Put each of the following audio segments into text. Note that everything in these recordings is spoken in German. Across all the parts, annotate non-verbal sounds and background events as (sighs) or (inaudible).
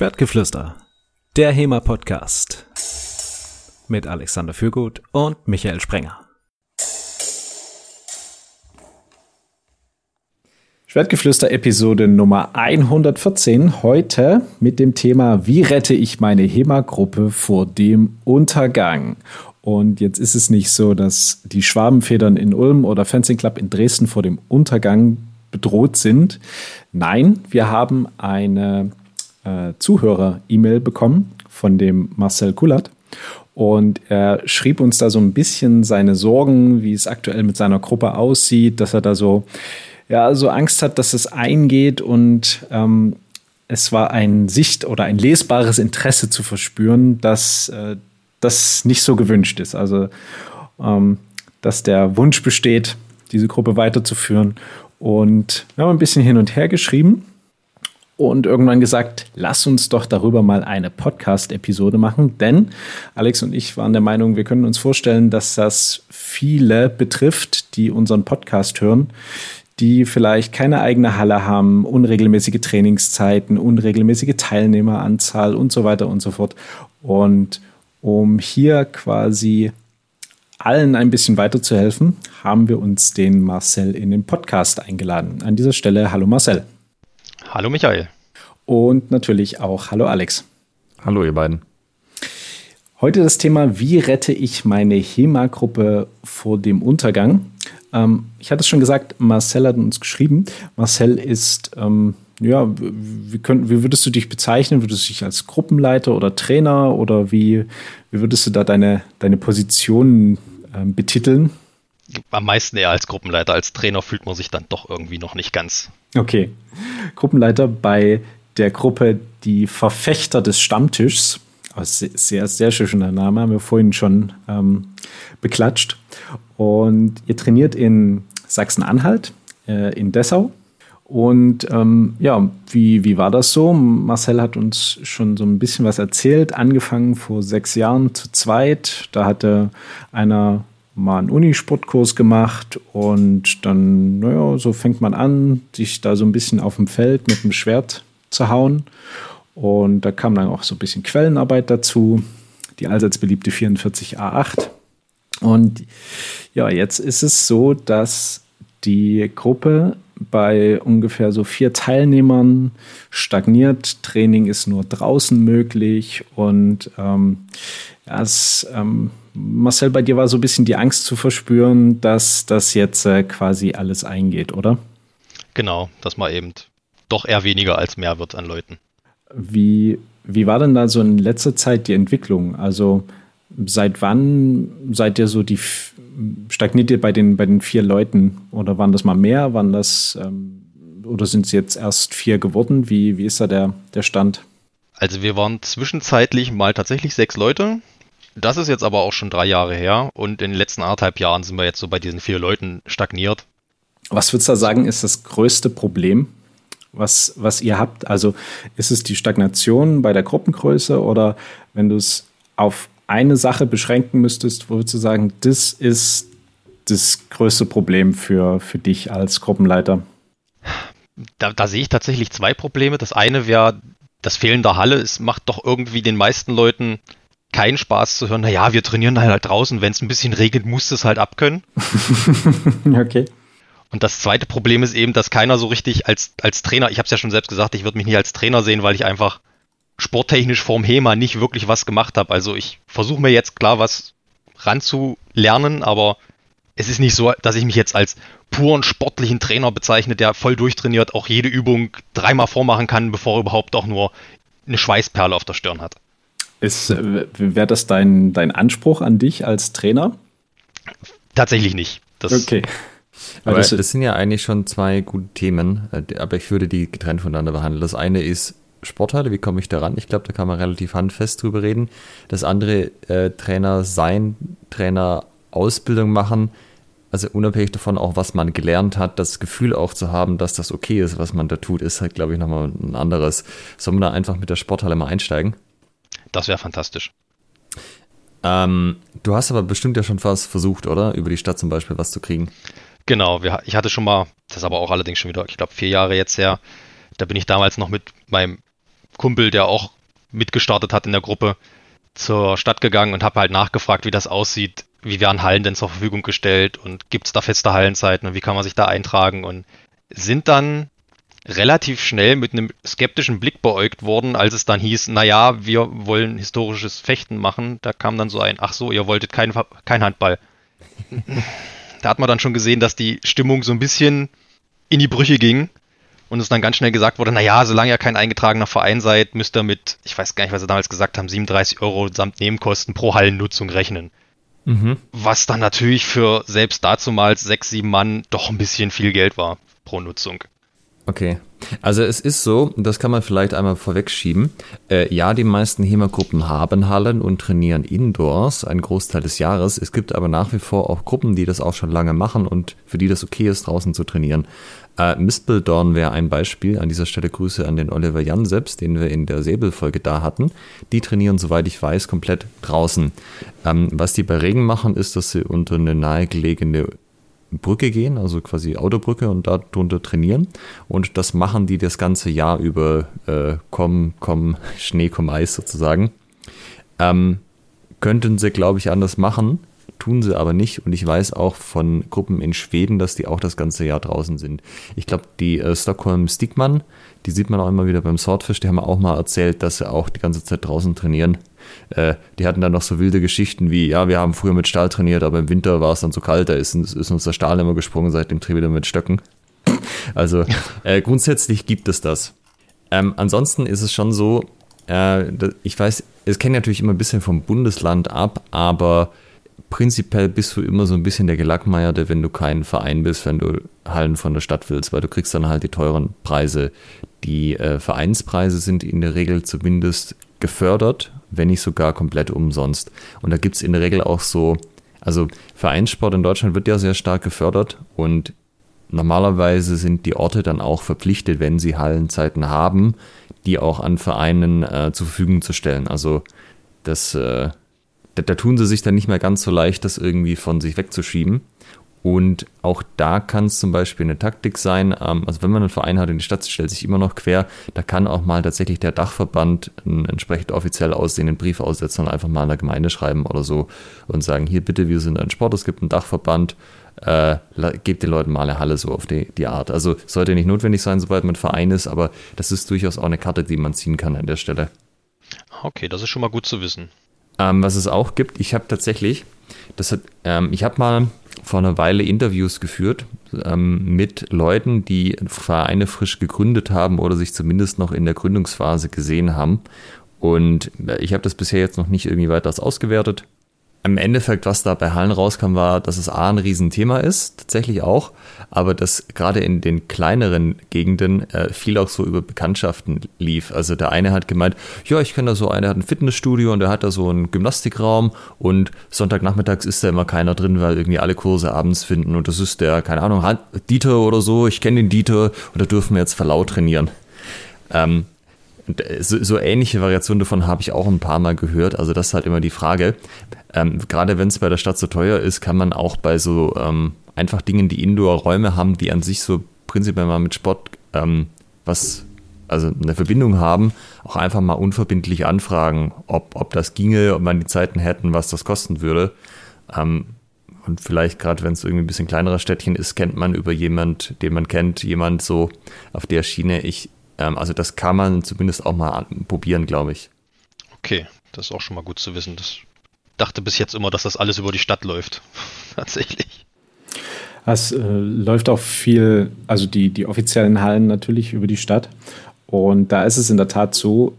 Schwertgeflüster, der HEMA-Podcast mit Alexander Fürgut und Michael Sprenger. Schwertgeflüster Episode Nummer 114. Heute mit dem Thema Wie rette ich meine HEMA-Gruppe vor dem Untergang? Und jetzt ist es nicht so, dass die Schwabenfedern in Ulm oder Fencing Club in Dresden vor dem Untergang bedroht sind. Nein, wir haben eine äh, Zuhörer-E-Mail bekommen von dem Marcel Kullert. Und er schrieb uns da so ein bisschen seine Sorgen, wie es aktuell mit seiner Gruppe aussieht, dass er da so, ja, so Angst hat, dass es eingeht und ähm, es war ein Sicht- oder ein lesbares Interesse zu verspüren, dass äh, das nicht so gewünscht ist. Also, ähm, dass der Wunsch besteht, diese Gruppe weiterzuführen. Und wir haben ein bisschen hin und her geschrieben und irgendwann gesagt, lass uns doch darüber mal eine Podcast-Episode machen, denn Alex und ich waren der Meinung, wir können uns vorstellen, dass das viele betrifft, die unseren Podcast hören, die vielleicht keine eigene Halle haben, unregelmäßige Trainingszeiten, unregelmäßige Teilnehmeranzahl und so weiter und so fort. Und um hier quasi allen ein bisschen weiterzuhelfen, haben wir uns den Marcel in den Podcast eingeladen. An dieser Stelle, hallo Marcel. Hallo Michael. Und natürlich auch hallo Alex. Hallo ihr beiden. Heute das Thema, wie rette ich meine HEMA-Gruppe vor dem Untergang? Ähm, ich hatte es schon gesagt, Marcel hat uns geschrieben. Marcel ist, ähm, ja, wie, könnt, wie, würdest du dich bezeichnen? Würdest du dich als Gruppenleiter oder Trainer oder wie, wie würdest du da deine, deine Position ähm, betiteln? Am meisten eher als Gruppenleiter. Als Trainer fühlt man sich dann doch irgendwie noch nicht ganz. Okay. Gruppenleiter bei der Gruppe Die Verfechter des Stammtischs. Oh, sehr, sehr schöner Name, haben wir vorhin schon ähm, beklatscht. Und ihr trainiert in Sachsen-Anhalt, äh, in Dessau. Und ähm, ja, wie, wie war das so? Marcel hat uns schon so ein bisschen was erzählt. Angefangen vor sechs Jahren zu zweit. Da hatte einer mal einen Unisportkurs gemacht und dann, naja, so fängt man an, sich da so ein bisschen auf dem Feld mit dem Schwert zu hauen. Und da kam dann auch so ein bisschen Quellenarbeit dazu, die allseits beliebte 44a8. Und ja, jetzt ist es so, dass die Gruppe bei ungefähr so vier Teilnehmern stagniert. Training ist nur draußen möglich und ähm, ja, es ähm, Marcel, bei dir war so ein bisschen die Angst zu verspüren, dass das jetzt äh, quasi alles eingeht, oder? Genau, dass man eben doch eher weniger als mehr wird an Leuten. Wie, wie war denn da so in letzter Zeit die Entwicklung? Also seit wann seid ihr so die stagniert ihr bei den bei den vier Leuten oder waren das mal mehr? Waren das ähm, oder sind es jetzt erst vier geworden? Wie, wie ist da der, der Stand? Also wir waren zwischenzeitlich mal tatsächlich sechs Leute. Das ist jetzt aber auch schon drei Jahre her und in den letzten anderthalb Jahren sind wir jetzt so bei diesen vier Leuten stagniert. Was würdest du da sagen, ist das größte Problem, was, was ihr habt? Also ist es die Stagnation bei der Gruppengröße oder wenn du es auf eine Sache beschränken müsstest, wo würdest du sagen, das ist das größte Problem für, für dich als Gruppenleiter? Da, da sehe ich tatsächlich zwei Probleme. Das eine wäre das Fehlen der Halle. Es macht doch irgendwie den meisten Leuten keinen Spaß zu hören, naja, wir trainieren halt draußen, wenn es ein bisschen regnet, muss es halt abkönnen. (laughs) okay. Und das zweite Problem ist eben, dass keiner so richtig als, als Trainer, ich habe es ja schon selbst gesagt, ich würde mich nicht als Trainer sehen, weil ich einfach sporttechnisch vorm HEMA nicht wirklich was gemacht habe. Also ich versuche mir jetzt klar was ranzulernen, aber es ist nicht so, dass ich mich jetzt als puren sportlichen Trainer bezeichne, der voll durchtrainiert, auch jede Übung dreimal vormachen kann, bevor er überhaupt auch nur eine Schweißperle auf der Stirn hat. Äh, Wäre das dein, dein Anspruch an dich als Trainer? Tatsächlich nicht. Das okay. (laughs) Aber das, das, sind ja eigentlich schon zwei gute Themen, äh, aber ich würde die getrennt voneinander behandeln. Das eine ist Sporthalle, wie komme ich daran? Ich glaube, da kann man relativ handfest drüber reden. Das andere, äh, Trainer sein, Trainer Ausbildung machen, also unabhängig davon auch, was man gelernt hat, das Gefühl auch zu haben, dass das okay ist, was man da tut, ist halt, glaube ich, nochmal ein anderes. Sollen wir da einfach mit der Sporthalle mal einsteigen? Das wäre fantastisch. Ähm, du hast aber bestimmt ja schon was versucht, oder? Über die Stadt zum Beispiel was zu kriegen. Genau, wir, ich hatte schon mal, das ist aber auch allerdings schon wieder, ich glaube, vier Jahre jetzt her, da bin ich damals noch mit meinem Kumpel, der auch mitgestartet hat in der Gruppe, zur Stadt gegangen und habe halt nachgefragt, wie das aussieht. Wie werden Hallen denn zur Verfügung gestellt und gibt es da feste Hallenzeiten und wie kann man sich da eintragen und sind dann relativ schnell mit einem skeptischen Blick beäugt worden, als es dann hieß, naja, wir wollen historisches Fechten machen. Da kam dann so ein, ach so, ihr wolltet kein, kein Handball. da hat man dann schon gesehen, dass die Stimmung so ein bisschen in die Brüche ging und es dann ganz schnell gesagt wurde, naja, solange ihr kein eingetragener Verein seid, müsst ihr mit, ich weiß gar nicht, was sie damals gesagt haben, 37 Euro samt Nebenkosten pro Hallennutzung rechnen. Mhm. Was dann natürlich für selbst dazumals sechs, sieben Mann doch ein bisschen viel Geld war pro Nutzung. Okay. Also es ist so, das kann man vielleicht einmal vorwegschieben. Äh, ja, die meisten HEMA-Gruppen haben Hallen und trainieren indoors einen Großteil des Jahres. Es gibt aber nach wie vor auch Gruppen, die das auch schon lange machen und für die das okay ist, draußen zu trainieren. Äh, Mispeldoorn wäre ein Beispiel. An dieser Stelle Grüße an den Oliver Jan selbst, den wir in der Säbelfolge da hatten. Die trainieren, soweit ich weiß, komplett draußen. Ähm, was die bei Regen machen, ist, dass sie unter eine nahegelegene Brücke gehen, also quasi Autobrücke und darunter trainieren. Und das machen die das ganze Jahr über äh, komm, komm, (laughs) Schnee, komm Eis sozusagen. Ähm, könnten sie, glaube ich, anders machen, tun sie aber nicht. Und ich weiß auch von Gruppen in Schweden, dass die auch das ganze Jahr draußen sind. Ich glaube, die äh, Stockholm Stigman, die sieht man auch immer wieder beim Swordfish, die haben auch mal erzählt, dass sie auch die ganze Zeit draußen trainieren. Äh, die hatten dann noch so wilde Geschichten wie, ja, wir haben früher mit Stahl trainiert, aber im Winter war es dann so kalt, da ist, ist uns der Stahl immer gesprungen, seitdem drehen wir mit Stöcken. Also äh, grundsätzlich gibt es das. Ähm, ansonsten ist es schon so, äh, ich weiß, es kennt natürlich immer ein bisschen vom Bundesland ab, aber prinzipiell bist du immer so ein bisschen der Gelackmeierte, wenn du kein Verein bist, wenn du Hallen von der Stadt willst, weil du kriegst dann halt die teuren Preise. Die äh, Vereinspreise sind in der Regel zumindest gefördert, wenn nicht sogar komplett umsonst. Und da gibt es in der Regel auch so, also Vereinssport in Deutschland wird ja sehr stark gefördert und normalerweise sind die Orte dann auch verpflichtet, wenn sie Hallenzeiten haben, die auch an Vereinen äh, zur Verfügung zu stellen. Also das, äh, da, da tun sie sich dann nicht mehr ganz so leicht, das irgendwie von sich wegzuschieben. Und auch da kann es zum Beispiel eine Taktik sein, ähm, also wenn man einen Verein hat und die Stadt stellt sich immer noch quer, da kann auch mal tatsächlich der Dachverband einen entsprechend offiziell aussehenden Brief aussetzen und einfach mal an der Gemeinde schreiben oder so und sagen, hier bitte, wir sind ein Sport, es gibt einen Dachverband, äh, gebt den Leuten mal eine Halle so auf die, die Art. Also sollte nicht notwendig sein, sobald man Verein ist, aber das ist durchaus auch eine Karte, die man ziehen kann an der Stelle. Okay, das ist schon mal gut zu wissen. Ähm, was es auch gibt, ich habe tatsächlich, das hat, ähm, ich habe mal vor einer Weile Interviews geführt ähm, mit Leuten, die Vereine frisch gegründet haben oder sich zumindest noch in der Gründungsphase gesehen haben. Und ich habe das bisher jetzt noch nicht irgendwie weiter ausgewertet im Endeffekt, was da bei Hallen rauskam, war, dass es A ein Riesenthema ist, tatsächlich auch, aber dass gerade in den kleineren Gegenden äh, viel auch so über Bekanntschaften lief. Also der eine hat gemeint, ja, ich kenne da so einen, der hat ein Fitnessstudio und der hat da so einen Gymnastikraum und Sonntagnachmittags ist da immer keiner drin, weil irgendwie alle Kurse abends finden und das ist der, keine Ahnung, Dieter oder so, ich kenne den Dieter und da dürfen wir jetzt verlaut trainieren. Ähm, äh, so, so, ähnliche Variationen davon habe ich auch ein paar Mal gehört. Also das ist halt immer die Frage. Ähm, gerade wenn es bei der Stadt so teuer ist, kann man auch bei so ähm, einfach Dingen, die Indoor-Räume haben, die an sich so prinzipiell mal mit Sport ähm, was, also eine Verbindung haben, auch einfach mal unverbindlich anfragen, ob, ob das ginge, ob man die Zeiten hätten, was das kosten würde. Ähm, und vielleicht gerade, wenn es irgendwie ein bisschen kleinerer Städtchen ist, kennt man über jemand, den man kennt, jemand so auf der Schiene. Ich, ähm, also das kann man zumindest auch mal probieren, glaube ich. Okay, das ist auch schon mal gut zu wissen. Das dachte bis jetzt immer, dass das alles über die Stadt läuft. (laughs) Tatsächlich. Es äh, läuft auch viel, also die, die offiziellen Hallen natürlich über die Stadt. Und da ist es in der Tat so,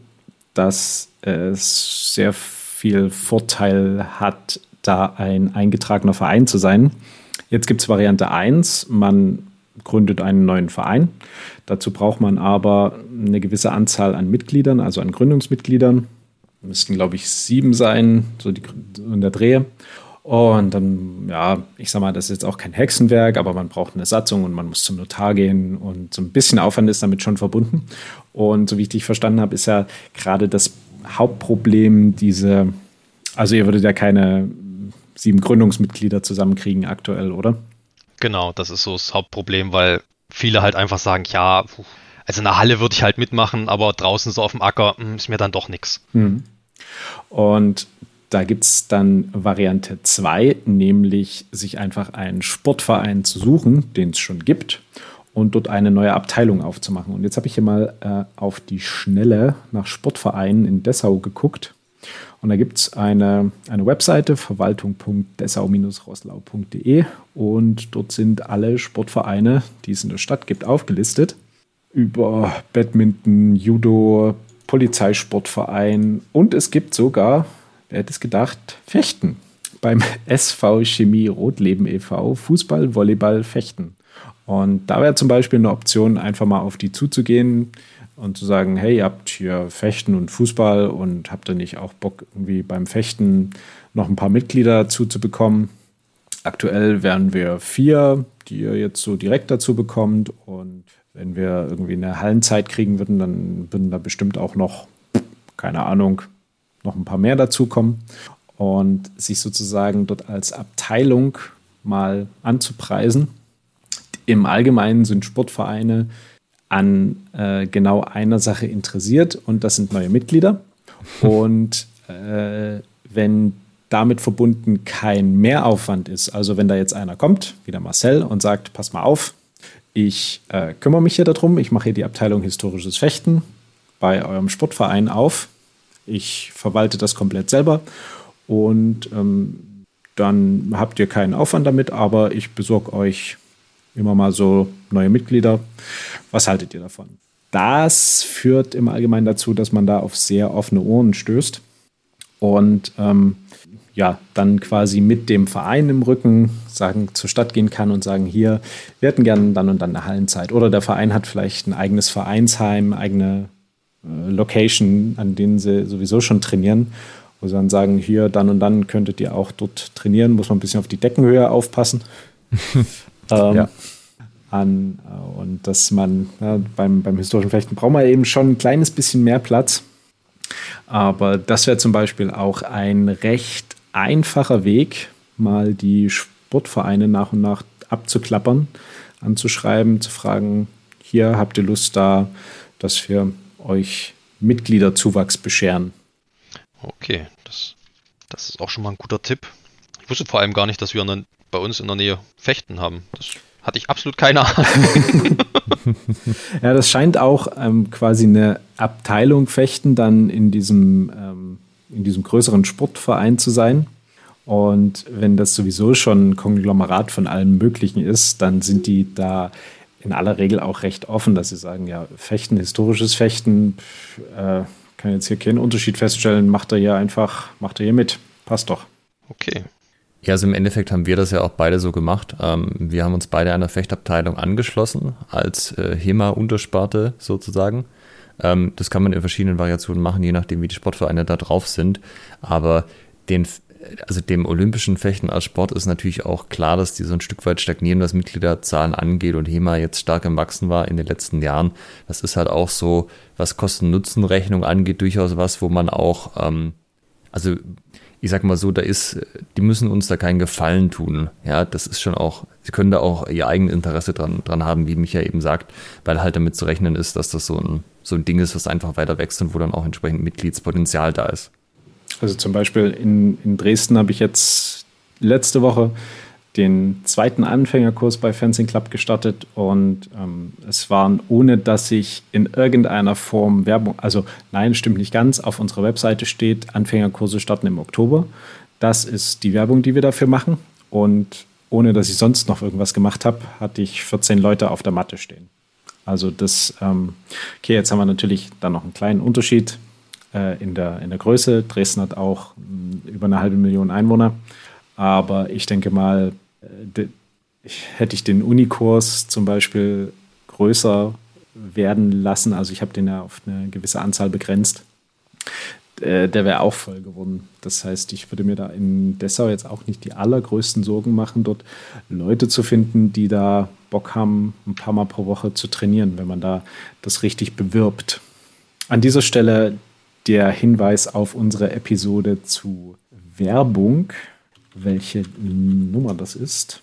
dass es sehr viel Vorteil hat, da ein eingetragener Verein zu sein. Jetzt gibt es Variante 1, man gründet einen neuen Verein. Dazu braucht man aber eine gewisse Anzahl an Mitgliedern, also an Gründungsmitgliedern müssten, glaube ich, sieben sein, so die, in der Dreh. Und dann, ja, ich sag mal, das ist jetzt auch kein Hexenwerk, aber man braucht eine Satzung und man muss zum Notar gehen und so ein bisschen Aufwand ist damit schon verbunden. Und so wie ich dich verstanden habe, ist ja gerade das Hauptproblem diese, also ihr würdet ja keine sieben Gründungsmitglieder zusammenkriegen aktuell, oder? Genau, das ist so das Hauptproblem, weil viele halt einfach sagen, ja, Also in der Halle würde ich halt mitmachen, aber draußen so auf dem Acker hm, ist mir dann doch nichts. Mhm. Und da gibt es dann Variante 2, nämlich sich einfach einen Sportverein zu suchen, den es schon gibt, und dort eine neue Abteilung aufzumachen. Und jetzt habe ich hier mal äh, auf die Schnelle nach Sportvereinen in Dessau geguckt. Und da gibt es eine, eine Webseite, verwaltung.dessau-roslau.de. Und dort sind alle Sportvereine, die es in der Stadt gibt, aufgelistet. Über Badminton, Judo, Polizeisportverein und es gibt sogar, wer hätte es gedacht, Fechten. Beim (laughs) SV Chemie Rotleben e.V. Fußball, Volleyball, Fechten. Und da wäre zum Beispiel eine Option, einfach mal auf die zuzugehen und zu sagen, hey, ihr habt hier Fechten und Fußball und habt ihr nicht auch Bock, irgendwie beim Fechten noch ein paar Mitglieder dazu zu bekommen? Aktuell wären wir vier, die ihr jetzt so direkt dazu bekommt. Und wenn wir irgendwie eine Hallenzeit kriegen würden, dann würden da bestimmt auch noch, keine Ahnung, noch ein paar mehr dazukommen. Und sich sozusagen dort als Abteilung mal anzupreisen. Im Allgemeinen sind Sportvereine an äh, genau einer Sache interessiert und das sind neue Mitglieder. Und äh, wenn damit verbunden kein Mehraufwand ist, also wenn da jetzt einer kommt, wie der Marcel, und sagt, pass mal auf, ich äh, kümmere mich hier darum, ich mache hier die Abteilung historisches Fechten bei eurem Sportverein auf, ich verwalte das komplett selber und ähm, dann habt ihr keinen Aufwand damit, aber ich besorge euch immer mal so neue Mitglieder. Was haltet ihr davon? Das führt im Allgemeinen dazu, dass man da auf sehr offene Ohren stößt und ähm, ja, dann quasi mit dem Verein im Rücken sagen, zur Stadt gehen kann und sagen, hier, wir hätten gerne dann und dann eine Hallenzeit. Oder der Verein hat vielleicht ein eigenes Vereinsheim, eigene äh, Location, an denen sie sowieso schon trainieren, wo sie dann sagen, hier, dann und dann könntet ihr auch dort trainieren, muss man ein bisschen auf die Deckenhöhe aufpassen. (laughs) ähm, ja. An, äh, und dass man ja, beim, beim historischen Fechten braucht man eben schon ein kleines bisschen mehr Platz. Aber das wäre zum Beispiel auch ein recht einfacher Weg, mal die Sportvereine nach und nach abzuklappern, anzuschreiben, zu fragen, hier habt ihr Lust da, dass wir euch Mitgliederzuwachs bescheren. Okay, das, das ist auch schon mal ein guter Tipp. Ich wusste vor allem gar nicht, dass wir dann bei uns in der Nähe Fechten haben. Das hatte ich absolut keine Ahnung. (laughs) ja, das scheint auch ähm, quasi eine Abteilung Fechten dann in diesem, ähm, in diesem größeren Sportverein zu sein. Und wenn das sowieso schon ein Konglomerat von allem Möglichen ist, dann sind die da in aller Regel auch recht offen, dass sie sagen, ja, Fechten, historisches Fechten, äh, kann jetzt hier keinen Unterschied feststellen, macht er hier einfach, macht er hier mit. Passt doch. Okay. Ja, also im Endeffekt haben wir das ja auch beide so gemacht. Ähm, wir haben uns beide einer Fechtabteilung angeschlossen, als äh, HEMA-Untersparte sozusagen. Ähm, das kann man in verschiedenen Variationen machen, je nachdem, wie die Sportvereine da drauf sind. Aber den also dem olympischen Fechten als Sport ist natürlich auch klar, dass die so ein Stück weit stagnieren, was Mitgliederzahlen angeht und HEMA jetzt stark im Wachsen war in den letzten Jahren. Das ist halt auch so, was Kosten-Nutzen-Rechnung angeht, durchaus was, wo man auch, ähm, also ich sag mal so, da ist, die müssen uns da keinen Gefallen tun. Ja, das ist schon auch, sie können da auch ihr eigenes Interesse dran, dran haben, wie Micha eben sagt, weil halt damit zu rechnen ist, dass das so ein, so ein Ding ist, was einfach weiter wächst und wo dann auch entsprechend Mitgliedspotenzial da ist. Also zum Beispiel in, in Dresden habe ich jetzt letzte Woche den zweiten Anfängerkurs bei Fencing Club gestartet und ähm, es waren, ohne dass ich in irgendeiner Form Werbung, also nein, stimmt nicht ganz, auf unserer Webseite steht, Anfängerkurse starten im Oktober. Das ist die Werbung, die wir dafür machen und ohne dass ich sonst noch irgendwas gemacht habe, hatte ich 14 Leute auf der Matte stehen. Also das, ähm, okay, jetzt haben wir natürlich dann noch einen kleinen Unterschied äh, in, der, in der Größe. Dresden hat auch mh, hm, über eine halbe Million Einwohner. Aber ich denke mal, ich, hätte ich den Unikurs zum Beispiel größer werden lassen, also ich habe den ja auf eine gewisse Anzahl begrenzt, äh, der wäre auch voll geworden. Das heißt, ich würde mir da in Dessau jetzt auch nicht die allergrößten Sorgen machen, dort Leute zu finden, die da Bock haben, ein paar Mal pro Woche zu trainieren, wenn man da das richtig bewirbt. An dieser Stelle der Hinweis auf unsere Episode zu Werbung, welche Nummer das ist.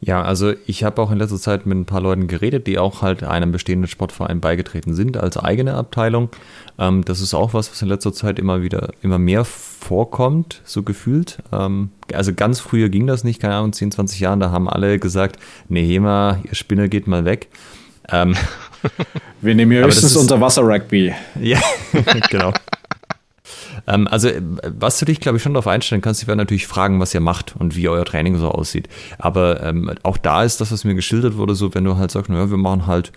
Ja, also ich habe auch in letzter Zeit mit ein paar Leuten geredet, die auch halt einem bestehenden Sportverein beigetreten sind als eigene Abteilung. Ähm, das ist auch was, was in letzter Zeit immer wieder, immer mehr vorkommt, so gefühlt. Ähm, also ganz früher ging das nicht, keine Ahnung, 10, 20 Jahren, da haben alle gesagt, nee, Hema, ihr Spinner geht mal weg. Ähm, Wir nehmen hier höchstens unter Wasser Rugby. (laughs) Ja, (laughs) genau. Ähm, also, was du dich, glaube ich, schon darauf einstellen kannst, wäre natürlich fragen, was ihr macht und wie euer Training so aussieht. Aber ähm, auch da ist das, was mir geschildert wurde, so, wenn du halt sagst, naja, wir machen halt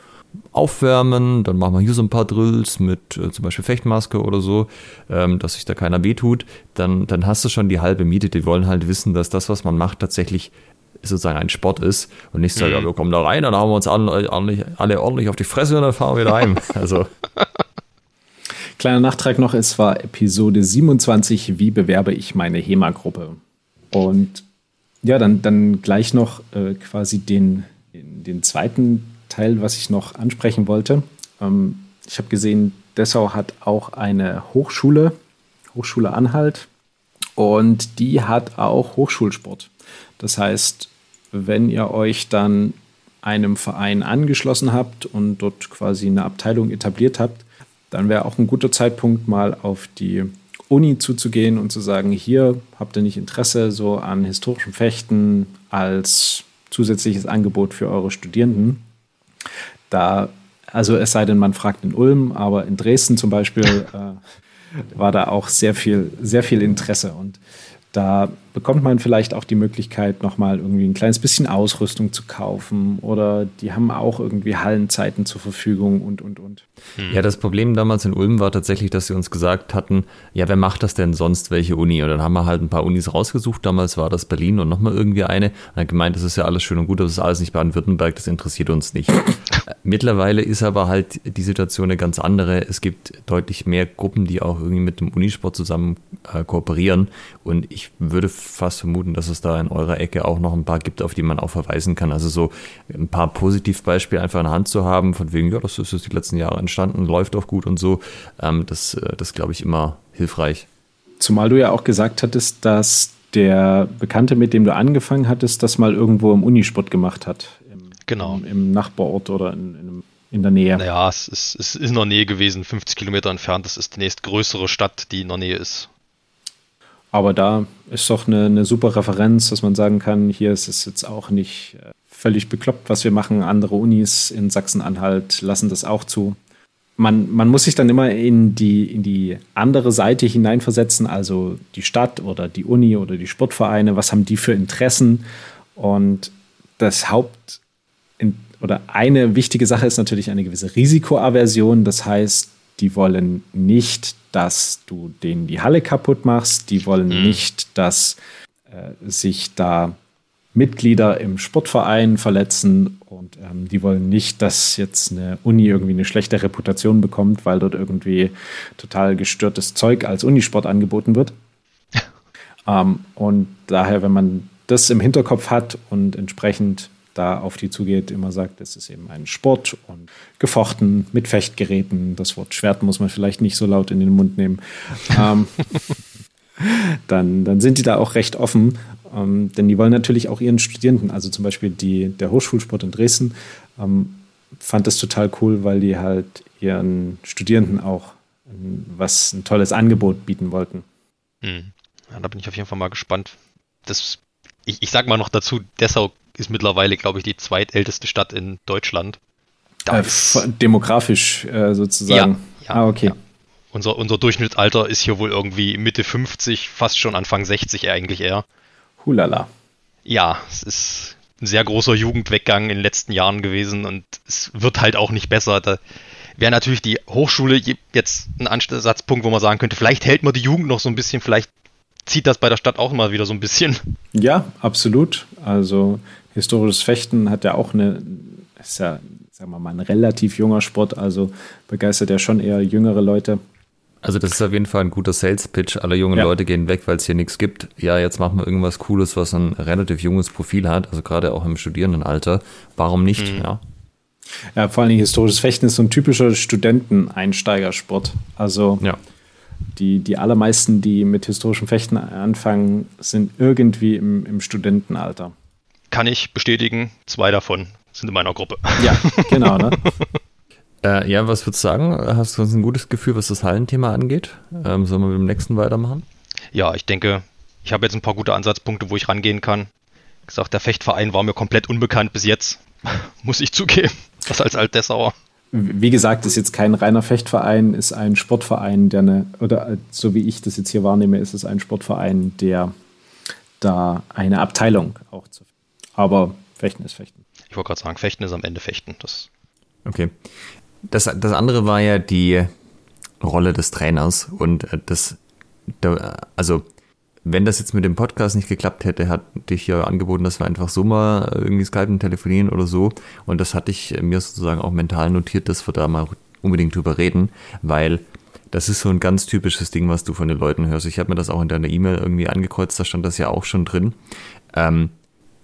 Aufwärmen, dann machen wir hier so ein paar Drills mit äh, zum Beispiel Fechtmaske oder so, ähm, dass sich da keiner wehtut, dann, dann hast du schon die halbe Miete. Die wollen halt wissen, dass das, was man macht, tatsächlich sozusagen ein Sport ist und nicht sagen, mhm. ja, wir kommen da rein, dann haben wir uns alle, alle, alle ordentlich auf die Fresse und dann fahren wir wieder heim. (laughs) Also. Kleiner Nachtrag noch, es war Episode 27, wie bewerbe ich meine HEMA-Gruppe? Und ja, dann, dann gleich noch äh, quasi den, den zweiten Teil, was ich noch ansprechen wollte. Ähm, ich habe gesehen, Dessau hat auch eine Hochschule, Hochschule Anhalt, und die hat auch Hochschulsport. Das heißt, wenn ihr euch dann einem Verein angeschlossen habt und dort quasi eine Abteilung etabliert habt, dann wäre auch ein guter Zeitpunkt, mal auf die Uni zuzugehen und zu sagen, hier habt ihr nicht Interesse so an historischem Fechten als zusätzliches Angebot für eure Studierenden. Da, also es sei denn, man fragt in Ulm, aber in Dresden zum Beispiel (laughs) äh, war da auch sehr viel, sehr viel Interesse. Und da bekommt man vielleicht auch die Möglichkeit, nochmal irgendwie ein kleines bisschen Ausrüstung zu kaufen oder die haben auch irgendwie Hallenzeiten zur Verfügung und, und, und. Hm. Ja, das Problem damals in Ulm war tatsächlich, dass sie uns gesagt hatten, ja, wer macht das denn sonst, welche Uni? Und dann haben wir halt ein paar Unis rausgesucht. Damals war das Berlin und nochmal irgendwie eine. Und dann gemeint, das ist ja alles schön und gut, das ist alles nicht Baden-Württemberg, das interessiert uns nicht. Mittlerweile ist aber halt die Situation eine ganz andere. Es gibt deutlich mehr Gruppen, die auch irgendwie mit dem Unisport zusammen äh, kooperieren. Und ich würde fast vermuten, dass es da in eurer Ecke auch noch ein paar gibt, auf die man auch verweisen kann. Also so ein paar Positivbeispiele einfach in der Hand zu haben, von wegen, ja, das ist die letzten Jahre entstanden, läuft auch gut und so, ähm, das, äh, das glaube ich immer hilfreich. Zumal du ja auch gesagt hattest, dass der Bekannte, mit dem du angefangen hattest, das mal irgendwo im Unisport gemacht hat. Im, genau. Im, im Nachbarort oder in, in, in, der Nähe. Naja, es ist, es ist in der Nähe gewesen, 50 Kilometer entfernt. Das ist die nächstgrößere Stadt, die in der Nähe ist. Aber da ist doch eine, eine super Referenz, dass man sagen kann, hier ist es jetzt auch nicht äh, völlig bekloppt, was wir machen. Andere Unis in Sachsen-Anhalt lassen das auch zu. Man, man muss sich dann immer in die, in die andere Seite hineinversetzen, also die Stadt oder die Uni oder die Sportvereine, was haben die für Interessen? Und das Haupt oder eine wichtige Sache ist natürlich eine gewisse Risikoaversion. Das heißt, die wollen nicht, dass du denen die Halle kaputt machst. Die wollen mhm. nicht, dass äh, sich da Mitglieder im Sportverein verletzen und ähm, die wollen nicht, dass jetzt eine Uni irgendwie eine schlechte Reputation bekommt, weil dort irgendwie total gestörtes Zeug als Unisport angeboten wird. (laughs) ähm, und daher, wenn man das im Hinterkopf hat und entsprechend da auf die zugeht, immer sagt, es ist eben ein Sport und gefochten mit Fechtgeräten. Das Wort Schwert muss man vielleicht nicht so laut in den Mund nehmen. (laughs) ähm, dann, dann sind die da auch recht offen, ähm, denn die wollen natürlich auch ihren Studierenden, also zum Beispiel die, der Hochschulsport in Dresden, ähm, fand das total cool, weil die halt ihren Studierenden auch ein, was ein tolles Angebot bieten wollten. Hm. Ja, da bin ich auf jeden Fall mal gespannt. Das, ich, ich sag mal noch dazu, Dessau ist mittlerweile, glaube ich, die zweitälteste Stadt in Deutschland. Äh, demografisch äh, sozusagen. Ja, ja, ah, okay. Ja. Unser, unser Durchschnittsalter ist hier wohl irgendwie Mitte 50, fast schon Anfang 60 eigentlich eher. Hulala. Ja, es ist ein sehr großer Jugendweggang in den letzten Jahren gewesen und es wird halt auch nicht besser. Da wäre natürlich die Hochschule jetzt ein Ansatzpunkt, wo man sagen könnte, vielleicht hält man die Jugend noch so ein bisschen, vielleicht zieht das bei der Stadt auch mal wieder so ein bisschen. Ja, absolut. Also historisches Fechten hat ja auch eine, ist ja, sagen wir mal, ein relativ junger Sport, also begeistert ja schon eher jüngere Leute. Also das ist auf jeden Fall ein guter Sales-Pitch. Alle jungen ja. Leute gehen weg, weil es hier nichts gibt. Ja, jetzt machen wir irgendwas Cooles, was ein relativ junges Profil hat, also gerade auch im Studierendenalter. Warum nicht? Mhm. Ja. ja, vor allem historisches Fechten ist so ein typischer Studenteneinsteigersport. Also ja. die, die allermeisten, die mit historischem Fechten anfangen, sind irgendwie im, im Studentenalter. Kann ich bestätigen, zwei davon sind in meiner Gruppe. Ja, genau, ne? (laughs) äh, ja, was würdest du sagen? Hast du ein gutes Gefühl, was das Hallenthema angeht? Ähm, sollen wir mit dem nächsten weitermachen? Ja, ich denke, ich habe jetzt ein paar gute Ansatzpunkte, wo ich rangehen kann. Wie gesagt, der Fechtverein war mir komplett unbekannt bis jetzt, (laughs) muss ich zugeben. Das als Altdessauer. Wie gesagt, ist jetzt kein reiner Fechtverein, ist ein Sportverein, der eine, oder so wie ich das jetzt hier wahrnehme, ist es ein Sportverein, der da eine Abteilung auch zu. Aber Fechten ist Fechten. Ich wollte gerade sagen, Fechten ist am Ende Fechten. Das okay. Das, das andere war ja die Rolle des Trainers und äh, das, also wenn das jetzt mit dem Podcast nicht geklappt hätte, hat dich ja angeboten, dass wir einfach so mal irgendwie skypen, telefonieren oder so. Und das hatte ich mir sozusagen auch mental notiert, dass wir da mal unbedingt drüber reden, weil das ist so ein ganz typisches Ding, was du von den Leuten hörst. Ich habe mir das auch in deiner E-Mail irgendwie angekreuzt, da stand das ja auch schon drin. Ähm,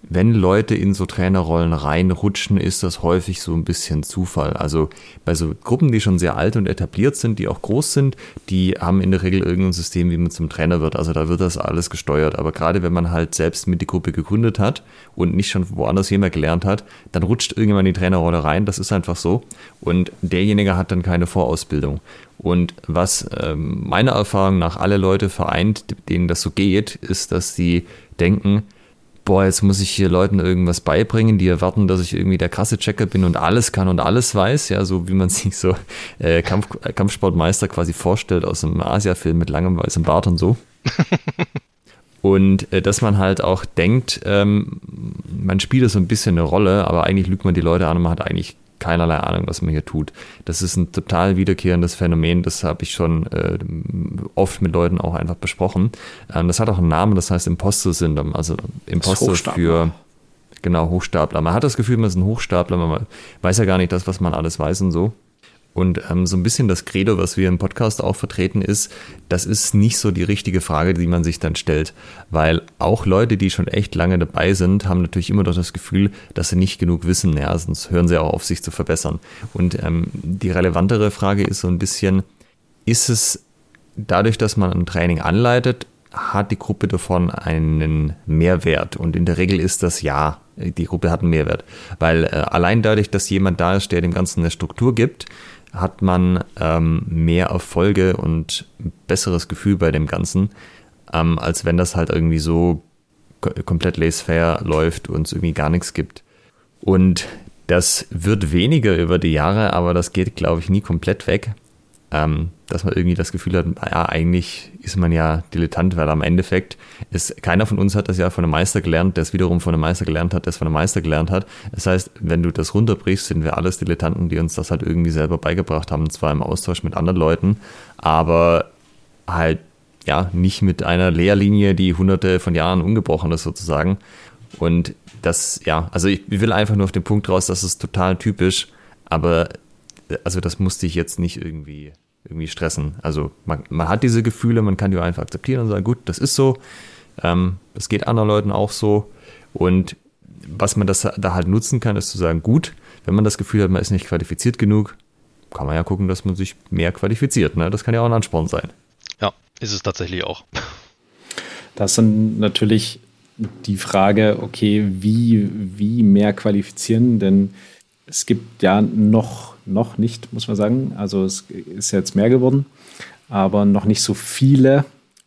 wenn Leute in so Trainerrollen reinrutschen, ist das häufig so ein bisschen Zufall. Also bei so Gruppen, die schon sehr alt und etabliert sind, die auch groß sind, die haben in der Regel irgendein System, wie man zum Trainer wird. Also da wird das alles gesteuert. Aber gerade wenn man halt selbst mit die Gruppe gegründet hat und nicht schon woanders jemand gelernt hat, dann rutscht irgendjemand in die Trainerrolle rein. Das ist einfach so. Und derjenige hat dann keine Vorausbildung. Und was ähm, meiner Erfahrung nach alle Leute vereint, denen das so geht, ist, dass sie denken, boah, jetzt muss ich hier Leuten irgendwas beibringen, die erwarten, dass ich irgendwie der krasse Checker bin und alles kann und alles weiß, ja, so wie man (laughs) sich so äh, Kampf, Kampfsportmeister quasi vorstellt aus einem Asia-Film mit langem weißem Bart und so. (laughs) und äh, dass man halt auch denkt, ähm, man spielt so ein bisschen eine Rolle, aber eigentlich lügt man die Leute an und man hat eigentlich keinerlei Ahnung, was man hier tut. Das ist ein total wiederkehrendes Phänomen, das habe ich schon äh, oft mit Leuten auch einfach besprochen. Ähm, das hat auch einen Namen, das heißt Imposter-Syndrom, also Imposter für genau Hochstapler. Man hat das Gefühl, man ist ein Hochstapler, man weiß ja gar nicht das, was man alles weiß und so. Und ähm, so ein bisschen das Credo, was wir im Podcast auch vertreten, ist, das ist nicht so die richtige Frage, die man sich dann stellt. Weil auch Leute, die schon echt lange dabei sind, haben natürlich immer noch das Gefühl, dass sie nicht genug wissen. Ja, sonst hören sie auch auf, sich zu verbessern. Und ähm, die relevantere Frage ist so ein bisschen, ist es dadurch, dass man ein Training anleitet, hat die Gruppe davon einen Mehrwert? Und in der Regel ist das ja. Die Gruppe hat einen Mehrwert. Weil äh, allein dadurch, dass jemand da ist, der dem Ganzen eine Struktur gibt, hat man ähm, mehr Erfolge und ein besseres Gefühl bei dem Ganzen, ähm, als wenn das halt irgendwie so komplett laissez-faire läuft und es irgendwie gar nichts gibt. Und das wird weniger über die Jahre, aber das geht, glaube ich, nie komplett weg ähm, dass man irgendwie das Gefühl hat, ja, eigentlich ist man ja Dilettant, weil am Endeffekt ist, keiner von uns hat das ja von einem Meister gelernt, der es wiederum von einem Meister gelernt hat, der es von einem Meister gelernt hat. Das heißt, wenn du das runterbrichst, sind wir alles Dilettanten, die uns das halt irgendwie selber beigebracht haben, zwar im Austausch mit anderen Leuten, aber halt ja nicht mit einer Lehrlinie, die hunderte von Jahren ungebrochen ist sozusagen. Und das, ja, also ich will einfach nur auf den Punkt raus, das ist total typisch, aber also das musste ich jetzt nicht irgendwie, irgendwie stressen. Also man, man hat diese Gefühle, man kann die einfach akzeptieren und sagen, gut, das ist so. Ähm, das geht anderen Leuten auch so. Und was man das da halt nutzen kann, ist zu sagen, gut, wenn man das Gefühl hat, man ist nicht qualifiziert genug, kann man ja gucken, dass man sich mehr qualifiziert. Ne? Das kann ja auch ein Ansporn sein. Ja, ist es tatsächlich auch. Das sind natürlich die Frage, okay, wie, wie mehr qualifizieren? Denn es gibt ja noch noch nicht, muss man sagen. Also es ist jetzt mehr geworden, aber noch nicht so viele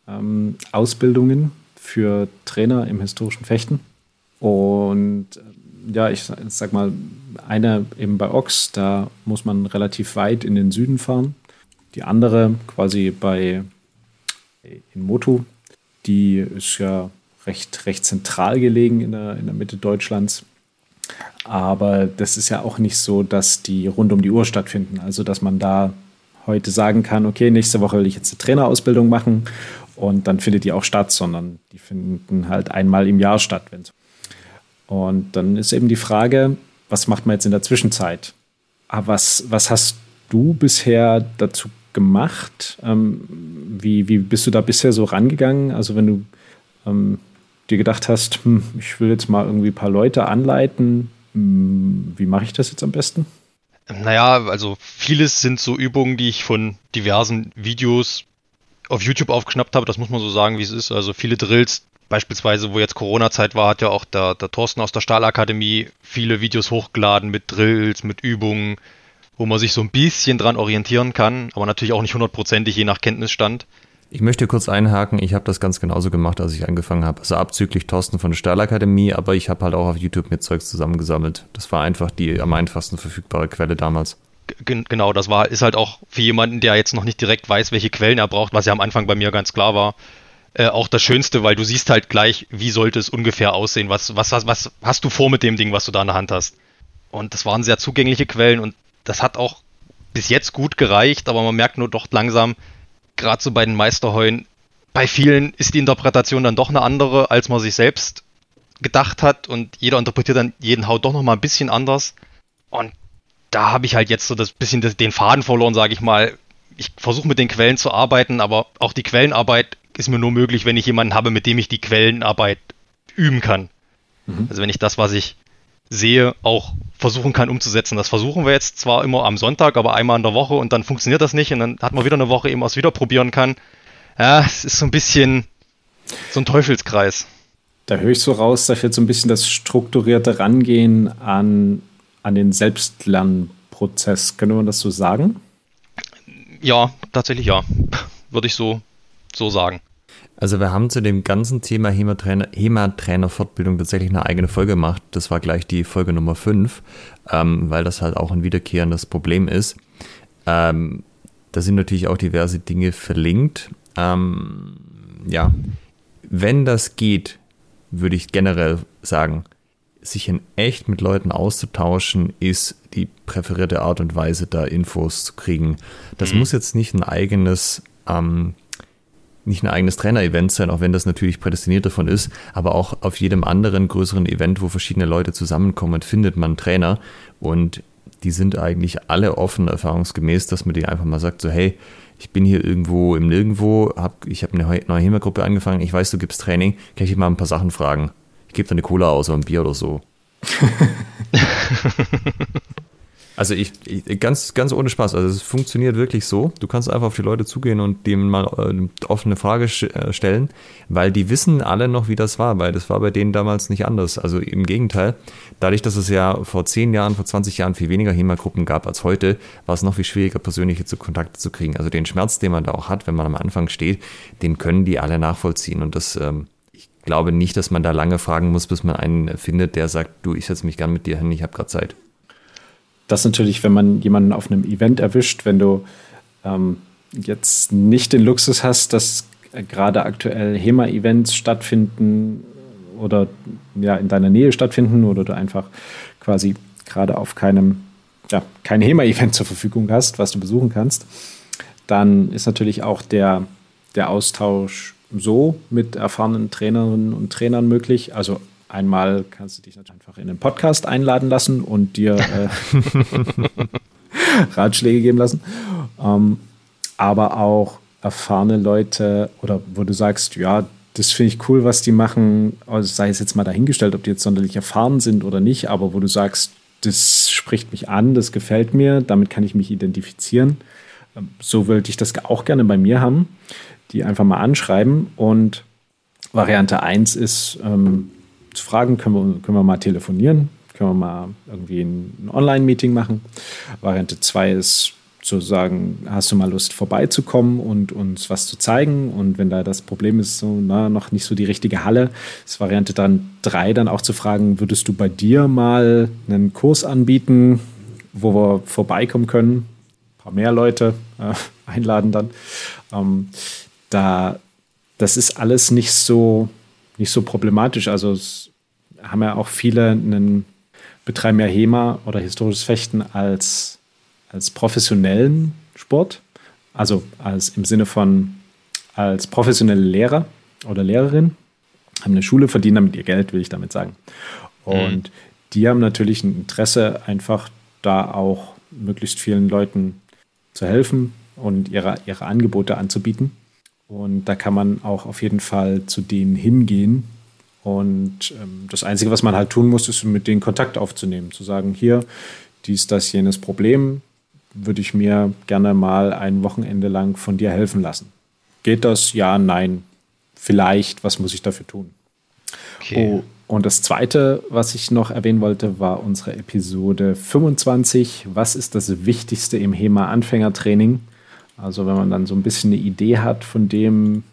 ähm, Ausbildungen für Trainer im historischen Fechten. Und äh, ja, ich sag mal, eine eben bei Ox, da muss man relativ weit in den Süden fahren. Die andere quasi bei in Motu, die ist ja recht, recht zentral gelegen in der, in der Mitte Deutschlands. Aber das ist ja auch nicht so, dass die rund um die Uhr stattfinden. Also, dass man da heute sagen kann, okay, nächste Woche will ich jetzt eine Trainerausbildung machen und dann findet die auch statt, sondern die finden halt einmal im Jahr statt. Und dann ist eben die Frage, was macht man jetzt in der Zwischenzeit? Aber ah, was, was hast du bisher dazu gemacht? Ähm, wie, wie bist du da bisher so rangegangen? Also wenn du ähm, dir gedacht hast, hm, ich will jetzt mal irgendwie ein paar Leute anleiten, wie mache ich das jetzt am besten? Naja, also vieles sind so Übungen, die ich von diversen Videos auf YouTube aufgeschnappt habe, das muss man so sagen, wie es ist. Also viele Drills beispielsweise, wo jetzt Corona-Zeit war, hat ja auch der, der Thorsten aus der Stahlakademie viele Videos hochgeladen mit Drills, mit Übungen, wo man sich so ein bisschen dran orientieren kann, aber natürlich auch nicht hundertprozentig, je nach Kenntnisstand. Ich möchte kurz einhaken, ich habe das ganz genauso gemacht, als ich angefangen habe. Also abzüglich Thorsten von der Stahlakademie, aber ich habe halt auch auf YouTube mit Zeugs zusammengesammelt. Das war einfach die am einfachsten verfügbare Quelle damals. Genau, das war, ist halt auch für jemanden, der jetzt noch nicht direkt weiß, welche Quellen er braucht, was ja am Anfang bei mir ganz klar war, äh, auch das Schönste, weil du siehst halt gleich, wie sollte es ungefähr aussehen, was, was, was, was hast du vor mit dem Ding, was du da in der Hand hast. Und das waren sehr zugängliche Quellen und das hat auch bis jetzt gut gereicht, aber man merkt nur doch langsam, gerade so bei den Meisterheuen, bei vielen ist die Interpretation dann doch eine andere, als man sich selbst gedacht hat und jeder interpretiert dann jeden Hau doch nochmal ein bisschen anders. Und da habe ich halt jetzt so das bisschen den Faden verloren, sage ich mal. Ich versuche mit den Quellen zu arbeiten, aber auch die Quellenarbeit ist mir nur möglich, wenn ich jemanden habe, mit dem ich die Quellenarbeit üben kann. Mhm. Also wenn ich das, was ich sehe, auch versuchen kann umzusetzen. Das versuchen wir jetzt zwar immer am Sonntag, aber einmal in der Woche und dann funktioniert das nicht und dann hat man wieder eine Woche, eben was wieder probieren kann. Ja, es ist so ein bisschen so ein Teufelskreis. Da höre ich so raus, da fehlt so ein bisschen das strukturierte Rangehen an, an den Selbstlernprozess. Könnte man das so sagen? Ja, tatsächlich ja. (laughs) Würde ich so, so sagen. Also wir haben zu dem ganzen Thema HEMA-Trainer-Fortbildung tatsächlich eine eigene Folge gemacht. Das war gleich die Folge Nummer 5, ähm, weil das halt auch ein wiederkehrendes Problem ist. Ähm, da sind natürlich auch diverse Dinge verlinkt. Ähm, ja, wenn das geht, würde ich generell sagen, sich in echt mit Leuten auszutauschen, ist die präferierte Art und Weise, da Infos zu kriegen. Das mhm. muss jetzt nicht ein eigenes ähm, nicht ein eigenes Trainer-Event sein, auch wenn das natürlich prädestiniert davon ist, aber auch auf jedem anderen größeren Event, wo verschiedene Leute zusammenkommen, findet man Trainer und die sind eigentlich alle offen, erfahrungsgemäß, dass man die einfach mal sagt, so hey, ich bin hier irgendwo im Nirgendwo, hab, ich habe eine neue HEMA-Gruppe angefangen, ich weiß, du gibst Training, kann ich dich mal ein paar Sachen fragen? Ich gebe dir eine Cola aus oder ein Bier oder so. (laughs) (laughs) Also ich, ich, ganz, ganz ohne Spaß. Also es funktioniert wirklich so. Du kannst einfach auf die Leute zugehen und dem mal äh, offene Frage äh, stellen, weil die wissen alle noch, wie das war, weil das war bei denen damals nicht anders. Also im Gegenteil, dadurch, dass es ja vor zehn Jahren, vor 20 Jahren viel weniger HEMA-Gruppen gab als heute, war es noch viel schwieriger, persönliche Kontakte zu kriegen. Also den Schmerz, den man da auch hat, wenn man am Anfang steht, den können die alle nachvollziehen. Und das, ähm, ich glaube nicht, dass man da lange fragen muss, bis man einen findet, der sagt, du, ich setze mich gern mit dir hin, ich habe gerade Zeit das natürlich, wenn man jemanden auf einem Event erwischt, wenn du ähm, jetzt nicht den Luxus hast, dass gerade aktuell HEMA-Events stattfinden oder ja in deiner Nähe stattfinden oder du einfach quasi gerade auf keinem, ja, kein HEMA-Event zur Verfügung hast, was du besuchen kannst, dann ist natürlich auch der, der Austausch so mit erfahrenen Trainerinnen und Trainern möglich. Also Einmal kannst du dich natürlich einfach in den Podcast einladen lassen und dir äh, (laughs) Ratschläge geben lassen. Ähm, aber auch erfahrene Leute oder wo du sagst, ja, das finde ich cool, was die machen, also sei es jetzt mal dahingestellt, ob die jetzt sonderlich erfahren sind oder nicht, aber wo du sagst, das spricht mich an, das gefällt mir, damit kann ich mich identifizieren. Ähm, so würde ich das auch gerne bei mir haben, die einfach mal anschreiben. Und Variante 1 ist, ähm, zu fragen, können wir, können wir mal telefonieren, können wir mal irgendwie ein Online-Meeting machen. Variante 2 ist zu sagen, hast du mal Lust vorbeizukommen und uns was zu zeigen? Und wenn da das Problem ist, so, na, noch nicht so die richtige Halle, ist Variante dann 3 dann auch zu fragen, würdest du bei dir mal einen Kurs anbieten, wo wir vorbeikommen können? Ein paar mehr Leute äh, (laughs) einladen dann. Ähm, da, das ist alles nicht so, nicht so problematisch. Also es haben ja auch viele einen betreiben ja HEMA oder historisches Fechten als, als professionellen Sport. Also als im Sinne von als professionelle Lehrer oder Lehrerin. Haben eine Schule, verdienen damit ihr Geld, will ich damit sagen. Und mhm. die haben natürlich ein Interesse, einfach da auch möglichst vielen Leuten zu helfen und ihre, ihre Angebote anzubieten. Und da kann man auch auf jeden Fall zu denen hingehen. Und ähm, das Einzige, was man halt tun muss, ist mit denen Kontakt aufzunehmen, zu sagen, hier, dies, das, jenes Problem, würde ich mir gerne mal ein Wochenende lang von dir helfen lassen. Geht das? Ja, nein. Vielleicht, was muss ich dafür tun? Okay. Oh, und das zweite, was ich noch erwähnen wollte, war unsere Episode 25. Was ist das Wichtigste im HEMA-Anfängertraining? Also, wenn man dann so ein bisschen eine Idee hat von dem,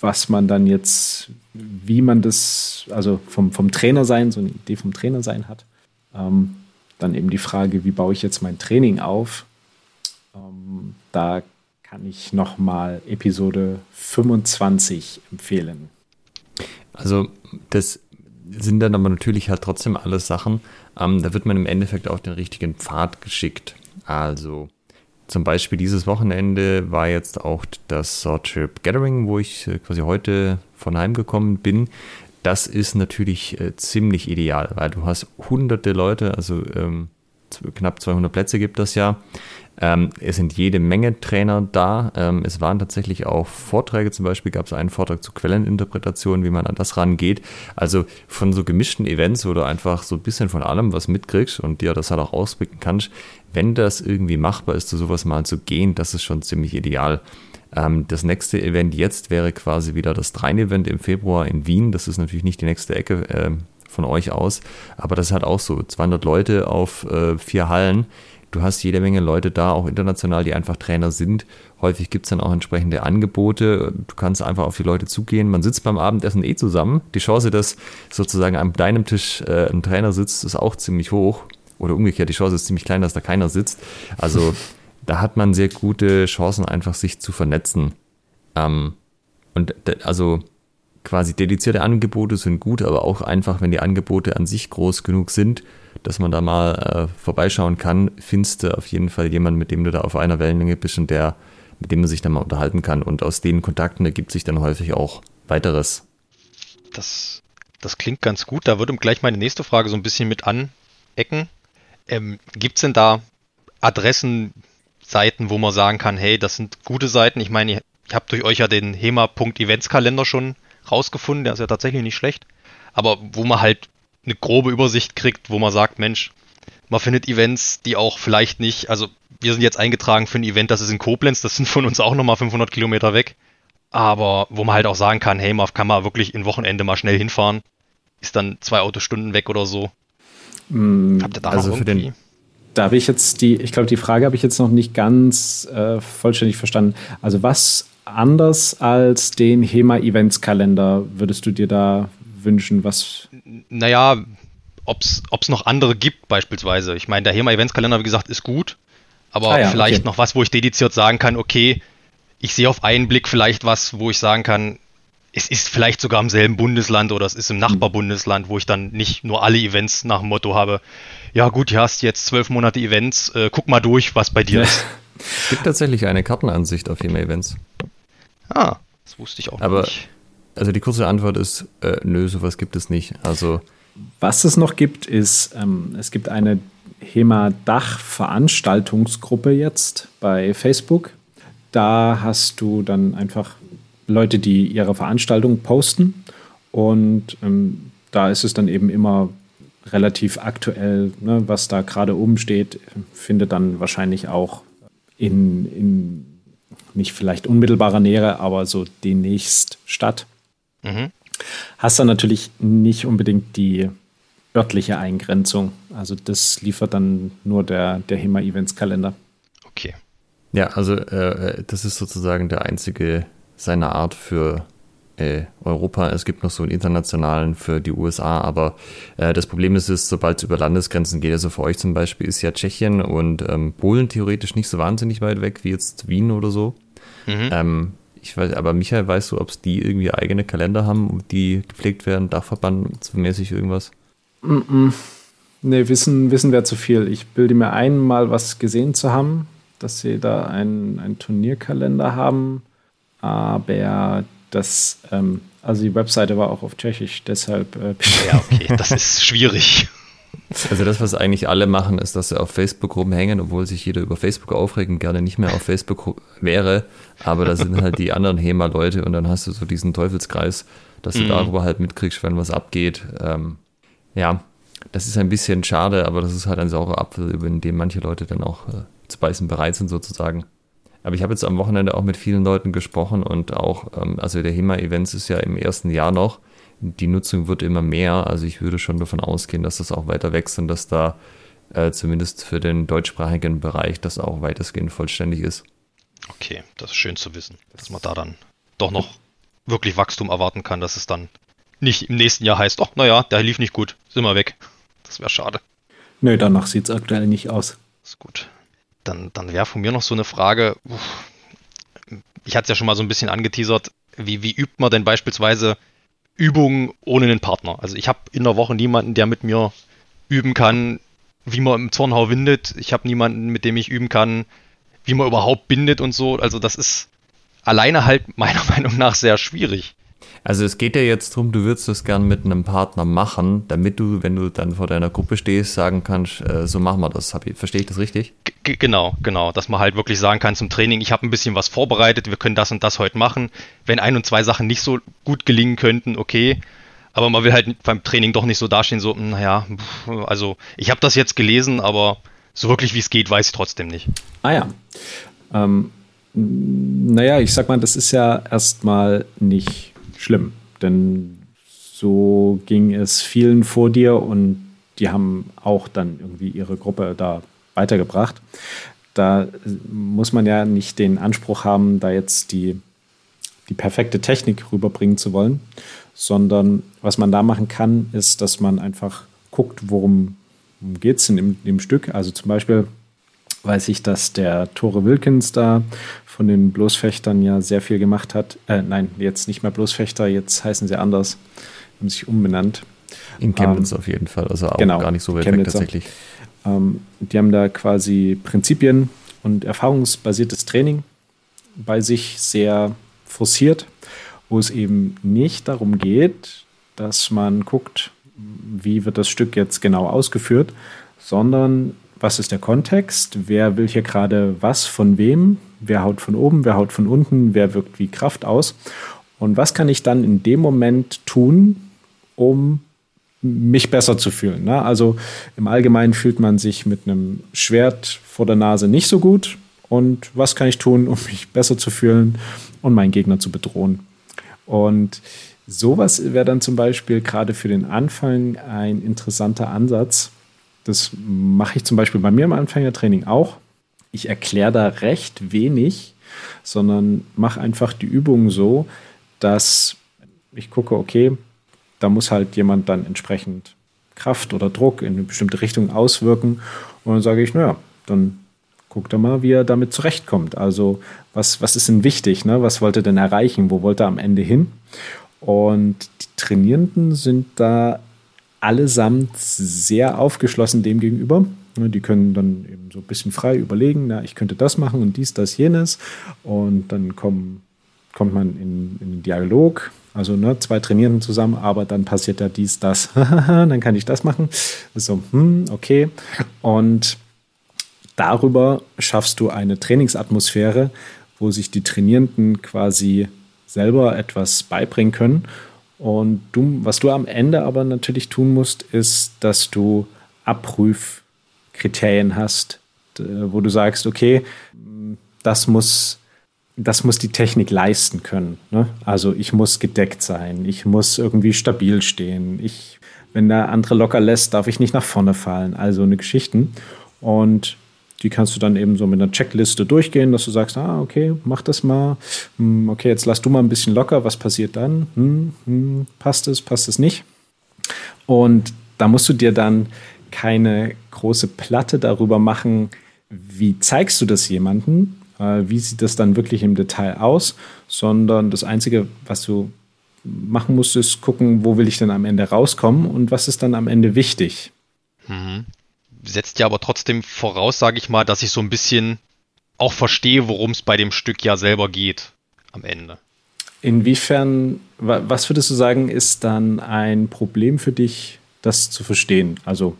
was man dann jetzt, wie man das, also vom, vom Trainer sein, so eine Idee vom Trainer sein hat. Ähm, dann eben die Frage, wie baue ich jetzt mein Training auf? Ähm, da kann ich nochmal Episode 25 empfehlen. Also, das sind dann aber natürlich halt trotzdem alles Sachen, ähm, da wird man im Endeffekt auf den richtigen Pfad geschickt. Also zum Beispiel dieses Wochenende war jetzt auch das Swordship Gathering, wo ich äh, quasi heute von heimgekommen bin. Das ist natürlich äh, ziemlich ideal, weil du hast hunderte Leute, also ähm, knapp 200 Plätze gibt das ja. Ähm, es sind jede Menge Trainer da. Ähm, es waren tatsächlich auch Vorträge, zum Beispiel gab es einen Vortrag zu Quelleninterpretation, wie man an das rangeht. Also von so gemischten Events, wo du einfach so ein bisschen von allem was mitkriegst und dir das halt auch ausblicken kannst, wenn das irgendwie machbar ist, zu sowas mal zu gehen, das ist schon ziemlich ideal. Ähm, das nächste Event jetzt wäre quasi wieder das Drein-Event im Februar in Wien. Das ist natürlich nicht die nächste Ecke äh, von euch aus, aber das halt auch so 200 Leute auf äh, vier Hallen du hast jede Menge Leute da, auch international, die einfach Trainer sind. Häufig gibt es dann auch entsprechende Angebote. Du kannst einfach auf die Leute zugehen. Man sitzt beim Abendessen eh zusammen. Die Chance, dass sozusagen an deinem Tisch äh, ein Trainer sitzt, ist auch ziemlich hoch. Oder umgekehrt, die Chance ist ziemlich klein, dass da keiner sitzt. Also da hat man sehr gute Chancen, einfach sich zu vernetzen. Ähm, und also quasi dedizierte Angebote sind gut, aber auch einfach, wenn die Angebote an sich groß genug sind, dass man da mal äh, vorbeischauen kann, findest du auf jeden Fall jemanden, mit dem du da auf einer Wellenlänge bist und der, mit dem man sich dann mal unterhalten kann. Und aus den Kontakten ergibt sich dann häufig auch weiteres. Das, das klingt ganz gut. Da würde gleich meine nächste Frage so ein bisschen mit anecken. Ähm, Gibt es denn da Adressen, Seiten, wo man sagen kann, hey, das sind gute Seiten? Ich meine, ich habe durch euch ja den HEMA.Eventskalender schon rausgefunden, der ist ja tatsächlich nicht schlecht. Aber wo man halt eine grobe Übersicht kriegt, wo man sagt, Mensch, man findet Events, die auch vielleicht nicht, also wir sind jetzt eingetragen für ein Event, das ist in Koblenz, das sind von uns auch nochmal 500 Kilometer weg, aber wo man halt auch sagen kann, hey, man kann mal wirklich in Wochenende mal schnell hinfahren, ist dann zwei Autostunden weg oder so. Mm, Habt ihr da also noch irgendwie? Den, da habe ich jetzt die, ich glaube, die Frage habe ich jetzt noch nicht ganz äh, vollständig verstanden. Also was anders als den HEMA-Events-Kalender würdest du dir da wünschen? Was? Naja, ob es noch andere gibt, beispielsweise. Ich meine, der HEMA Eventskalender, wie gesagt, ist gut, aber ah ja, vielleicht okay. noch was, wo ich dediziert sagen kann, okay, ich sehe auf einen Blick vielleicht was, wo ich sagen kann, es ist vielleicht sogar im selben Bundesland oder es ist im Nachbarbundesland, wo ich dann nicht nur alle Events nach dem Motto habe, ja gut, du hast jetzt zwölf Monate Events, äh, guck mal durch, was bei dir ist. (laughs) Es gibt tatsächlich eine Kartenansicht auf HEMA Events. Ah, das wusste ich auch aber, nicht. Also die kurze Antwort ist, äh, nö, sowas gibt es nicht. Also was es noch gibt, ist, ähm, es gibt eine HEMA-Dach-Veranstaltungsgruppe jetzt bei Facebook. Da hast du dann einfach Leute, die ihre Veranstaltung posten. Und ähm, da ist es dann eben immer relativ aktuell, ne, was da gerade oben steht, findet dann wahrscheinlich auch in, in nicht vielleicht unmittelbarer Nähe, aber so demnächst statt. Mhm. Hast dann natürlich nicht unbedingt die örtliche Eingrenzung. Also das liefert dann nur der, der HEMA-Events-Kalender. Okay. Ja, also äh, das ist sozusagen der einzige seiner Art für äh, Europa. Es gibt noch so einen internationalen für die USA, aber äh, das Problem ist, ist sobald es über Landesgrenzen geht, also für euch zum Beispiel ist ja Tschechien und ähm, Polen theoretisch nicht so wahnsinnig weit weg wie jetzt Wien oder so. Mhm. Ähm, ich weiß, aber Michael, weißt du, ob es die irgendwie eigene Kalender haben, die gepflegt werden, Dachverband-mäßig irgendwas? Mm -mm. Nee, wissen, wissen wir zu viel. Ich bilde mir ein, mal was gesehen zu haben, dass sie da einen Turnierkalender haben, aber das, ähm, also die Webseite war auch auf Tschechisch, deshalb. Äh, ja, okay, das ist schwierig. Also das, was eigentlich alle machen, ist, dass sie auf Facebook rumhängen, obwohl sich jeder über Facebook aufregen gerne nicht mehr auf Facebook wäre. Aber da sind halt die anderen HEMA-Leute und dann hast du so diesen Teufelskreis, dass du mhm. darüber halt mitkriegst, wenn was abgeht. Ähm, ja, das ist ein bisschen schade, aber das ist halt ein saurer Apfel, über den manche Leute dann auch äh, zu beißen bereit sind sozusagen. Aber ich habe jetzt am Wochenende auch mit vielen Leuten gesprochen und auch, ähm, also der HEMA-Events ist ja im ersten Jahr noch die Nutzung wird immer mehr. Also ich würde schon davon ausgehen, dass das auch weiter wächst und dass da äh, zumindest für den deutschsprachigen Bereich das auch weitestgehend vollständig ist. Okay, das ist schön zu wissen, dass man da dann doch noch wirklich Wachstum erwarten kann, dass es dann nicht im nächsten Jahr heißt, ach, naja, der lief nicht gut, sind wir weg. Das wäre schade. Nö, danach sieht es aktuell nicht aus. Ist gut. Dann, dann wäre von mir noch so eine Frage, ich hatte es ja schon mal so ein bisschen angeteasert, wie, wie übt man denn beispielsweise Übungen ohne einen Partner? Also ich habe in der Woche niemanden, der mit mir üben kann, wie man im Zornhau windet. Ich habe niemanden, mit dem ich üben kann, wie man überhaupt bindet und so. Also das ist alleine halt meiner (laughs) Meinung nach sehr schwierig. Also es geht ja jetzt darum, du würdest das gern mit einem Partner machen, damit du, wenn du dann vor deiner Gruppe stehst, sagen kannst, äh, so machen wir das. Verstehe ich das richtig? G genau, genau. Dass man halt wirklich sagen kann zum Training, ich habe ein bisschen was vorbereitet, wir können das und das heute machen. Wenn ein und zwei Sachen nicht so gut gelingen könnten, okay. Aber man will halt beim Training doch nicht so dastehen, so, hm, naja, also ich habe das jetzt gelesen, aber so wirklich wie es geht, weiß ich trotzdem nicht. Ah ja. Ähm, naja, ich sag mal, das ist ja erstmal nicht schlimm, denn so ging es vielen vor dir und die haben auch dann irgendwie ihre Gruppe da weitergebracht. Da muss man ja nicht den Anspruch haben, da jetzt die, die perfekte Technik rüberbringen zu wollen, sondern was man da machen kann, ist, dass man einfach guckt, worum, geht es in dem, dem Stück. Also zum Beispiel weiß ich, dass der Tore Wilkins da von den Bloßfechtern ja sehr viel gemacht hat. Äh, nein, jetzt nicht mehr Bloßfechter, jetzt heißen sie anders, haben sich umbenannt. In Chemnitz ähm, auf jeden Fall, also auch genau, gar nicht so weit weg tatsächlich. Ähm, die haben da quasi Prinzipien und erfahrungsbasiertes Training bei sich sehr forciert, wo es eben nicht darum geht, dass man guckt, wie wird das Stück jetzt genau ausgeführt, sondern was ist der Kontext, wer will hier gerade was von wem, wer haut von oben, wer haut von unten, wer wirkt wie Kraft aus und was kann ich dann in dem Moment tun, um mich besser zu fühlen. Ne? Also im Allgemeinen fühlt man sich mit einem Schwert vor der Nase nicht so gut und was kann ich tun, (laughs) um mich besser zu fühlen und meinen Gegner zu bedrohen. Und sowas wäre dann zum Beispiel gerade für den Anfang ein interessanter Ansatz, das mache ich zum Beispiel bei mir im Anfängertraining auch. Ich erkläre da recht wenig, sondern mache einfach die Übung so, dass ich gucke, okay, da muss halt jemand dann entsprechend Kraft oder Druck in eine bestimmte Richtung auswirken. Und dann sage ich, naja, dann guckt er mal, wie er damit zurechtkommt. Also, was, was ist denn wichtig? Ne? Was wollte er denn erreichen? Wo wollte er am Ende hin? Und die Trainierenden sind da allesamt sehr aufgeschlossen dem gegenüber. Die können dann eben so ein bisschen frei überlegen, na, ich könnte das machen und dies, das, jenes. Und dann kommen, kommt man in, in den Dialog. Also ne, zwei trainieren zusammen, aber dann passiert da dies, das. (laughs) dann kann ich das machen. So, hm, okay. Und darüber schaffst du eine Trainingsatmosphäre, wo sich die Trainierenden quasi selber etwas beibringen können und du, was du am Ende aber natürlich tun musst, ist, dass du Abprüfkriterien hast, wo du sagst, okay, das muss, das muss die Technik leisten können. Ne? Also ich muss gedeckt sein, ich muss irgendwie stabil stehen. Ich, wenn der andere locker lässt, darf ich nicht nach vorne fallen. Also eine Geschichten. Und die kannst du dann eben so mit einer Checkliste durchgehen, dass du sagst, ah, okay, mach das mal. Hm, okay, jetzt lass du mal ein bisschen locker. Was passiert dann? Hm, hm, passt es, passt es nicht? Und da musst du dir dann keine große Platte darüber machen, wie zeigst du das jemandem, äh, wie sieht das dann wirklich im Detail aus, sondern das Einzige, was du machen musst, ist gucken, wo will ich denn am Ende rauskommen und was ist dann am Ende wichtig. Mhm setzt ja aber trotzdem voraus, sage ich mal, dass ich so ein bisschen auch verstehe, worum es bei dem Stück ja selber geht am Ende. Inwiefern, was würdest du sagen, ist dann ein Problem für dich, das zu verstehen? Also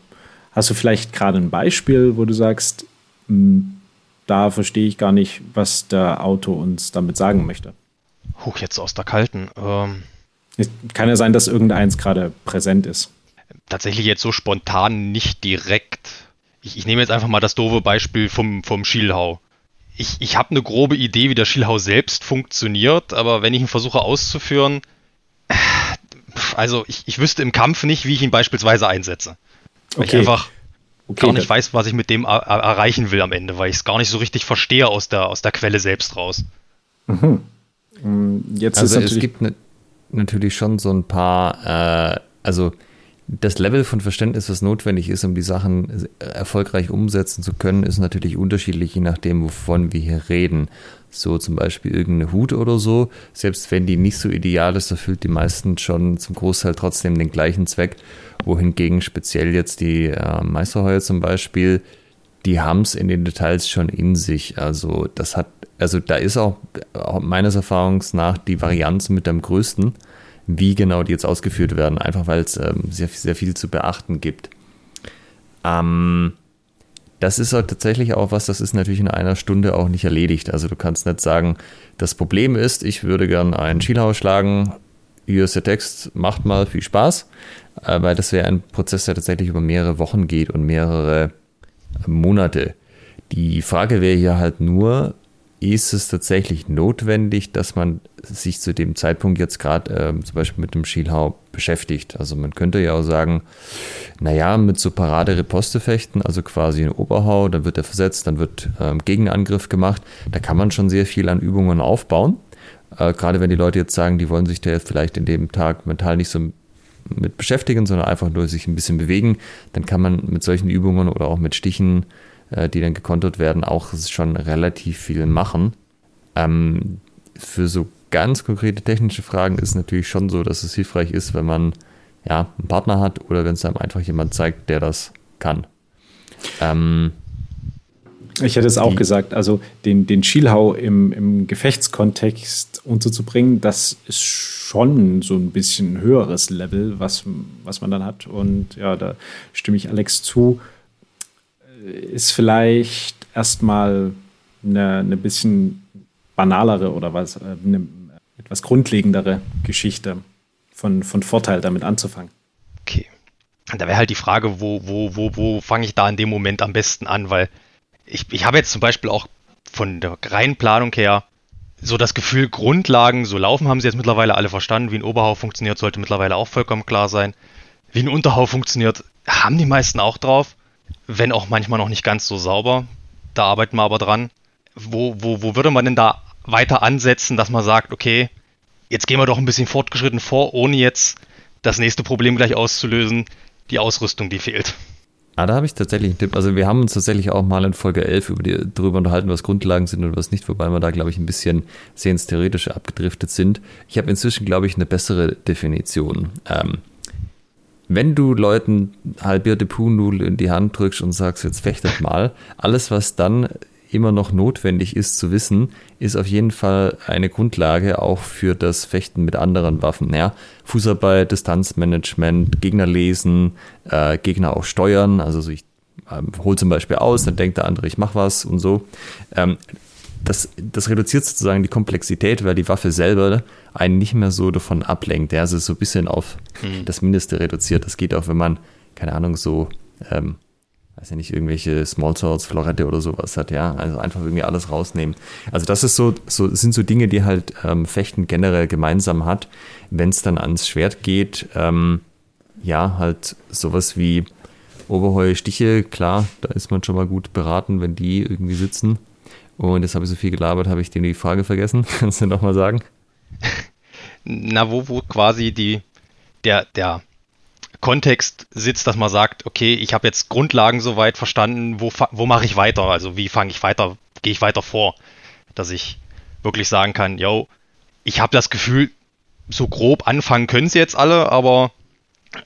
hast du vielleicht gerade ein Beispiel, wo du sagst, hm, da verstehe ich gar nicht, was der Autor uns damit sagen möchte? Huch, jetzt aus der Kalten. Ähm, kann ja sein, dass irgendeins gerade präsent ist tatsächlich jetzt so spontan nicht direkt. Ich, ich nehme jetzt einfach mal das doofe Beispiel vom, vom Schielhau. Ich, ich habe eine grobe Idee, wie der Schielhau selbst funktioniert, aber wenn ich ihn versuche auszuführen, (sighs) Also ich, ich wüsste im Kampf nicht, wie ich ihn beispielsweise einsetze. Weil okay. ich einfach okay, gar nicht weiß, was ich mit dem er erreichen will am Ende, weil ich es gar nicht so richtig verstehe aus der, aus der Quelle selbst raus. Mhm. Mm, jetzt also es gibt ne, natürlich schon so ein paar, äh, also das Level von Verständnis, was notwendig ist, um die Sachen erfolgreich umsetzen zu können, ist natürlich unterschiedlich, je nachdem, wovon wir hier reden. So zum Beispiel irgendeine Hut oder so, selbst wenn die nicht so ideal ist, erfüllt die meisten schon zum Großteil trotzdem den gleichen Zweck. Wohingegen speziell jetzt die äh, Meisterheuer zum Beispiel, die haben es in den Details schon in sich. Also das hat, also da ist auch, meines Erfahrungs nach die Varianz mit am größten wie genau die jetzt ausgeführt werden, einfach weil es ähm, sehr, sehr viel zu beachten gibt. Ähm, das ist halt tatsächlich auch was, das ist natürlich in einer Stunde auch nicht erledigt. Also du kannst nicht sagen, das Problem ist, ich würde gern einen Schielhaus schlagen, hier ist der Text, macht mal viel Spaß, äh, weil das wäre ein Prozess, der tatsächlich über mehrere Wochen geht und mehrere Monate. Die Frage wäre hier halt nur, ist es tatsächlich notwendig, dass man sich zu dem Zeitpunkt jetzt gerade äh, zum Beispiel mit dem Schielhau beschäftigt? Also man könnte ja auch sagen, naja, mit so Parade-Riposte-Fechten, also quasi ein Oberhau, dann wird er versetzt, dann wird ähm, Gegenangriff gemacht. Da kann man schon sehr viel an Übungen aufbauen. Äh, gerade wenn die Leute jetzt sagen, die wollen sich da jetzt vielleicht in dem Tag mental nicht so mit beschäftigen, sondern einfach nur sich ein bisschen bewegen, dann kann man mit solchen Übungen oder auch mit Stichen äh, die dann gekontert werden, auch schon relativ viel machen. Ähm, für so ganz konkrete technische Fragen ist es natürlich schon so, dass es hilfreich ist, wenn man ja, einen Partner hat oder wenn es einem einfach jemand zeigt, der das kann. Ähm, ich hätte es auch gesagt, also den, den Schielhau im, im Gefechtskontext unterzubringen, das ist schon so ein bisschen höheres Level, was, was man dann hat. Und ja, da stimme ich Alex zu ist vielleicht erstmal eine, eine bisschen banalere oder was, äh, eine etwas grundlegendere Geschichte von, von Vorteil damit anzufangen. Okay. Da wäre halt die Frage, wo, wo, wo, wo fange ich da in dem Moment am besten an, weil ich, ich habe jetzt zum Beispiel auch von der reinen Planung her so das Gefühl, Grundlagen, so laufen haben sie jetzt mittlerweile alle verstanden. Wie ein Oberhau funktioniert, sollte mittlerweile auch vollkommen klar sein. Wie ein Unterhau funktioniert, haben die meisten auch drauf wenn auch manchmal noch nicht ganz so sauber. Da arbeiten wir aber dran. Wo, wo, wo würde man denn da weiter ansetzen, dass man sagt, okay, jetzt gehen wir doch ein bisschen fortgeschritten vor, ohne jetzt das nächste Problem gleich auszulösen, die Ausrüstung, die fehlt. Ah, da habe ich tatsächlich einen Tipp. Also wir haben uns tatsächlich auch mal in Folge 11 über die, darüber unterhalten, was Grundlagen sind und was nicht, wobei wir da, glaube ich, ein bisschen Theoretische abgedriftet sind. Ich habe inzwischen, glaube ich, eine bessere Definition. Ähm, wenn du Leuten halbierte Puhnudel in die Hand drückst und sagst, jetzt fechtet mal, alles, was dann immer noch notwendig ist zu wissen, ist auf jeden Fall eine Grundlage auch für das Fechten mit anderen Waffen. Ja? Fußarbeit, Distanzmanagement, Gegner lesen, äh, Gegner auch steuern. Also so ich ähm, hole zum Beispiel aus, dann denkt der andere, ich mach was und so. Ähm, das, das reduziert sozusagen die Komplexität, weil die Waffe selber einen nicht mehr so davon ablenkt. Der ist so ein bisschen auf mhm. das Mindeste reduziert. Das geht auch, wenn man, keine Ahnung, so, ähm, weiß ja nicht, irgendwelche Small Swords, Florette oder sowas hat, ja. Also einfach irgendwie alles rausnehmen. Also das ist so, so sind so Dinge, die halt ähm, Fechten generell gemeinsam hat. Wenn es dann ans Schwert geht, ähm, ja, halt sowas wie Oberheu, Stiche, klar, da ist man schon mal gut beraten, wenn die irgendwie sitzen. Und jetzt habe ich so viel gelabert, habe ich dir die Frage vergessen. (laughs) Kannst du nochmal sagen? (laughs) Na, wo, wo quasi die, der, der Kontext sitzt, dass man sagt, okay, ich habe jetzt Grundlagen soweit verstanden, wo, wo mache ich weiter? Also wie fange ich weiter, gehe ich weiter vor? Dass ich wirklich sagen kann, yo, ich habe das Gefühl, so grob anfangen können sie jetzt alle, aber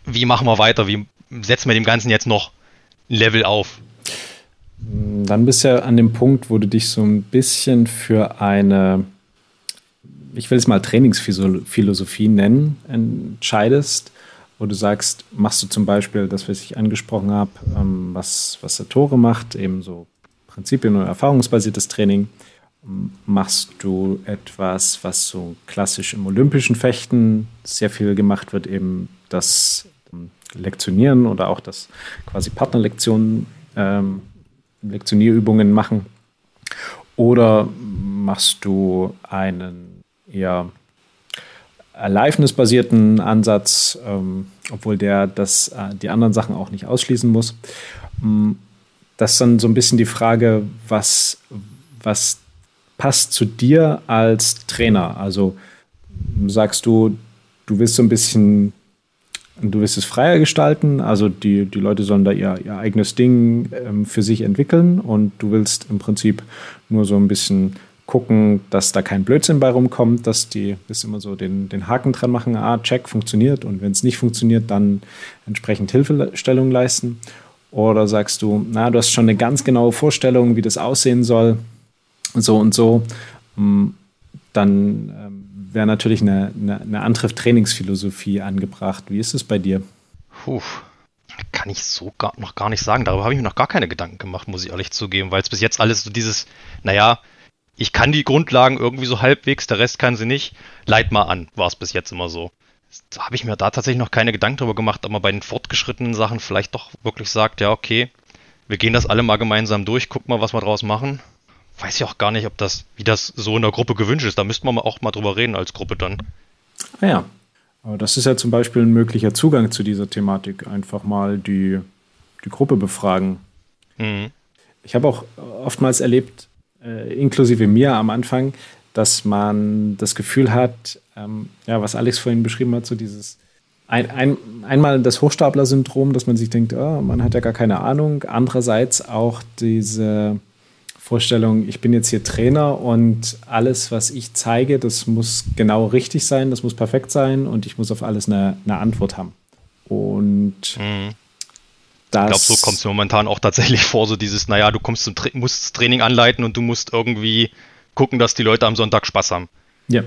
wie machen wir weiter? Wie setzen wir dem Ganzen jetzt noch ein Level auf? Dann bist du ja an dem Punkt, wo du dich so ein bisschen für eine, ich will es mal Trainingsphilosophie nennen, entscheidest, wo du sagst, machst du zum Beispiel das, was ich angesprochen habe, ähm, was, was der Tore macht, eben so Prinzipien- und erfahrungsbasiertes Training. Machst du etwas, was so klassisch im olympischen Fechten sehr viel gemacht wird, eben das Lektionieren oder auch das quasi Partnerlektionen ähm, Lektionierübungen machen? Oder machst du einen eher Aliveness-basierten Ansatz, ähm, obwohl der das, äh, die anderen Sachen auch nicht ausschließen muss. Mm, das ist dann so ein bisschen die Frage, was, was passt zu dir als Trainer? Also sagst du, du willst so ein bisschen, du willst es freier gestalten, also die, die Leute sollen da ihr, ihr eigenes Ding ähm, für sich entwickeln. Und du willst im Prinzip nur so ein bisschen gucken, dass da kein Blödsinn bei rumkommt, dass die bis immer so den, den Haken dran machen, ah, check, funktioniert. Und wenn es nicht funktioniert, dann entsprechend Hilfestellung leisten. Oder sagst du, na, du hast schon eine ganz genaue Vorstellung, wie das aussehen soll, so und so, mm, dann ähm, wäre natürlich eine, eine, eine andere Trainingsphilosophie angebracht. Wie ist es bei dir? Puh, kann ich so gar, noch gar nicht sagen. Darüber habe ich mir noch gar keine Gedanken gemacht, muss ich ehrlich zugeben, weil es bis jetzt alles so dieses, naja, ich kann die Grundlagen irgendwie so halbwegs, der Rest kann sie nicht. Leit mal an, war es bis jetzt immer so. Da habe ich mir da tatsächlich noch keine Gedanken drüber gemacht, man bei den fortgeschrittenen Sachen vielleicht doch wirklich sagt, ja, okay, wir gehen das alle mal gemeinsam durch, guck mal, was wir draus machen. Weiß ich auch gar nicht, ob das, wie das so in der Gruppe gewünscht ist. Da müssten wir auch mal drüber reden als Gruppe dann. Ah ja, aber das ist ja zum Beispiel ein möglicher Zugang zu dieser Thematik. Einfach mal die, die Gruppe befragen. Mhm. Ich habe auch oftmals erlebt, äh, inklusive mir am Anfang, dass man das Gefühl hat, ähm, ja, was Alex vorhin beschrieben hat, so dieses ein, ein, einmal das Hochstapler-Syndrom, dass man sich denkt, oh, man hat ja gar keine Ahnung. Andererseits auch diese Vorstellung, ich bin jetzt hier Trainer und alles, was ich zeige, das muss genau richtig sein, das muss perfekt sein und ich muss auf alles eine, eine Antwort haben. Und mhm. Das ich glaube, so kommt es momentan auch tatsächlich (laughs) vor, so dieses, naja, du kommst zum Tra musst das Training anleiten und du musst irgendwie gucken, dass die Leute am Sonntag Spaß haben. Ja,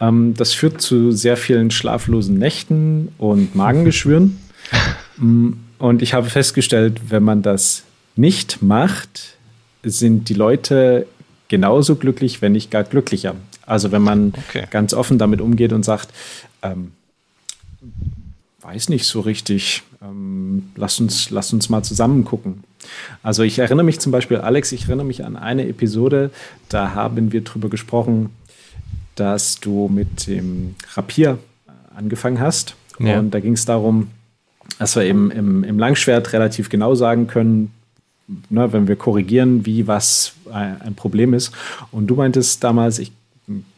ähm, das führt zu sehr vielen schlaflosen Nächten und Magengeschwüren. (laughs) Mm, und ich habe festgestellt, wenn man das nicht macht, sind die Leute genauso glücklich, wenn nicht gar glücklicher. Also wenn man okay. ganz offen damit umgeht und sagt, ähm, weiß nicht so richtig, ähm, lass, uns, lass uns mal zusammen gucken. Also ich erinnere mich zum Beispiel, Alex, ich erinnere mich an eine Episode, da haben wir darüber gesprochen, dass du mit dem Rapier angefangen hast. Ja. Und da ging es darum, dass wir eben im, im Langschwert relativ genau sagen können, ne, wenn wir korrigieren, wie was ein Problem ist. Und du meintest damals, ich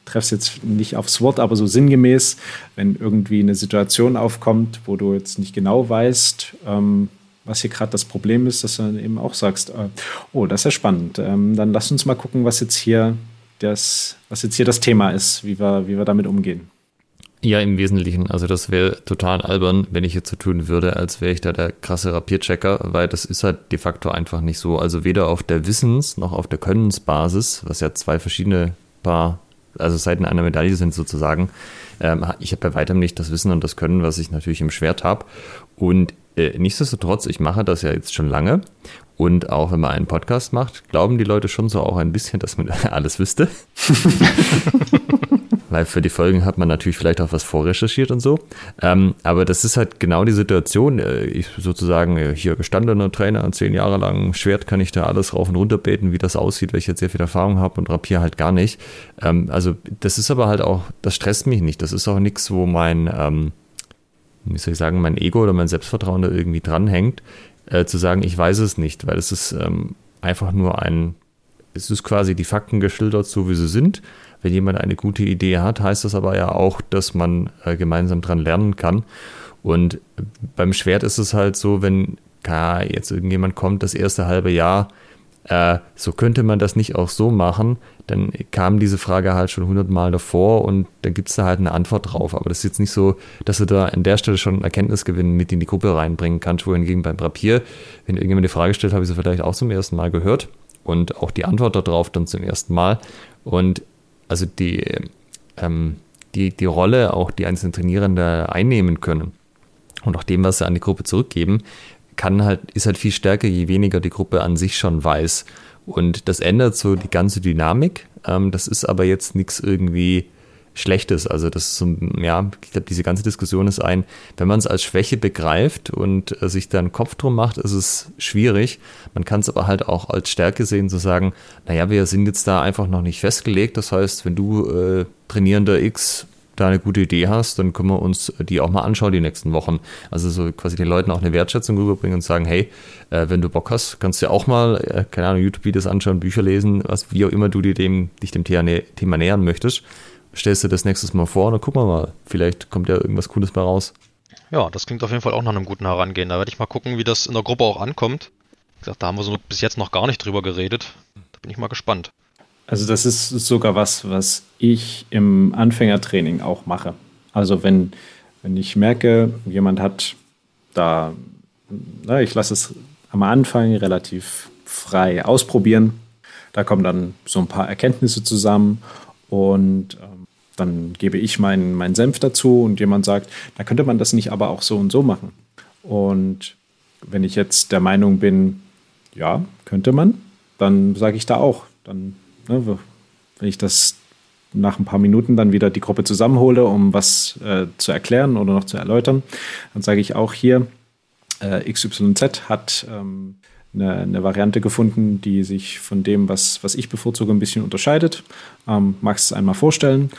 treffe es jetzt nicht aufs Wort, aber so sinngemäß, wenn irgendwie eine Situation aufkommt, wo du jetzt nicht genau weißt, ähm, was hier gerade das Problem ist, dass du dann eben auch sagst, äh, oh, das ist ja spannend. Ähm, dann lass uns mal gucken, was jetzt hier das, was jetzt hier das Thema ist, wie wir, wie wir damit umgehen. Ja, im Wesentlichen. Also das wäre total albern, wenn ich jetzt so tun würde, als wäre ich da der krasse Rapierchecker, weil das ist halt de facto einfach nicht so. Also weder auf der Wissens- noch auf der Könnensbasis, was ja zwei verschiedene Paar also Seiten einer Medaille sind sozusagen. Ähm, ich habe bei weitem nicht das Wissen und das Können, was ich natürlich im Schwert habe. Und äh, nichtsdestotrotz, ich mache das ja jetzt schon lange. Und auch wenn man einen Podcast macht, glauben die Leute schon so auch ein bisschen, dass man (laughs) alles wüsste. (laughs) weil für die Folgen hat man natürlich vielleicht auch was vorrecherchiert und so. Ähm, aber das ist halt genau die Situation. Äh, ich sozusagen äh, hier gestandener Trainer, zehn Jahre lang Schwert kann ich da alles rauf und runter beten, wie das aussieht, weil ich jetzt sehr viel Erfahrung habe und Rapier halt gar nicht. Ähm, also das ist aber halt auch, das stresst mich nicht. Das ist auch nichts, wo mein, ähm, wie soll ich sagen, mein Ego oder mein Selbstvertrauen da irgendwie dranhängt, äh, zu sagen, ich weiß es nicht, weil es ist ähm, einfach nur ein, es ist quasi die Fakten geschildert, so wie sie sind wenn jemand eine gute Idee hat, heißt das aber ja auch, dass man äh, gemeinsam dran lernen kann. Und beim Schwert ist es halt so, wenn ja, jetzt irgendjemand kommt, das erste halbe Jahr, äh, so könnte man das nicht auch so machen, dann kam diese Frage halt schon hundertmal davor und dann gibt es da halt eine Antwort drauf. Aber das ist jetzt nicht so, dass du da an der Stelle schon Erkenntnisgewinn mit in die Gruppe reinbringen kannst, wohingegen beim Papier, wenn irgendjemand die Frage stellt, habe ich sie vielleicht auch zum ersten Mal gehört und auch die Antwort darauf dann zum ersten Mal. Und also die, ähm, die, die Rolle auch die einzelnen Trainierende einnehmen können und auch dem, was sie an die Gruppe zurückgeben, kann halt, ist halt viel stärker, je weniger die Gruppe an sich schon weiß. Und das ändert so die ganze Dynamik. Ähm, das ist aber jetzt nichts irgendwie Schlechtes. Also das ist so, ja, ich glaube, diese ganze Diskussion ist ein, wenn man es als Schwäche begreift und äh, sich dann Kopf drum macht, ist es schwierig. Man kann es aber halt auch als Stärke sehen, zu sagen, naja, wir sind jetzt da einfach noch nicht festgelegt. Das heißt, wenn du äh, Trainierender X da eine gute Idee hast, dann können wir uns die auch mal anschauen die nächsten Wochen. Also so quasi den Leuten auch eine Wertschätzung rüberbringen und sagen, hey, äh, wenn du Bock hast, kannst du ja auch mal, äh, keine Ahnung, YouTube-Videos anschauen, Bücher lesen, was, wie auch immer du dir dem, dich dem Thema nähern möchtest. Stellst du das nächstes Mal vor und dann gucken wir mal. Vielleicht kommt ja irgendwas Cooles bei raus. Ja, das klingt auf jeden Fall auch nach einem guten Herangehen. Da werde ich mal gucken, wie das in der Gruppe auch ankommt. Wie gesagt, da haben wir so bis jetzt noch gar nicht drüber geredet. Da bin ich mal gespannt. Also das ist sogar was, was ich im Anfängertraining auch mache. Also wenn, wenn ich merke, jemand hat da, na, ich lasse es am Anfang relativ frei ausprobieren. Da kommen dann so ein paar Erkenntnisse zusammen und ähm, dann gebe ich meinen mein Senf dazu und jemand sagt, da könnte man das nicht aber auch so und so machen. Und wenn ich jetzt der Meinung bin, ja, könnte man, dann sage ich da auch, dann Ne, wenn ich das nach ein paar Minuten dann wieder die Gruppe zusammenhole, um was äh, zu erklären oder noch zu erläutern, dann sage ich auch hier, äh, XYZ hat ähm, eine, eine, Variante gefunden, die sich von dem, was, was ich bevorzuge, ein bisschen unterscheidet. Ähm, magst du es einmal vorstellen?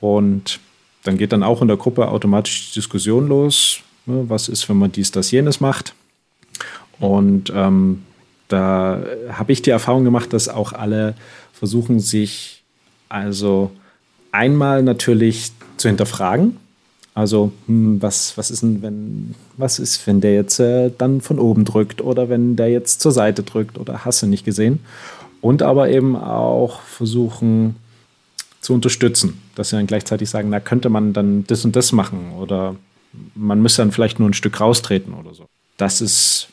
Und dann geht dann auch in der Gruppe automatisch die Diskussion los. Ne, was ist, wenn man dies, das, jenes macht? Und ähm, da habe ich die Erfahrung gemacht, dass auch alle versuchen sich also einmal natürlich zu hinterfragen. Also, hm, was, was ist denn, wenn, was ist, wenn der jetzt äh, dann von oben drückt oder wenn der jetzt zur Seite drückt oder hasse nicht gesehen. Und aber eben auch versuchen zu unterstützen, dass sie dann gleichzeitig sagen, na, könnte man dann das und das machen oder man müsste dann vielleicht nur ein Stück raustreten oder so. Das ist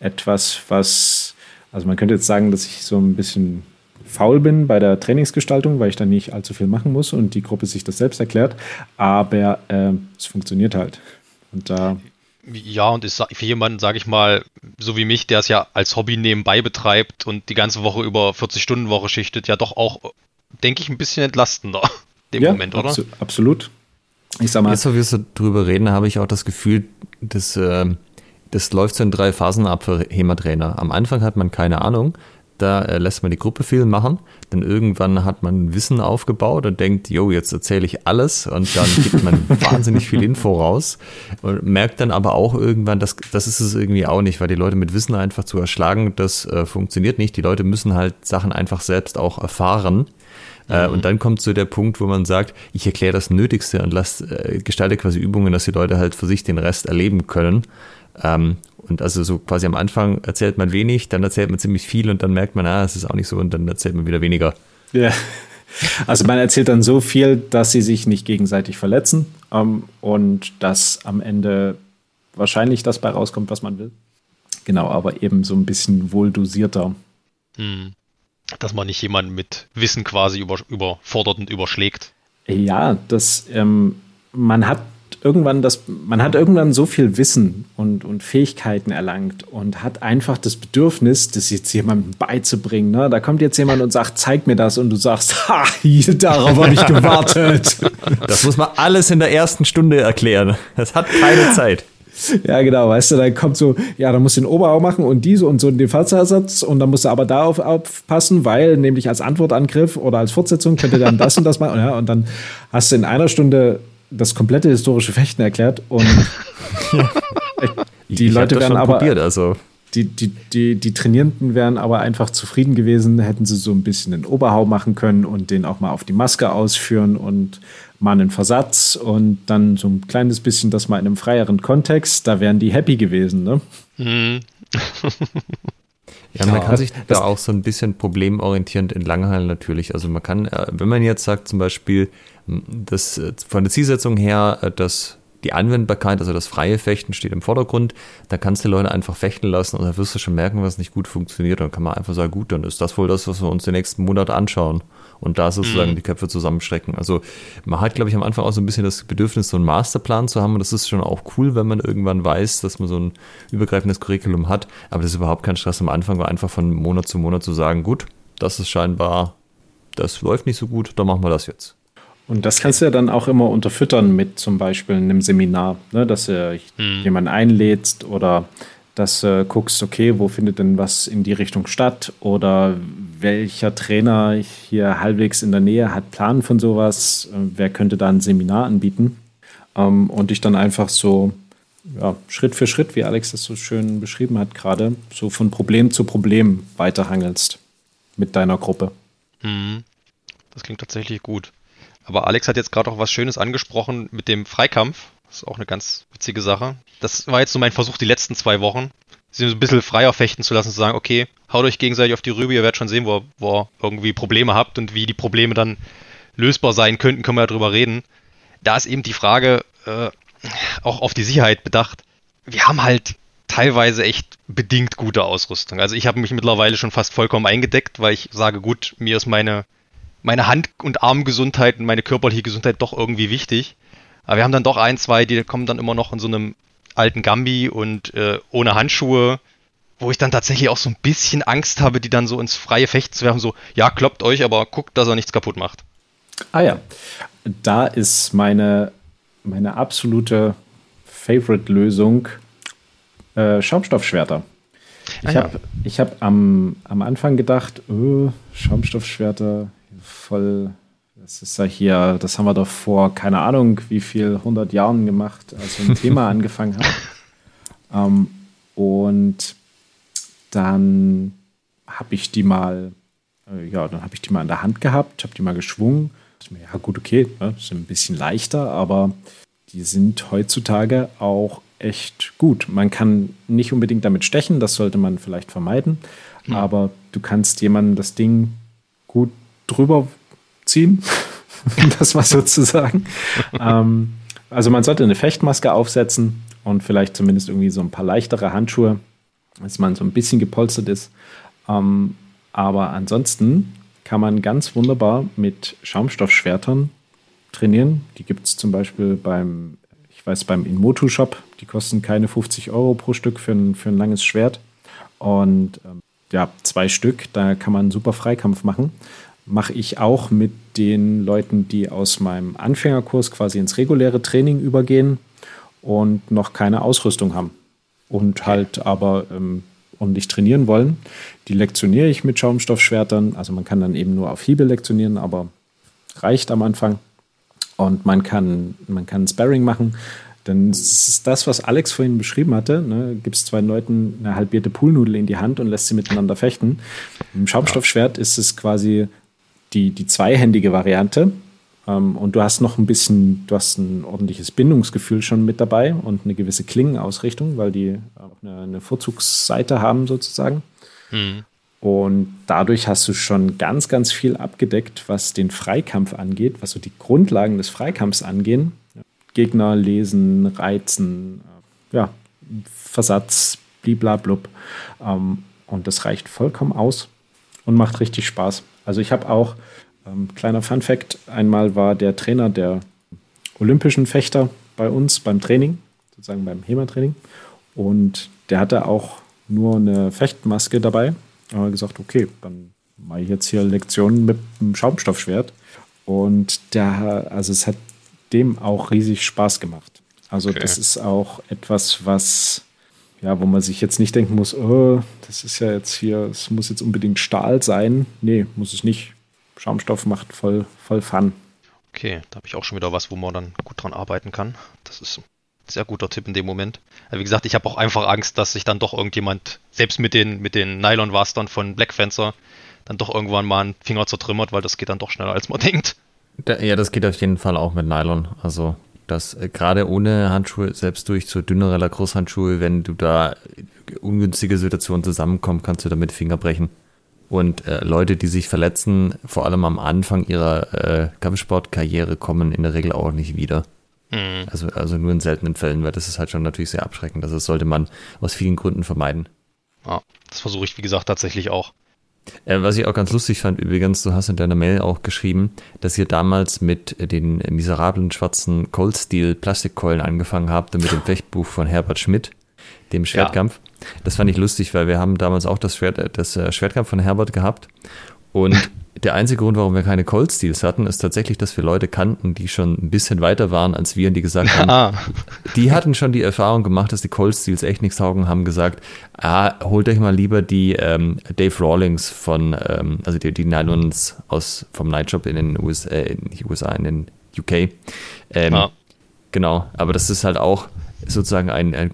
etwas, was, also man könnte jetzt sagen, dass ich so ein bisschen faul bin bei der Trainingsgestaltung, weil ich dann nicht allzu viel machen muss und die Gruppe sich das selbst erklärt. Aber äh, es funktioniert halt. Und da. Ja, und ist für jemanden, sage ich mal, so wie mich, der es ja als Hobby nebenbei betreibt und die ganze Woche über 40-Stunden-Woche schichtet, ja doch auch, denke ich, ein bisschen entlastender (laughs) dem ja, Moment, oder? Abso absolut. Ich sag mal. Jetzt, wo wir so drüber reden, habe ich auch das Gefühl, dass. Äh, das läuft so in drei Phasen ab für HEMA-Trainer. Am Anfang hat man keine Ahnung, da äh, lässt man die Gruppe viel machen. Dann irgendwann hat man Wissen aufgebaut und denkt, jo, jetzt erzähle ich alles und dann gibt man (laughs) wahnsinnig viel Info raus und merkt dann aber auch irgendwann, dass das ist es irgendwie auch nicht, weil die Leute mit Wissen einfach zu erschlagen, das äh, funktioniert nicht. Die Leute müssen halt Sachen einfach selbst auch erfahren. Äh, mhm. Und dann kommt so der Punkt, wo man sagt, ich erkläre das Nötigste und lass, äh, gestalte quasi Übungen, dass die Leute halt für sich den Rest erleben können. Ähm, und also so quasi am Anfang erzählt man wenig, dann erzählt man ziemlich viel und dann merkt man, ah, es ist auch nicht so und dann erzählt man wieder weniger. Ja. Also man erzählt dann so viel, dass sie sich nicht gegenseitig verletzen ähm, und dass am Ende wahrscheinlich das bei rauskommt, was man will. Genau, aber eben so ein bisschen wohl dosierter. Hm. Dass man nicht jemanden mit Wissen quasi über, überfordert und überschlägt. Ja, das, ähm, man hat irgendwann das, man hat irgendwann so viel Wissen und, und Fähigkeiten erlangt und hat einfach das Bedürfnis, das jetzt jemandem beizubringen. Ne? Da kommt jetzt jemand und sagt, zeig mir das und du sagst, (laughs) ha, darauf habe ich gewartet. Das muss man alles in der ersten Stunde erklären. Das hat keine Zeit. Ja, genau, weißt du, dann kommt so, ja, dann musst du den Oberarm machen und diese und so den Fallzersatz und dann musst du aber darauf aufpassen, weil nämlich als Antwortangriff oder als Fortsetzung könnte dann das und das machen. Ja, und dann hast du in einer Stunde das komplette historische Fechten erklärt und (laughs) die ich Leute werden aber probiert, also. Die, die, die, die Trainierenden wären aber einfach zufrieden gewesen, hätten sie so ein bisschen den Oberhau machen können und den auch mal auf die Maske ausführen und mal einen Versatz und dann so ein kleines bisschen das mal in einem freieren Kontext, da wären die happy gewesen, ne? Mhm. (laughs) Ja, man kann sich da auch so ein bisschen problemorientierend entlanghalten natürlich. Also man kann, äh, wenn man jetzt sagt zum Beispiel, das äh, von der Zielsetzung her, äh, dass die Anwendbarkeit, also das freie Fechten steht im Vordergrund, da kannst du Leute einfach fechten lassen und da wirst du schon merken, was nicht gut funktioniert. Dann kann man einfach sagen, gut, dann ist das wohl das, was wir uns den nächsten Monat anschauen und da sozusagen mhm. die Köpfe zusammenstrecken. Also man hat, glaube ich, am Anfang auch so ein bisschen das Bedürfnis, so einen Masterplan zu haben und das ist schon auch cool, wenn man irgendwann weiß, dass man so ein übergreifendes Curriculum hat, aber das ist überhaupt kein Stress am Anfang, war einfach von Monat zu Monat zu sagen, gut, das ist scheinbar, das läuft nicht so gut, dann machen wir das jetzt. Und das kannst du ja dann auch immer unterfüttern mit zum Beispiel einem Seminar, ne? dass du hm. jemanden einlädst oder dass du guckst, okay, wo findet denn was in die Richtung statt oder welcher Trainer hier halbwegs in der Nähe hat Plan von sowas, äh, wer könnte da ein Seminar anbieten ähm, und dich dann einfach so ja, Schritt für Schritt, wie Alex das so schön beschrieben hat gerade, so von Problem zu Problem weiterhangelst mit deiner Gruppe. Mhm. Das klingt tatsächlich gut. Aber Alex hat jetzt gerade auch was Schönes angesprochen mit dem Freikampf. Das ist auch eine ganz witzige Sache. Das war jetzt so mein Versuch die letzten zwei Wochen, sie ein bisschen freier fechten zu lassen, zu sagen, okay, haut euch gegenseitig auf die Rübe, ihr werdet schon sehen, wo, wo ihr irgendwie Probleme habt und wie die Probleme dann lösbar sein könnten, können wir ja drüber reden. Da ist eben die Frage, äh, auch auf die Sicherheit bedacht. Wir haben halt teilweise echt bedingt gute Ausrüstung. Also ich habe mich mittlerweile schon fast vollkommen eingedeckt, weil ich sage, gut, mir ist meine, meine Hand- und Armgesundheit und meine körperliche Gesundheit doch irgendwie wichtig. Aber wir haben dann doch ein, zwei, die kommen dann immer noch in so einem alten Gambi und äh, ohne Handschuhe, wo ich dann tatsächlich auch so ein bisschen Angst habe, die dann so ins freie Fechten zu werfen, so, ja, kloppt euch, aber guckt, dass er nichts kaputt macht. Ah ja, da ist meine, meine absolute Favorite-Lösung äh, Schaumstoffschwerter. Ich ah, ja. habe hab am, am Anfang gedacht, oh, Schaumstoffschwerter, voll, das ist ja hier, das haben wir doch vor, keine Ahnung, wie viel, 100 Jahren gemacht, als wir ein Thema (laughs) angefangen haben. Ähm, und dann habe ich die mal, äh, ja, dann habe ich die mal in der Hand gehabt, habe die mal geschwungen. Ja, gut, okay, ne, sind ein bisschen leichter, aber die sind heutzutage auch echt gut. Man kann nicht unbedingt damit stechen, das sollte man vielleicht vermeiden, mhm. aber du kannst jemandem das Ding gut drüber ziehen, (laughs) das war sozusagen. ähm, also man sollte eine Fechtmaske aufsetzen und vielleicht zumindest irgendwie so ein paar leichtere Handschuhe, dass man so ein bisschen gepolstert ist. Ähm, aber ansonsten kann man ganz wunderbar mit Schaumstoffschwertern trainieren. Die gibt es zum Beispiel beim, ich weiß, beim Inmotu Shop. Die kosten keine 50 Euro pro Stück für ein, für ein langes Schwert. Und ähm, ja, zwei Stück, da kann man super Freikampf machen. Mache ich auch mit den Leuten, die aus meinem Anfängerkurs quasi ins reguläre Training übergehen und noch keine Ausrüstung haben. Und halt aber ähm, ordentlich trainieren wollen. Die lektioniere ich mit Schaumstoffschwertern. Also man kann dann eben nur auf Hiebe lektionieren, aber reicht am Anfang. Und man kann, man kann Sparring machen. Dann ist das, was Alex vorhin beschrieben hatte. Ne? Gibt es zwei Leuten eine halbierte Poolnudel in die Hand und lässt sie miteinander fechten. Im Schaumstoffschwert ist es quasi die, die zweihändige Variante. Ähm, und du hast noch ein bisschen, du hast ein ordentliches Bindungsgefühl schon mit dabei und eine gewisse Klingenausrichtung, weil die auch eine, eine Vorzugsseite haben sozusagen. Mhm. Und dadurch hast du schon ganz, ganz viel abgedeckt, was den Freikampf angeht, was so die Grundlagen des Freikampfs angehen. Gegner lesen, reizen, äh, ja, Versatz, bliblablub. Ähm, und das reicht vollkommen aus und macht richtig Spaß. Also ich habe auch, ähm, kleiner Fun fact, einmal war der Trainer der olympischen Fechter bei uns beim Training, sozusagen beim HEMA-Training. Und der hatte auch nur eine Fechtmaske dabei haben wir gesagt, okay, dann mache ich jetzt hier Lektionen mit einem Schaumstoffschwert. Und der, also es hat dem auch riesig Spaß gemacht. Also okay. das ist auch etwas, was, ja, wo man sich jetzt nicht denken muss, oh, das ist ja jetzt hier, es muss jetzt unbedingt Stahl sein. Nee, muss es nicht. Schaumstoff macht voll, voll Fun. Okay, da habe ich auch schon wieder was, wo man dann gut dran arbeiten kann. Das ist sehr guter Tipp in dem Moment. Wie gesagt, ich habe auch einfach Angst, dass sich dann doch irgendjemand, selbst mit den, mit den Nylon-Wastern von Black Fencer, dann doch irgendwann mal einen Finger zertrümmert, weil das geht dann doch schneller, als man (laughs) denkt. ja, das geht auf jeden Fall auch mit Nylon. Also das äh, gerade ohne Handschuhe, selbst durch so dünnere Lacrosse-Handschuhe, wenn du da ungünstige Situationen zusammenkommst, kannst du damit Finger brechen. Und äh, Leute, die sich verletzen, vor allem am Anfang ihrer äh, Kampfsportkarriere, kommen in der Regel auch nicht wieder. Mhm. Also, also nur in seltenen Fällen, weil das ist halt schon natürlich sehr abschreckend. Also das sollte man aus vielen Gründen vermeiden. Ja, das versuche ich, wie gesagt, tatsächlich auch. Äh, was ich auch ganz lustig fand, übrigens, du hast in deiner Mail auch geschrieben, dass ihr damals mit den miserablen schwarzen Cold Steel Plastikkeulen angefangen habt und mit dem Fechtbuch von Herbert Schmidt, dem Schwertkampf. Ja. Das fand ich lustig, weil wir haben damals auch das, Schwert, das äh, Schwertkampf von Herbert gehabt und (laughs) der einzige Grund, warum wir keine Cold Steels hatten, ist tatsächlich, dass wir Leute kannten, die schon ein bisschen weiter waren als wir und die gesagt haben, ah. die hatten schon die Erfahrung gemacht, dass die Cold Steels echt nichts taugen, haben gesagt, ah, holt euch mal lieber die ähm, Dave Rawlings von, ähm, also die, die Nylons aus, vom Nightshop in den USA, äh, in USA, in den UK. Ähm, ah. Genau, aber das ist halt auch, sozusagen ein, ein,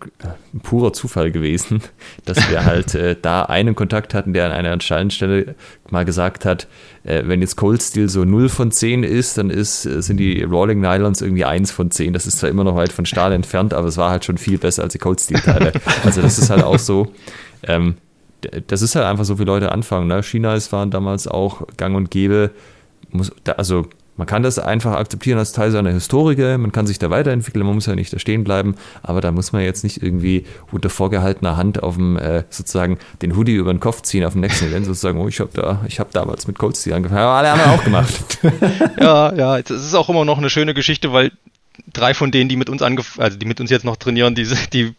purer Zufall gewesen, (laughs) dass wir halt äh, da einen Kontakt hatten, der an einer entscheidenden Stelle mal gesagt hat, äh, wenn jetzt Cold Steel so 0 von 10 ist, dann ist, äh, sind die Rolling Nylons irgendwie 1 von 10. Das ist zwar immer noch weit von Stahl entfernt, aber es war halt schon viel besser als die Cold Steel Teile. Also das ist halt auch so, ähm, das ist halt einfach so, wie Leute anfangen. Ne? China ist waren damals auch gang und gäbe, muss, da, also man kann das einfach akzeptieren als Teil seiner Historie, man kann sich da weiterentwickeln, man muss ja nicht da stehen bleiben, aber da muss man jetzt nicht irgendwie unter vorgehaltener Hand auf dem, äh, sozusagen den Hoodie über den Kopf ziehen auf dem nächsten Event, sozusagen, oh, ich habe da, ich habe damals mit Cold Steel angefangen, aber alle haben wir auch gemacht. (laughs) ja, ja, es ist auch immer noch eine schöne Geschichte, weil drei von denen, die mit uns angef also die mit uns jetzt noch trainieren, die, die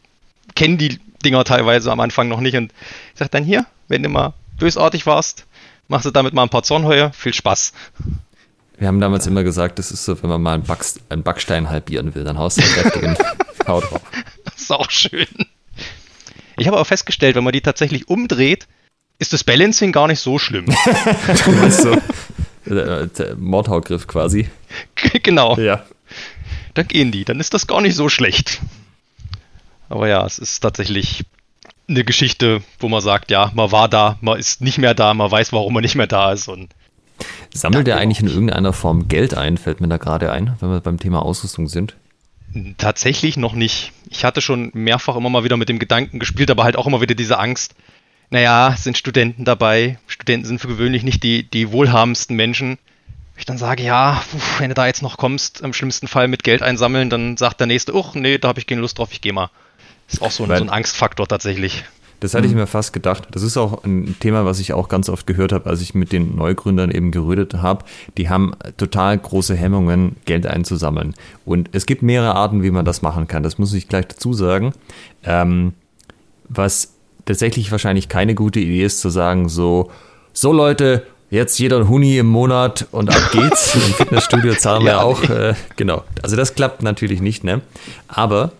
kennen die Dinger teilweise am Anfang noch nicht und ich sag dann hier, wenn du mal bösartig warst, machst du damit mal ein paar Zornheuer, viel Spaß. Wir haben damals immer gesagt, das ist so, wenn man mal einen, Backst einen Backstein halbieren will, dann haust du kräftigen Hau (laughs) drauf. Das ist auch schön. Ich habe aber festgestellt, wenn man die tatsächlich umdreht, ist das Balancing gar nicht so schlimm. (laughs) so äh, Mordhaugriff quasi. genau. Ja. Da gehen die, dann ist das gar nicht so schlecht. Aber ja, es ist tatsächlich eine Geschichte, wo man sagt, ja, man war da, man ist nicht mehr da, man weiß, warum man nicht mehr da ist und Sammelt er eigentlich in irgendeiner Form Geld ein, fällt mir da gerade ein, wenn wir beim Thema Ausrüstung sind? Tatsächlich noch nicht. Ich hatte schon mehrfach immer mal wieder mit dem Gedanken gespielt, aber halt auch immer wieder diese Angst. Naja, sind Studenten dabei. Studenten sind für gewöhnlich nicht die, die wohlhabendsten Menschen. Ich dann sage, ja, wenn du da jetzt noch kommst, im schlimmsten Fall mit Geld einsammeln, dann sagt der Nächste, uch, nee, da habe ich keine Lust drauf, ich gehe mal. Ist auch so ein, so ein Angstfaktor tatsächlich. Das hatte mhm. ich mir fast gedacht. Das ist auch ein Thema, was ich auch ganz oft gehört habe, als ich mit den Neugründern eben gerödet habe. Die haben total große Hemmungen, Geld einzusammeln. Und es gibt mehrere Arten, wie man das machen kann. Das muss ich gleich dazu sagen. Ähm, was tatsächlich wahrscheinlich keine gute Idee ist, zu sagen, so, so Leute, jetzt jeder ein Huni im Monat und ab geht's. (laughs) Im Fitnessstudio zahlen wir ja, auch. Äh, genau. Also das klappt natürlich nicht, ne? Aber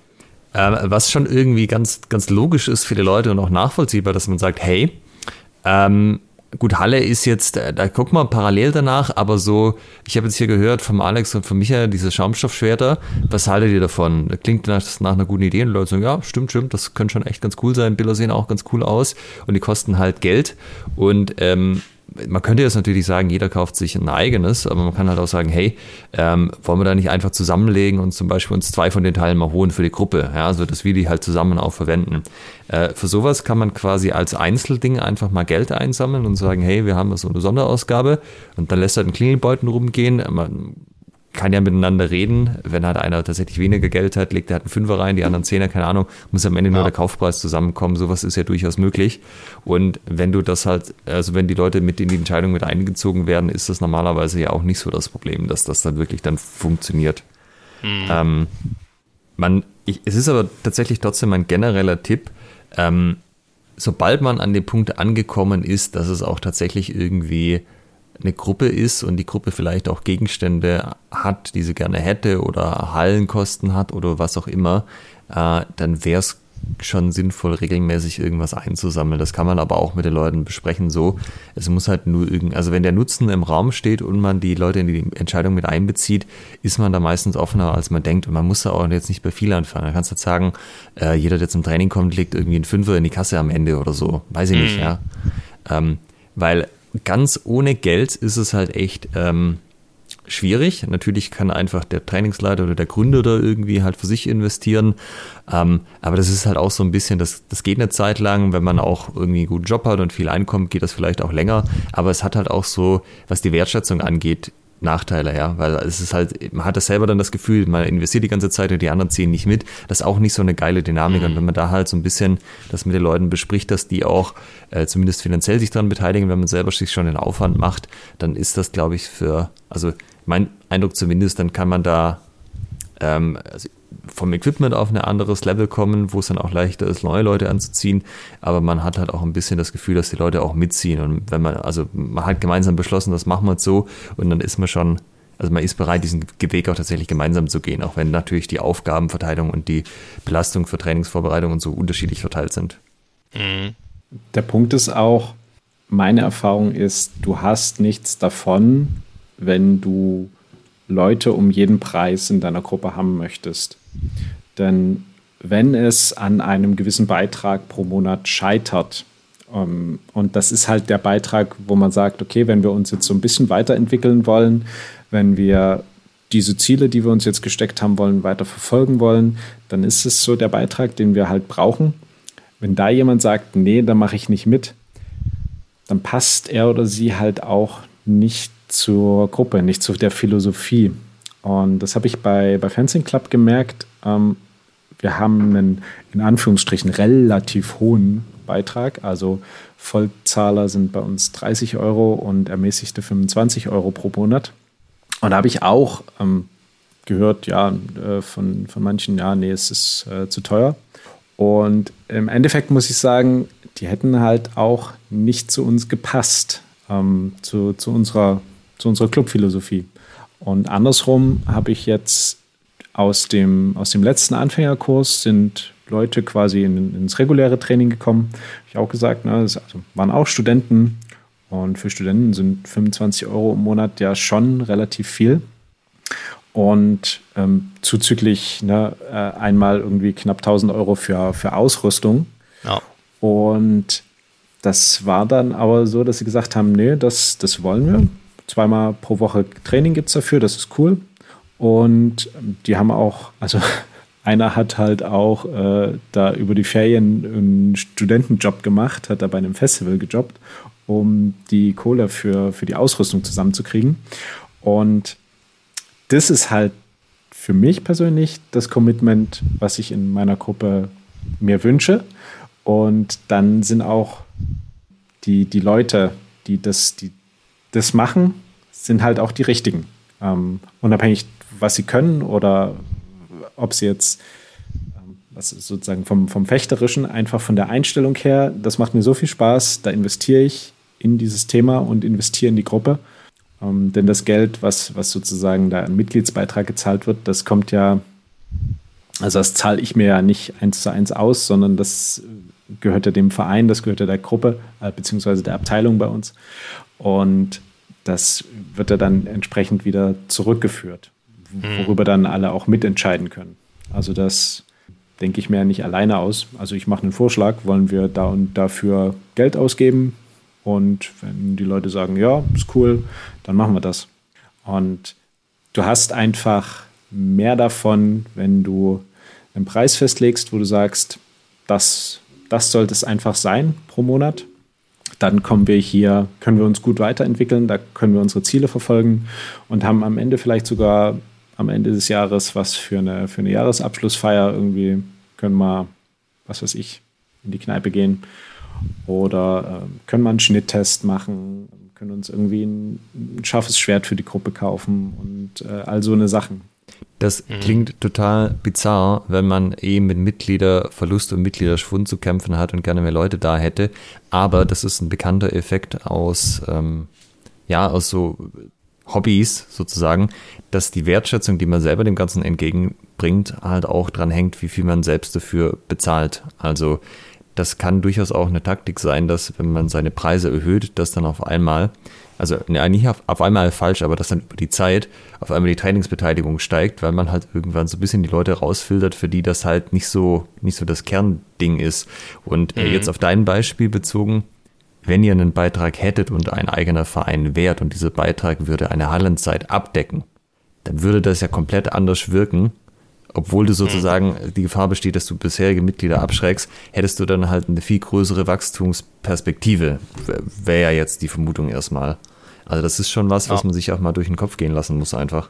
ähm, was schon irgendwie ganz, ganz logisch ist für die Leute und auch nachvollziehbar, dass man sagt, hey, ähm, gut, Halle ist jetzt, äh, da guck mal parallel danach, aber so, ich habe jetzt hier gehört vom Alex und von Michael diese Schaumstoffschwerter. Was haltet ihr davon? Klingt nach, nach einer guten Idee und Leute sagen, ja, stimmt, stimmt, das könnte schon echt ganz cool sein. Bilder sehen auch ganz cool aus und die kosten halt Geld. Und ähm, man könnte jetzt natürlich sagen, jeder kauft sich ein eigenes, aber man kann halt auch sagen, hey, ähm, wollen wir da nicht einfach zusammenlegen und zum Beispiel uns zwei von den Teilen mal holen für die Gruppe, ja, also dass wir die halt zusammen auch verwenden. Äh, für sowas kann man quasi als Einzelding einfach mal Geld einsammeln und sagen, hey, wir haben so eine Sonderausgabe und dann lässt er den Klingelbeuten rumgehen. Man kann ja miteinander reden. Wenn halt einer tatsächlich weniger Geld hat, legt er halt einen Fünfer rein, die anderen Zehner, keine Ahnung, muss am Ende ja. nur der Kaufpreis zusammenkommen. Sowas ist ja durchaus möglich. Und wenn du das halt, also wenn die Leute mit in die Entscheidung mit eingezogen werden, ist das normalerweise ja auch nicht so das Problem, dass das dann wirklich dann funktioniert. Mhm. Ähm, man, ich, es ist aber tatsächlich trotzdem ein genereller Tipp, ähm, sobald man an dem Punkt angekommen ist, dass es auch tatsächlich irgendwie eine Gruppe ist und die Gruppe vielleicht auch Gegenstände hat, die sie gerne hätte oder Hallenkosten hat oder was auch immer, äh, dann wäre es schon sinnvoll, regelmäßig irgendwas einzusammeln. Das kann man aber auch mit den Leuten besprechen. So, es muss halt nur irgend, also wenn der Nutzen im Raum steht und man die Leute in die Entscheidung mit einbezieht, ist man da meistens offener, als man denkt. Und man muss da auch jetzt nicht bei viel anfangen. Da kannst du halt sagen, äh, jeder, der zum Training kommt, legt irgendwie einen Fünfer in die Kasse am Ende oder so. Weiß ich nicht, mhm. ja. Ähm, weil ganz ohne Geld ist es halt echt ähm, schwierig. Natürlich kann einfach der Trainingsleiter oder der Gründer da irgendwie halt für sich investieren. Ähm, aber das ist halt auch so ein bisschen, das, das geht eine Zeit lang. Wenn man auch irgendwie einen guten Job hat und viel einkommt, geht das vielleicht auch länger. Aber es hat halt auch so, was die Wertschätzung angeht, Nachteile, ja, weil es ist halt, man hat das selber dann das Gefühl, man investiert die ganze Zeit und die anderen ziehen nicht mit. Das ist auch nicht so eine geile Dynamik. Mhm. Und wenn man da halt so ein bisschen das mit den Leuten bespricht, dass die auch äh, zumindest finanziell sich daran beteiligen, wenn man selber sich schon den Aufwand macht, dann ist das, glaube ich, für, also mein Eindruck zumindest, dann kann man da, ähm, also vom Equipment auf ein anderes Level kommen, wo es dann auch leichter ist, neue Leute anzuziehen. Aber man hat halt auch ein bisschen das Gefühl, dass die Leute auch mitziehen. Und wenn man, also man hat gemeinsam beschlossen, das machen wir jetzt so und dann ist man schon, also man ist bereit, diesen Weg auch tatsächlich gemeinsam zu gehen, auch wenn natürlich die Aufgabenverteilung und die Belastung für Trainingsvorbereitung und so unterschiedlich verteilt sind. Mhm. Der Punkt ist auch, meine Erfahrung ist, du hast nichts davon, wenn du Leute um jeden Preis in deiner Gruppe haben möchtest. Denn wenn es an einem gewissen Beitrag pro Monat scheitert, um, ähm, und das ist halt der Beitrag, wo man sagt, okay, wenn wir uns jetzt so ein bisschen weiterentwickeln wollen, wenn wir diese Ziele, die wir uns jetzt gesteckt haben wollen, weiter verfolgen wollen, dann ist es so der Beitrag, den wir halt brauchen. Wenn da jemand sagt, nee, da mache ich nicht mit, dann passt er oder sie halt auch nicht zur Gruppe, nicht zu der Philosophie. Und das habe ich bei, bei Fencing Club gemerkt. Ähm, wir haben einen in Anführungsstrichen relativ hohen Beitrag. Also Vollzahler sind bei uns 30 Euro und ermäßigte 25 Euro pro Monat. Und da habe ich auch ähm, gehört, ja, äh, von, von manchen, ja, nee, es ist äh, zu teuer. Und im Endeffekt muss ich sagen, die hätten halt auch nicht zu uns gepasst, ähm, zu, zu unserer, zu unserer Clubphilosophie. Und andersrum habe ich jetzt aus dem, aus dem letzten Anfängerkurs sind Leute quasi in, ins reguläre Training gekommen. Habe ich auch gesagt, ne, das also waren auch Studenten. Und für Studenten sind 25 Euro im Monat ja schon relativ viel. Und ähm, zuzüglich ne, äh, einmal irgendwie knapp 1000 Euro für, für Ausrüstung. Ja. Und das war dann aber so, dass sie gesagt haben, nee, das, das wollen wir. Zweimal pro Woche Training gibt es dafür, das ist cool. Und die haben auch, also (laughs) einer hat halt auch äh, da über die Ferien einen Studentenjob gemacht, hat da bei einem Festival gejobbt, um die Kohle für, für die Ausrüstung zusammenzukriegen. Und das ist halt für mich persönlich das Commitment, was ich in meiner Gruppe mir wünsche. Und dann sind auch die, die Leute, die das, die das machen, sind halt auch die richtigen. Ähm, unabhängig, was sie können oder ob sie jetzt ähm, was sozusagen vom, vom Fechterischen, einfach von der Einstellung her, das macht mir so viel Spaß, da investiere ich in dieses Thema und investiere in die Gruppe. Ähm, denn das Geld, was, was sozusagen da ein Mitgliedsbeitrag gezahlt wird, das kommt ja, also das zahle ich mir ja nicht eins zu eins aus, sondern das gehört ja dem Verein, das gehört ja der Gruppe, äh, beziehungsweise der Abteilung bei uns. Und das wird ja dann entsprechend wieder zurückgeführt, mhm. worüber dann alle auch mitentscheiden können. Also das denke ich mir ja nicht alleine aus. Also ich mache einen Vorschlag, wollen wir da und dafür Geld ausgeben? Und wenn die Leute sagen, ja, ist cool, dann machen wir das. Und du hast einfach mehr davon, wenn du einen Preis festlegst, wo du sagst, das das sollte es einfach sein pro Monat. Dann kommen wir hier, können wir uns gut weiterentwickeln, da können wir unsere Ziele verfolgen und haben am Ende vielleicht sogar am Ende des Jahres was für eine, für eine Jahresabschlussfeier irgendwie, können wir, was weiß ich, in die Kneipe gehen oder äh, können wir einen Schnitttest machen, können uns irgendwie ein, ein, scharfes Schwert für die Gruppe kaufen und äh, all so eine Sachen. Das mhm. klingt total bizarr, wenn man eben mit Mitgliederverlust und Mitgliederschwund zu kämpfen hat und gerne mehr Leute da hätte. Aber das ist ein bekannter Effekt aus, ähm, ja, aus so Hobbys sozusagen, dass die Wertschätzung, die man selber dem Ganzen entgegenbringt, halt auch dran hängt, wie viel man selbst dafür bezahlt. Also das kann durchaus auch eine Taktik sein, dass wenn man seine Preise erhöht, dass dann auf einmal also ja, nicht auf, auf einmal falsch, aber dass dann über die Zeit auf einmal die Trainingsbeteiligung steigt, weil man halt irgendwann so ein bisschen die Leute rausfiltert, für die das halt nicht so, nicht so das Kernding ist. Und äh, mhm. jetzt auf dein Beispiel bezogen, wenn ihr einen Beitrag hättet und ein eigener Verein wärt und dieser Beitrag würde eine Hallenzeit abdecken, dann würde das ja komplett anders wirken. Obwohl du mhm. sozusagen die Gefahr besteht, dass du bisherige Mitglieder abschreckst, hättest du dann halt eine viel größere Wachstumsperspektive. Wäre ja jetzt die Vermutung erstmal. Also das ist schon was, was ja. man sich auch mal durch den Kopf gehen lassen muss einfach.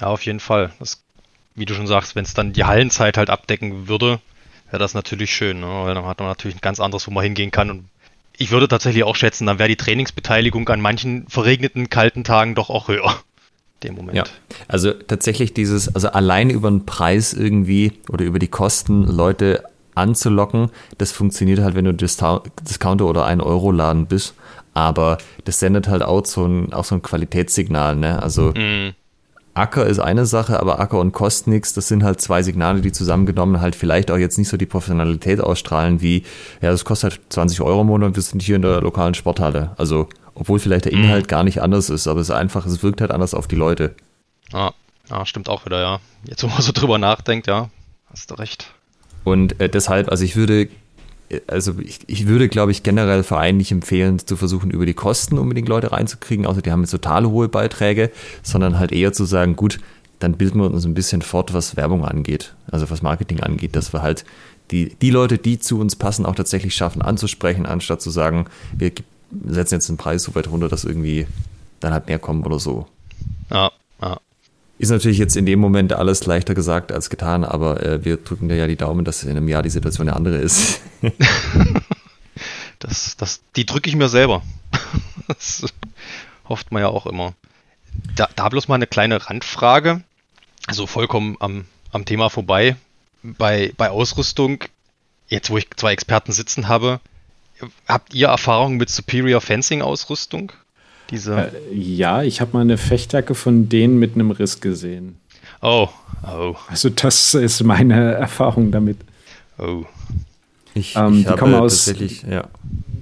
Ja, auf jeden Fall. Das, wie du schon sagst, wenn es dann die Hallenzeit halt abdecken würde, wäre das natürlich schön, ne? weil dann hat man natürlich ein ganz anderes, wo man hingehen kann. Und ich würde tatsächlich auch schätzen, dann wäre die Trainingsbeteiligung an manchen verregneten, kalten Tagen doch auch höher. Dem Moment. Ja, also tatsächlich dieses, also allein über den Preis irgendwie oder über die Kosten Leute anzulocken, das funktioniert halt, wenn du Discounter oder ein Euro Laden bist. Aber das sendet halt auch so ein, auch so ein Qualitätssignal, ne? Also mm. Acker ist eine Sache, aber Acker und kostet nichts, das sind halt zwei Signale, die zusammengenommen halt vielleicht auch jetzt nicht so die Professionalität ausstrahlen wie, ja, das kostet halt 20 Euro im Monat, wir sind hier in der lokalen Sporthalle. Also, obwohl vielleicht der Inhalt mhm. gar nicht anders ist, aber es ist einfach, es wirkt halt anders auf die Leute. Ah, ah, stimmt auch wieder, ja. Jetzt, wo man so drüber nachdenkt, ja, hast du recht. Und äh, deshalb, also ich würde also ich, ich würde, glaube ich, generell Vereinen nicht empfehlen, zu versuchen, über die Kosten unbedingt Leute reinzukriegen, außer die haben jetzt total hohe Beiträge, sondern halt eher zu sagen, gut, dann bilden wir uns ein bisschen fort, was Werbung angeht, also was Marketing angeht, dass wir halt die, die Leute, die zu uns passen, auch tatsächlich schaffen anzusprechen, anstatt zu sagen, wir setzen jetzt den Preis so weit runter, dass irgendwie dann halt mehr kommen oder so. Ja, ja. Ist natürlich jetzt in dem Moment alles leichter gesagt als getan, aber äh, wir drücken dir ja die Daumen, dass in einem Jahr die Situation eine andere ist. (laughs) das, das, die drücke ich mir selber. (laughs) das hofft man ja auch immer. Da, da bloß mal eine kleine Randfrage. Also vollkommen am, am Thema vorbei. Bei, bei Ausrüstung, jetzt wo ich zwei Experten sitzen habe, habt ihr Erfahrung mit Superior Fencing Ausrüstung? Diese äh, ja, ich habe mal eine Fechtjacke von denen mit einem Riss gesehen. Oh, oh. Also das ist meine Erfahrung damit. Oh. Ich, ähm, ich die kommen aus, ja.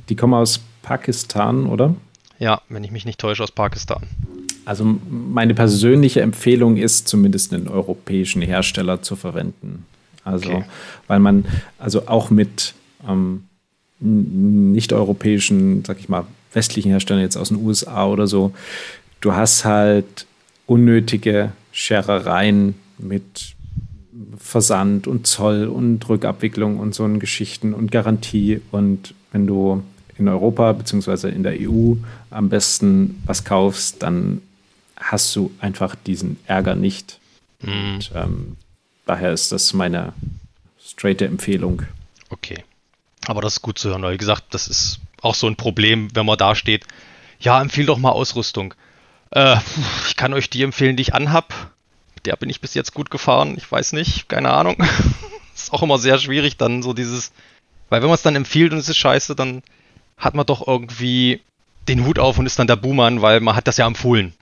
Die kommen aus Pakistan, oder? Ja, wenn ich mich nicht täusche, aus Pakistan. Also meine persönliche Empfehlung ist, zumindest einen europäischen Hersteller zu verwenden. Also, okay. weil man, also auch mit ähm, nicht-europäischen, sag ich mal, westlichen Herstellern jetzt aus den USA oder so, du hast halt unnötige Scherereien mit Versand und Zoll und Rückabwicklung und so einen Geschichten und Garantie. Und wenn du in Europa bzw. in der EU am besten was kaufst, dann hast du einfach diesen Ärger nicht. Mhm. Und ähm, daher ist das meine straighte Empfehlung. Okay. Aber das ist gut zu hören, weil wie gesagt, das ist auch so ein Problem, wenn man da steht. Ja, empfehle doch mal Ausrüstung. Äh, ich kann euch die empfehlen, die ich anhab. Der bin ich bis jetzt gut gefahren. Ich weiß nicht, keine Ahnung. (laughs) ist auch immer sehr schwierig, dann so dieses. Weil wenn man es dann empfiehlt und es ist scheiße, dann hat man doch irgendwie den Hut auf und ist dann der Buhmann, weil man hat das ja empfohlen.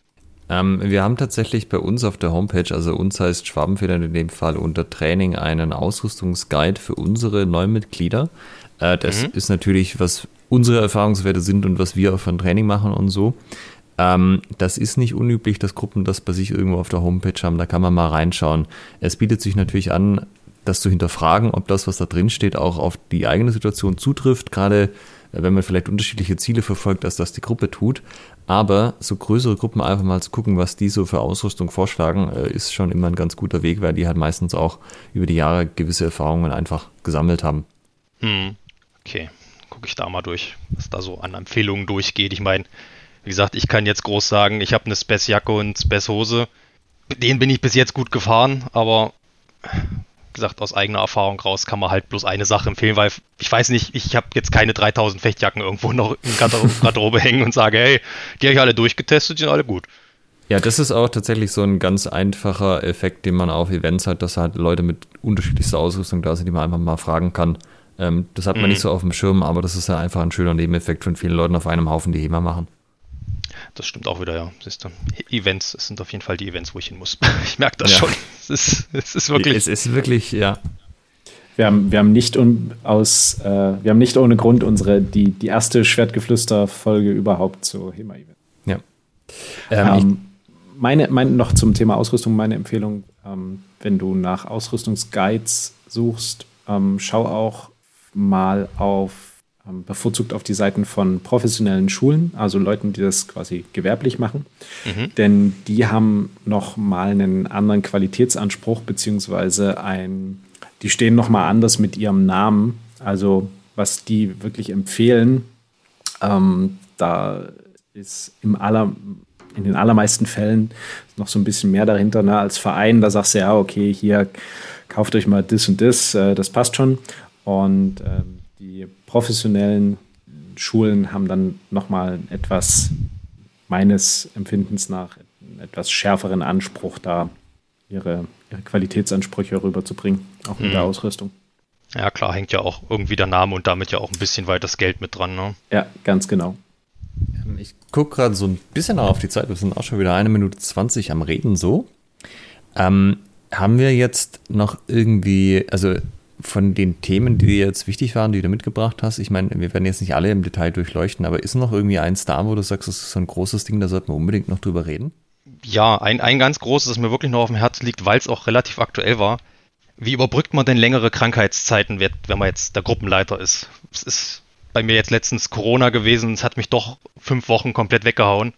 Ähm, wir haben tatsächlich bei uns auf der Homepage, also uns heißt Schwabenfedern in dem Fall unter Training einen Ausrüstungsguide für unsere Neumitglieder. Äh, das mhm. ist natürlich, was unsere Erfahrungswerte sind und was wir auch von Training machen und so. Ähm, das ist nicht unüblich, dass Gruppen das bei sich irgendwo auf der Homepage haben. Da kann man mal reinschauen. Es bietet sich natürlich an, das zu hinterfragen, ob das, was da drin steht, auch auf die eigene Situation zutrifft. Gerade äh, wenn man vielleicht unterschiedliche Ziele verfolgt, als das die Gruppe tut. Aber so größere Gruppen einfach mal zu gucken, was die so für Ausrüstung vorschlagen, äh, ist schon immer ein ganz guter Weg, weil die halt meistens auch über die Jahre gewisse Erfahrungen einfach gesammelt haben. Hm. Okay, gucke ich da mal durch, was da so an Empfehlungen durchgeht. Ich meine, wie gesagt, ich kann jetzt groß sagen, ich habe eine Spess-Jacke und Spess-Hose. Denen bin ich bis jetzt gut gefahren, aber gesagt, aus eigener Erfahrung raus kann man halt bloß eine Sache empfehlen, weil ich weiß nicht, ich habe jetzt keine 3000 Fechtjacken irgendwo noch in (laughs) Garderobe hängen und sage, hey, die habe ich alle durchgetestet, die sind alle gut. Ja, das ist auch tatsächlich so ein ganz einfacher Effekt, den man auf Events hat, dass halt Leute mit unterschiedlichster Ausrüstung da sind, die man einfach mal fragen kann. Ähm, das hat man mhm. nicht so auf dem Schirm, aber das ist ja einfach ein schöner Nebeneffekt von vielen Leuten auf einem Haufen, die HEMA machen. Das stimmt auch wieder, ja. Siehst du. Events, es sind auf jeden Fall die Events, wo ich hin muss. (laughs) Ich merke das ja. schon. Es ist, es ist wirklich. Es ist wirklich, ja. Wir haben, wir haben nicht um, aus, äh, wir haben nicht ohne Grund unsere, die, die erste Schwertgeflüster-Folge überhaupt zu HEMA-Event. Ja. Ähm, ähm, meine, meine, noch zum Thema Ausrüstung, meine Empfehlung, ähm, wenn du nach Ausrüstungsguides suchst, ähm, schau auch mal auf, bevorzugt auf die Seiten von professionellen Schulen, also Leuten, die das quasi gewerblich machen. Mhm. Denn die haben noch mal einen anderen Qualitätsanspruch, beziehungsweise ein, die stehen noch mal anders mit ihrem Namen. Also was die wirklich empfehlen, ähm, da ist im aller, in den allermeisten Fällen noch so ein bisschen mehr dahinter ne, als Verein. Da sagst du ja, okay, hier kauft euch mal das und das, äh, das passt schon. Und ähm, professionellen Schulen haben dann nochmal etwas meines Empfindens nach einen etwas schärferen Anspruch, da ihre, ihre Qualitätsansprüche rüberzubringen, auch in mhm. der Ausrüstung. Ja, klar, hängt ja auch irgendwie der Name und damit ja auch ein bisschen weit das Geld mit dran. Ne? Ja, ganz genau. Ähm, ich gucke gerade so ein bisschen auf die Zeit. Wir sind auch schon wieder eine Minute 20 am Reden so. Ähm, haben wir jetzt noch irgendwie, also von den Themen, die dir jetzt wichtig waren, die du mitgebracht hast, ich meine, wir werden jetzt nicht alle im Detail durchleuchten, aber ist noch irgendwie eins da, wo du sagst, das ist so ein großes Ding, da sollten wir unbedingt noch drüber reden? Ja, ein, ein ganz großes, das mir wirklich noch auf dem Herzen liegt, weil es auch relativ aktuell war. Wie überbrückt man denn längere Krankheitszeiten, wenn man jetzt der Gruppenleiter ist? Es ist bei mir jetzt letztens Corona gewesen, es hat mich doch fünf Wochen komplett weggehauen.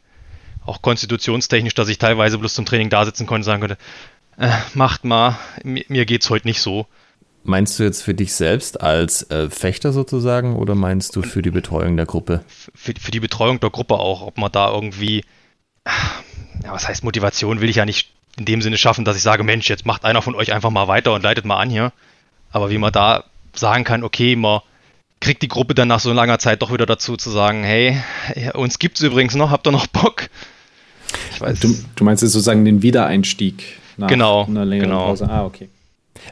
Auch konstitutionstechnisch, dass ich teilweise bloß zum Training da sitzen konnte und sagen konnte, äh, macht mal, mir, mir geht's heute nicht so. Meinst du jetzt für dich selbst als äh, Fechter sozusagen oder meinst du für die Betreuung der Gruppe? Für, für die Betreuung der Gruppe auch, ob man da irgendwie, ja, was heißt Motivation, will ich ja nicht in dem Sinne schaffen, dass ich sage, Mensch, jetzt macht einer von euch einfach mal weiter und leitet mal an hier. Aber wie man da sagen kann, okay, man kriegt die Gruppe dann nach so langer Zeit doch wieder dazu zu sagen, hey, uns gibt es übrigens noch, habt ihr noch Bock? Ich weiß. Du, du meinst jetzt sozusagen den Wiedereinstieg nach genau, einer längeren genau. Pause. Ah, okay.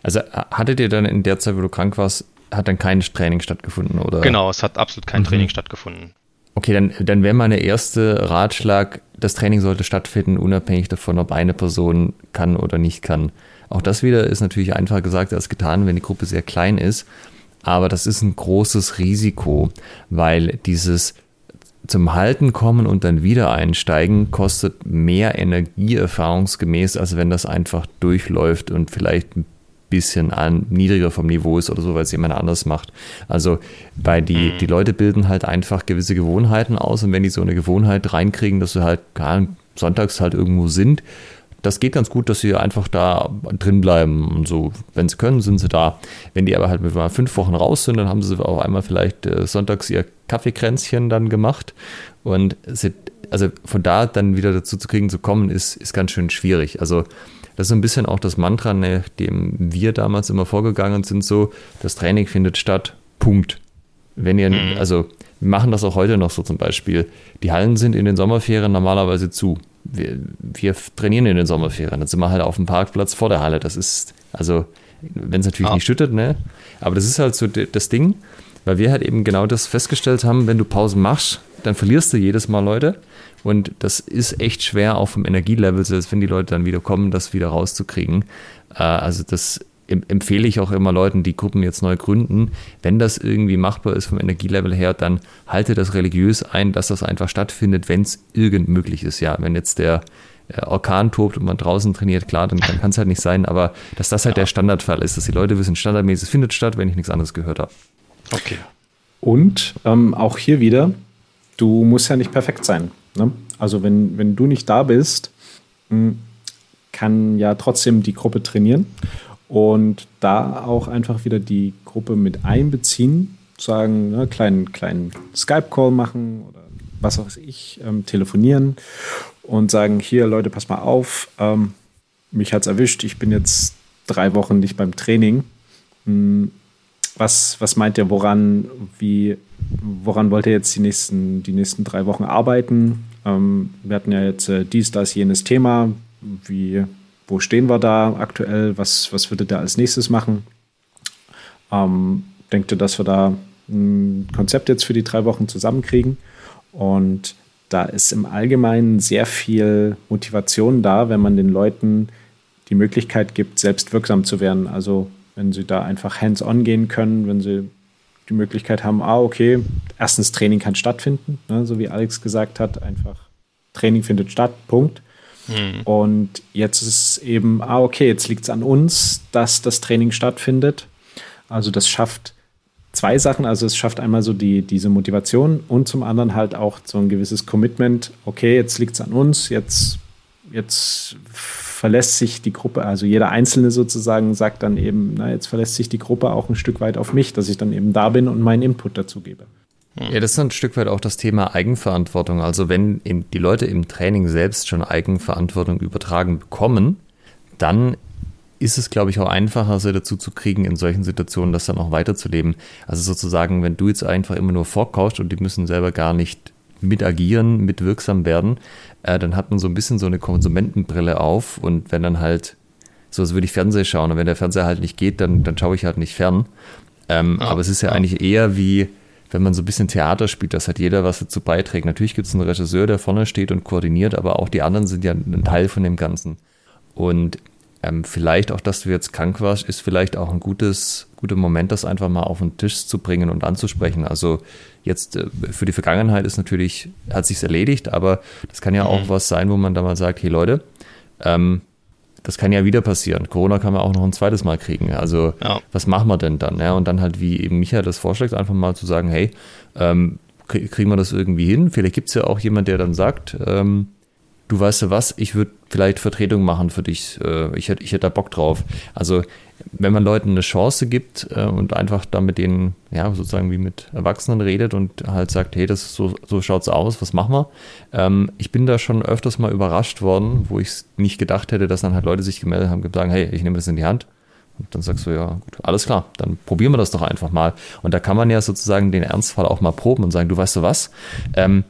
Also hattet ihr dann in der Zeit, wo du krank warst, hat dann kein Training stattgefunden, oder? Genau, es hat absolut kein mhm. Training stattgefunden. Okay, dann, dann wäre meine erste Ratschlag, das Training sollte stattfinden, unabhängig davon, ob eine Person kann oder nicht kann. Auch das wieder ist natürlich einfacher gesagt als getan, wenn die Gruppe sehr klein ist. Aber das ist ein großes Risiko, weil dieses zum Halten kommen und dann wieder einsteigen kostet mehr Energie erfahrungsgemäß, als wenn das einfach durchläuft und vielleicht ein bisschen an, niedriger vom Niveau ist oder so, weil es jemand anders macht. Also bei die, mhm. die Leute bilden halt einfach gewisse Gewohnheiten aus und wenn die so eine Gewohnheit reinkriegen, dass sie halt gar sonntags halt irgendwo sind, das geht ganz gut, dass sie einfach da drin bleiben und so. Wenn sie können, sind sie da. Wenn die aber halt mit mal fünf Wochen raus sind, dann haben sie auch einmal vielleicht äh, sonntags ihr Kaffeekränzchen dann gemacht und sie, also von da dann wieder dazu zu kriegen, zu kommen, ist, ist ganz schön schwierig. Also das ist ein bisschen auch das Mantra, nach dem wir damals immer vorgegangen sind, so, das Training findet statt, Punkt. Wenn ihr, mhm. also wir machen das auch heute noch so zum Beispiel. Die Hallen sind in den Sommerferien normalerweise zu. Wir, wir trainieren in den Sommerferien. Dann sind wir halt auf dem Parkplatz vor der Halle. Das ist, also, wenn es natürlich ah. nicht schüttet, ne? Aber das ist halt so das Ding, weil wir halt eben genau das festgestellt haben, wenn du Pausen machst, dann verlierst du jedes Mal Leute. Und das ist echt schwer, auch vom Energielevel, selbst wenn die Leute dann wieder kommen, das wieder rauszukriegen. Äh, also das empfehle ich auch immer Leuten, die Gruppen jetzt neu gründen, wenn das irgendwie machbar ist vom Energielevel her, dann halte das religiös ein, dass das einfach stattfindet, wenn es irgend möglich ist. Ja, wenn jetzt der äh, Orkan tobt und man draußen trainiert, klar, dann, dann kann es halt nicht sein, aber dass das halt ja. der Standardfall ist, dass die Leute wissen, standardmäßig es findet statt, wenn ich nichts anderes gehört habe. Okay. Und ähm, auch hier wieder, du musst ja nicht perfekt sein. Ne? Also wenn, wenn du nicht da bist, hm, kann ja trotzdem die Gruppe trainieren und da auch einfach wieder die Gruppe mit einbeziehen, sagen, ne, kleinen, kleinen Skype-Call machen oder was auch ich, ähm, telefonieren und sagen, hier Leute, pass mal auf, ähm, mich es erwischt, ich bin jetzt drei Wochen nicht beim Training. Hm, was, was meint ihr, woran, wie, woran wollt ihr jetzt die nächsten, die nächsten drei Wochen arbeiten? Ähm, wir hatten ja jetzt äh, dies, das, jenes Thema. Wie, wo stehen wir da aktuell? Was, was würdet ihr als nächstes machen? Ähm, denkt ihr, dass wir da ein Konzept jetzt für die drei Wochen zusammenkriegen? Und da ist im Allgemeinen sehr viel Motivation da, wenn man den Leuten die Möglichkeit gibt, selbst wirksam zu werden. Also wenn sie da einfach hands-on gehen können, wenn sie die Möglichkeit haben, ah, okay, erstens Training kann stattfinden, ne, so wie Alex gesagt hat, einfach Training findet statt, Punkt. Mhm. Und jetzt ist es eben, ah, okay, jetzt liegt es an uns, dass das Training stattfindet. Also das schafft zwei Sachen. Also es schafft einmal so die, diese Motivation und zum anderen halt auch so ein gewisses Commitment. Okay, jetzt liegt es an uns, jetzt, jetzt verlässt sich die Gruppe, also jeder Einzelne sozusagen sagt dann eben, na, jetzt verlässt sich die Gruppe auch ein Stück weit auf mich, dass ich dann eben da bin und meinen Input dazu gebe. Ja, das ist ein Stück weit auch das Thema Eigenverantwortung. Also wenn die Leute im Training selbst schon Eigenverantwortung übertragen bekommen, dann ist es, glaube ich, auch einfacher, sie dazu zu kriegen, in solchen Situationen das dann auch weiterzuleben. Also sozusagen, wenn du jetzt einfach immer nur vorkaust und die müssen selber gar nicht mit agieren, mit wirksam werden, äh, dann hat man so ein bisschen so eine Konsumentenbrille auf und wenn dann halt, so als würde ich Fernseher schauen und wenn der Fernseher halt nicht geht, dann, dann schaue ich halt nicht fern. Ähm, ja, aber es ist ja, ja, eigentlich eher wie, wenn man so ein bisschen Theater spielt, dass halt jeder was dazu beiträgt. Natürlich gibt es einen Regisseur, der vorne steht und koordiniert, aber auch die anderen sind ja ein Teil von dem Ganzen. Und ähm, vielleicht auch, dass du jetzt krank warst, ist vielleicht auch ein gutes, guter Moment, das einfach mal auf den Tisch zu bringen und anzusprechen. Also jetzt äh, für die Vergangenheit ist natürlich, hat sich's erledigt, aber das kann ja mhm. auch was sein, wo man da mal sagt, hey Leute, ähm, das kann ja wieder passieren. Corona kann man auch noch ein zweites Mal kriegen. Also ja. was machen wir denn dann? Ja, und dann halt, wie eben Michael das vorschlägt, einfach mal zu sagen, hey, ähm, kriegen wir das irgendwie hin? Vielleicht gibt es ja auch jemand, der dann sagt, ähm, du weißt du was, ich würde vielleicht Vertretung machen für dich. Äh, ich hätte ich hätt da Bock drauf. Also wenn man Leuten eine Chance gibt äh, und einfach da mit denen, ja, sozusagen wie mit Erwachsenen redet und halt sagt, hey, das so, so schaut's aus, was machen wir? Ähm, ich bin da schon öfters mal überrascht worden, wo ich es nicht gedacht hätte, dass dann halt Leute sich gemeldet haben und sagen, hey, ich nehme das in die Hand. Und dann sagst du, ja, gut, alles klar, dann probieren wir das doch einfach mal. Und da kann man ja sozusagen den Ernstfall auch mal proben und sagen, du weißt du was, ähm,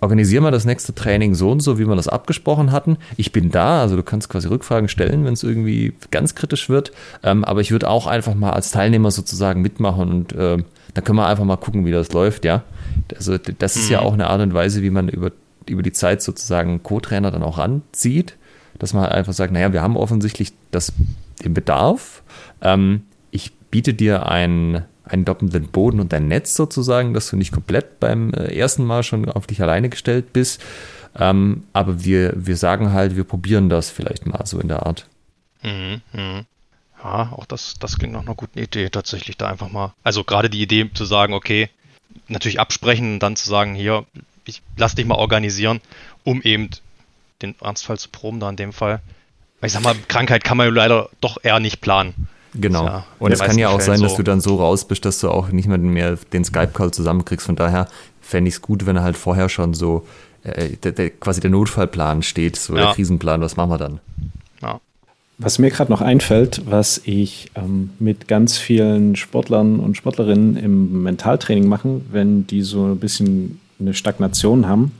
organisieren wir das nächste Training so und so, wie wir das abgesprochen hatten. Ich bin da, also du kannst quasi Rückfragen stellen, wenn es irgendwie ganz kritisch wird. Ähm, aber ich würde auch einfach mal als Teilnehmer sozusagen mitmachen und äh, dann können wir einfach mal gucken, wie das läuft, ja. Also das ist mhm. ja auch eine Art und Weise, wie man über, über die Zeit sozusagen Co-Trainer dann auch ranzieht, dass man halt einfach sagt, naja, wir haben offensichtlich das, den Bedarf. Ähm, ich biete dir ein einen doppelten Boden und ein Netz sozusagen, dass du nicht komplett beim äh, ersten Mal schon auf dich alleine gestellt bist. Ähm, aber wir, wir sagen halt, wir probieren das vielleicht mal so in der Art. Mhm, mh. Ja, auch das, das klingt nach einer guten Idee, tatsächlich da einfach mal. Also gerade die Idee zu sagen, okay, natürlich absprechen und dann zu sagen, hier, ich lass dich mal organisieren, um eben den Ernstfall zu proben, da in dem Fall. Ich sag mal, Krankheit kann man leider doch eher nicht planen. Genau. Ja, und es kann ja auch sein, so. dass du dann so raus bist, dass du auch nicht mehr, mehr den Skype-Call zusammenkriegst. Von daher fände ich es gut, wenn er halt vorher schon so äh, der, der, quasi der Notfallplan steht, so ja. der Krisenplan, was machen wir dann? Ja. Was mir gerade noch einfällt, was ich ähm, mit ganz vielen Sportlern und Sportlerinnen im Mentaltraining mache, wenn die so ein bisschen eine Stagnation haben,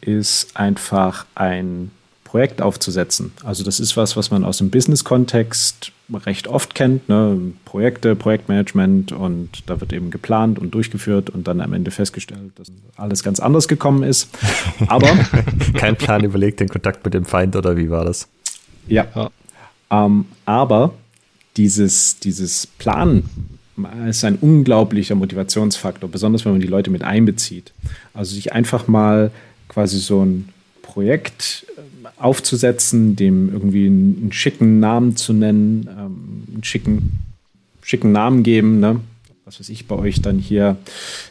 ist einfach ein Projekt aufzusetzen. Also das ist was, was man aus dem Business-Kontext recht oft kennt. Ne? Projekte, Projektmanagement und da wird eben geplant und durchgeführt und dann am Ende festgestellt, dass alles ganz anders gekommen ist. Aber (laughs) kein Plan überlegt, den Kontakt mit dem Feind oder wie war das? Ja. ja. Ähm, aber dieses, dieses Planen ist ein unglaublicher Motivationsfaktor, besonders wenn man die Leute mit einbezieht. Also sich einfach mal quasi so ein Projekt aufzusetzen, dem irgendwie einen, einen schicken Namen zu nennen, ähm, einen schicken, schicken Namen geben, ne? was weiß ich, bei euch dann hier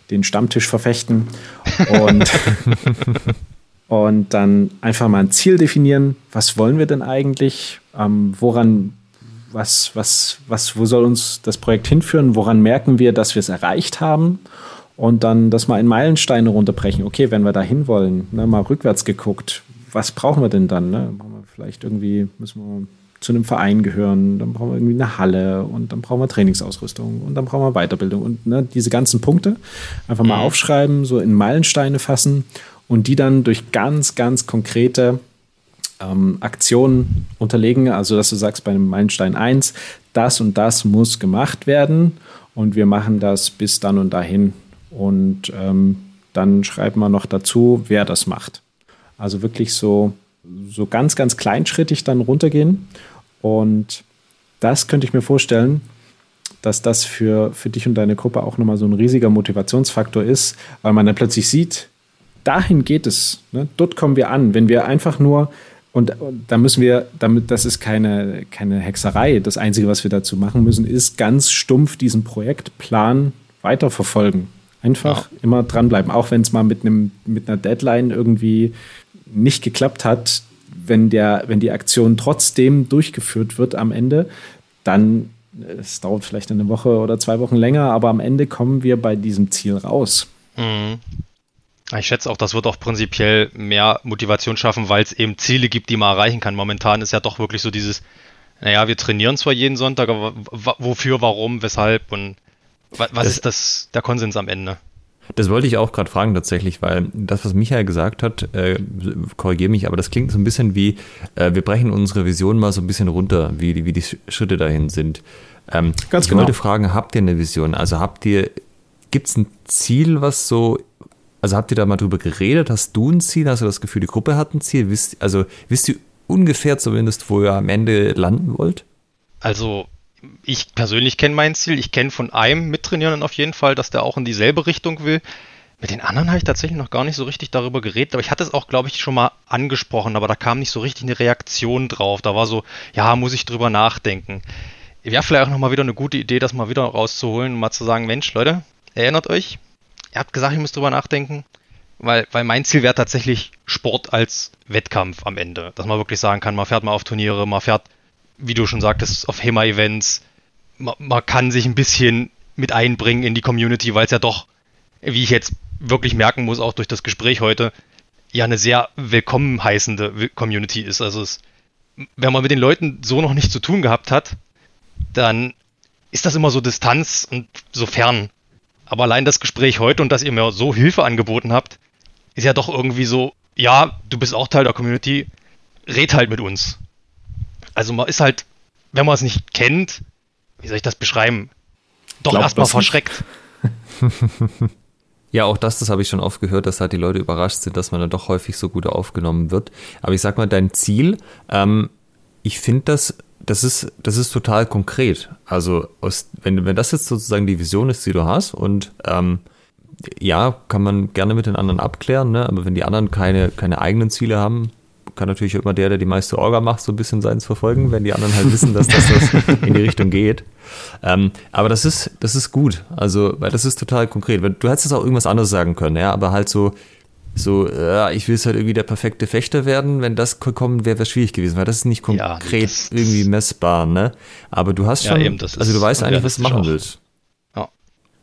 den Stammtisch verfechten und, (laughs) und dann einfach mal ein Ziel definieren. Was wollen wir denn eigentlich? Ähm, woran, was, was, was, wo soll uns das Projekt hinführen? Woran merken wir, dass wir es erreicht haben? Und dann das mal in Meilensteine runterbrechen. Okay, wenn wir da hin wollen, ne, mal rückwärts geguckt, was brauchen wir denn dann? Ne? Brauchen wir vielleicht irgendwie, müssen wir zu einem Verein gehören, dann brauchen wir irgendwie eine Halle und dann brauchen wir Trainingsausrüstung und dann brauchen wir Weiterbildung und ne, diese ganzen Punkte einfach mal mhm. aufschreiben, so in Meilensteine fassen und die dann durch ganz, ganz konkrete ähm, Aktionen unterlegen. Also, dass du sagst bei einem Meilenstein 1, das und das muss gemacht werden und wir machen das bis dann und dahin. Und ähm, dann schreiben wir noch dazu, wer das macht. Also wirklich so, so ganz, ganz kleinschrittig dann runtergehen. Und das könnte ich mir vorstellen, dass das für, für dich und deine Gruppe auch nochmal so ein riesiger Motivationsfaktor ist, weil man dann plötzlich sieht, dahin geht es. Ne? Dort kommen wir an. Wenn wir einfach nur, und, und da müssen wir, damit, das ist keine, keine Hexerei. Das Einzige, was wir dazu machen müssen, ist ganz stumpf diesen Projektplan weiterverfolgen. Einfach ja. immer dranbleiben, auch wenn es mal mit, einem, mit einer Deadline irgendwie nicht geklappt hat, wenn, der, wenn die Aktion trotzdem durchgeführt wird am Ende, dann, es dauert vielleicht eine Woche oder zwei Wochen länger, aber am Ende kommen wir bei diesem Ziel raus. Mhm. Ich schätze auch, das wird auch prinzipiell mehr Motivation schaffen, weil es eben Ziele gibt, die man erreichen kann. Momentan ist ja doch wirklich so dieses, naja, wir trainieren zwar jeden Sonntag, aber wofür, warum, weshalb und was das, ist das der Konsens am Ende? Das wollte ich auch gerade fragen tatsächlich, weil das, was Michael gesagt hat, äh, korrigiere mich, aber das klingt so ein bisschen wie, äh, wir brechen unsere Vision mal so ein bisschen runter, wie, wie die Schritte dahin sind. Ähm, Ganz ich genau. wollte fragen, habt ihr eine Vision? Also habt ihr, gibt es ein Ziel, was so, also habt ihr da mal drüber geredet? Hast du ein Ziel? Hast du das Gefühl, die Gruppe hat ein Ziel? Wisst, also wisst ihr ungefähr zumindest, wo ihr am Ende landen wollt? Also ich persönlich kenne mein Ziel. Ich kenne von einem Mittrainierenden auf jeden Fall, dass der auch in dieselbe Richtung will. Mit den anderen habe ich tatsächlich noch gar nicht so richtig darüber geredet, aber ich hatte es auch, glaube ich, schon mal angesprochen, aber da kam nicht so richtig eine Reaktion drauf. Da war so, ja, muss ich drüber nachdenken. Wäre vielleicht auch nochmal wieder eine gute Idee, das mal wieder rauszuholen und mal zu sagen, Mensch, Leute, erinnert euch, ihr habt gesagt, ich muss drüber nachdenken, weil, weil mein Ziel wäre tatsächlich Sport als Wettkampf am Ende. Dass man wirklich sagen kann, man fährt mal auf Turniere, man fährt wie du schon sagtest, auf HEMA-Events. Man, man, kann sich ein bisschen mit einbringen in die Community, weil es ja doch, wie ich jetzt wirklich merken muss, auch durch das Gespräch heute, ja eine sehr willkommen heißende Community ist. Also es, wenn man mit den Leuten so noch nichts zu tun gehabt hat, dann ist das immer so Distanz und so fern. Aber allein das Gespräch heute und dass ihr mir so Hilfe angeboten habt, ist ja doch irgendwie so, ja, du bist auch Teil der Community, red halt mit uns. Also man ist halt, wenn man es nicht kennt, wie soll ich das beschreiben? Doch erstmal verschreckt. (laughs) Ja, auch das, das habe ich schon oft gehört, dass halt die Leute überrascht sind, dass man dann doch häufig so gut aufgenommen wird. Aber ich sag mal, dein Ziel, ähm, ich finde das, das ist, das ist total konkret. Also, aus, wenn, wenn das jetzt sozusagen die Vision ist, die du hast, und ähm, ja, kann man gerne mit den anderen abklären, ne? aber wenn die anderen keine, keine eigenen Ziele haben, kann natürlich immer der, der die meiste Orga macht, so ein bisschen seins verfolgen, wenn die anderen halt wissen, dass das, das in die Richtung geht. Ähm, aber das ist, das ist gut. Also, weil das ist total konkret. Du hättest jetzt auch irgendwas anderes sagen können, ja, aber halt so, so, ja, ich will es halt irgendwie der perfekte Fechter werden. Wenn das gekommen wäre, wäre es schwierig gewesen, weil das ist nicht konkret ja, das, irgendwie messbar, ne? Aber du hast schon, ja, eben, also du weißt eigentlich, was du machen auch. willst. Ja.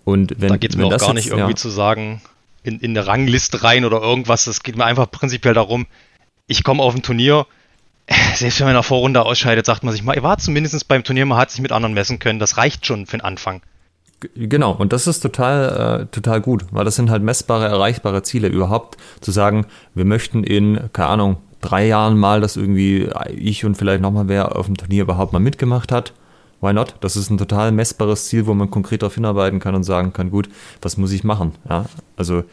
Und wenn, da geht es mir auch gar nicht irgendwie ja. zu sagen, in, in eine Rangliste rein oder irgendwas. Es geht mir einfach prinzipiell darum, ich komme auf ein Turnier, (laughs) selbst wenn man in der Vorrunde ausscheidet, sagt man sich mal, ich war zumindest beim Turnier, man hat sich mit anderen messen können. Das reicht schon für den Anfang. Genau, und das ist total, äh, total gut, weil das sind halt messbare, erreichbare Ziele überhaupt, zu sagen, wir möchten in, keine Ahnung, drei Jahren mal, dass irgendwie ich und vielleicht nochmal wer auf dem Turnier überhaupt mal mitgemacht hat. Why not? Das ist ein total messbares Ziel, wo man konkret darauf hinarbeiten kann und sagen kann, gut, was muss ich machen? Ja, also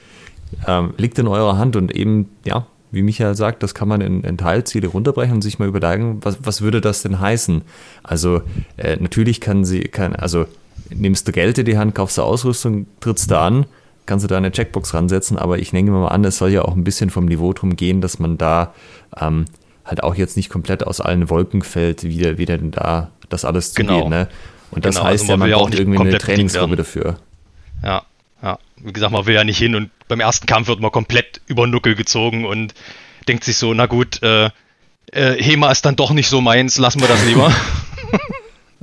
ähm, liegt in eurer Hand und eben, ja, wie Michael sagt, das kann man in, in Teilziele runterbrechen und sich mal überlegen, was, was würde das denn heißen? Also äh, natürlich kann sie, kann, also nimmst du Geld in die Hand, kaufst du Ausrüstung, trittst du an, kannst du da eine Checkbox ransetzen, aber ich nehme mal an, es soll ja auch ein bisschen vom Niveau drum gehen, dass man da ähm, halt auch jetzt nicht komplett aus allen Wolken fällt, wie, wie denn da das alles zugeht. Genau. Ne? Und das genau, heißt also ja, man braucht irgendwie eine Trainingsgruppe dafür. Ja, ja. Wie gesagt, man will ja nicht hin und beim ersten Kampf wird man komplett über Nuckel gezogen und denkt sich so, na gut, äh, äh, HEMA ist dann doch nicht so meins, lassen wir das lieber. (laughs)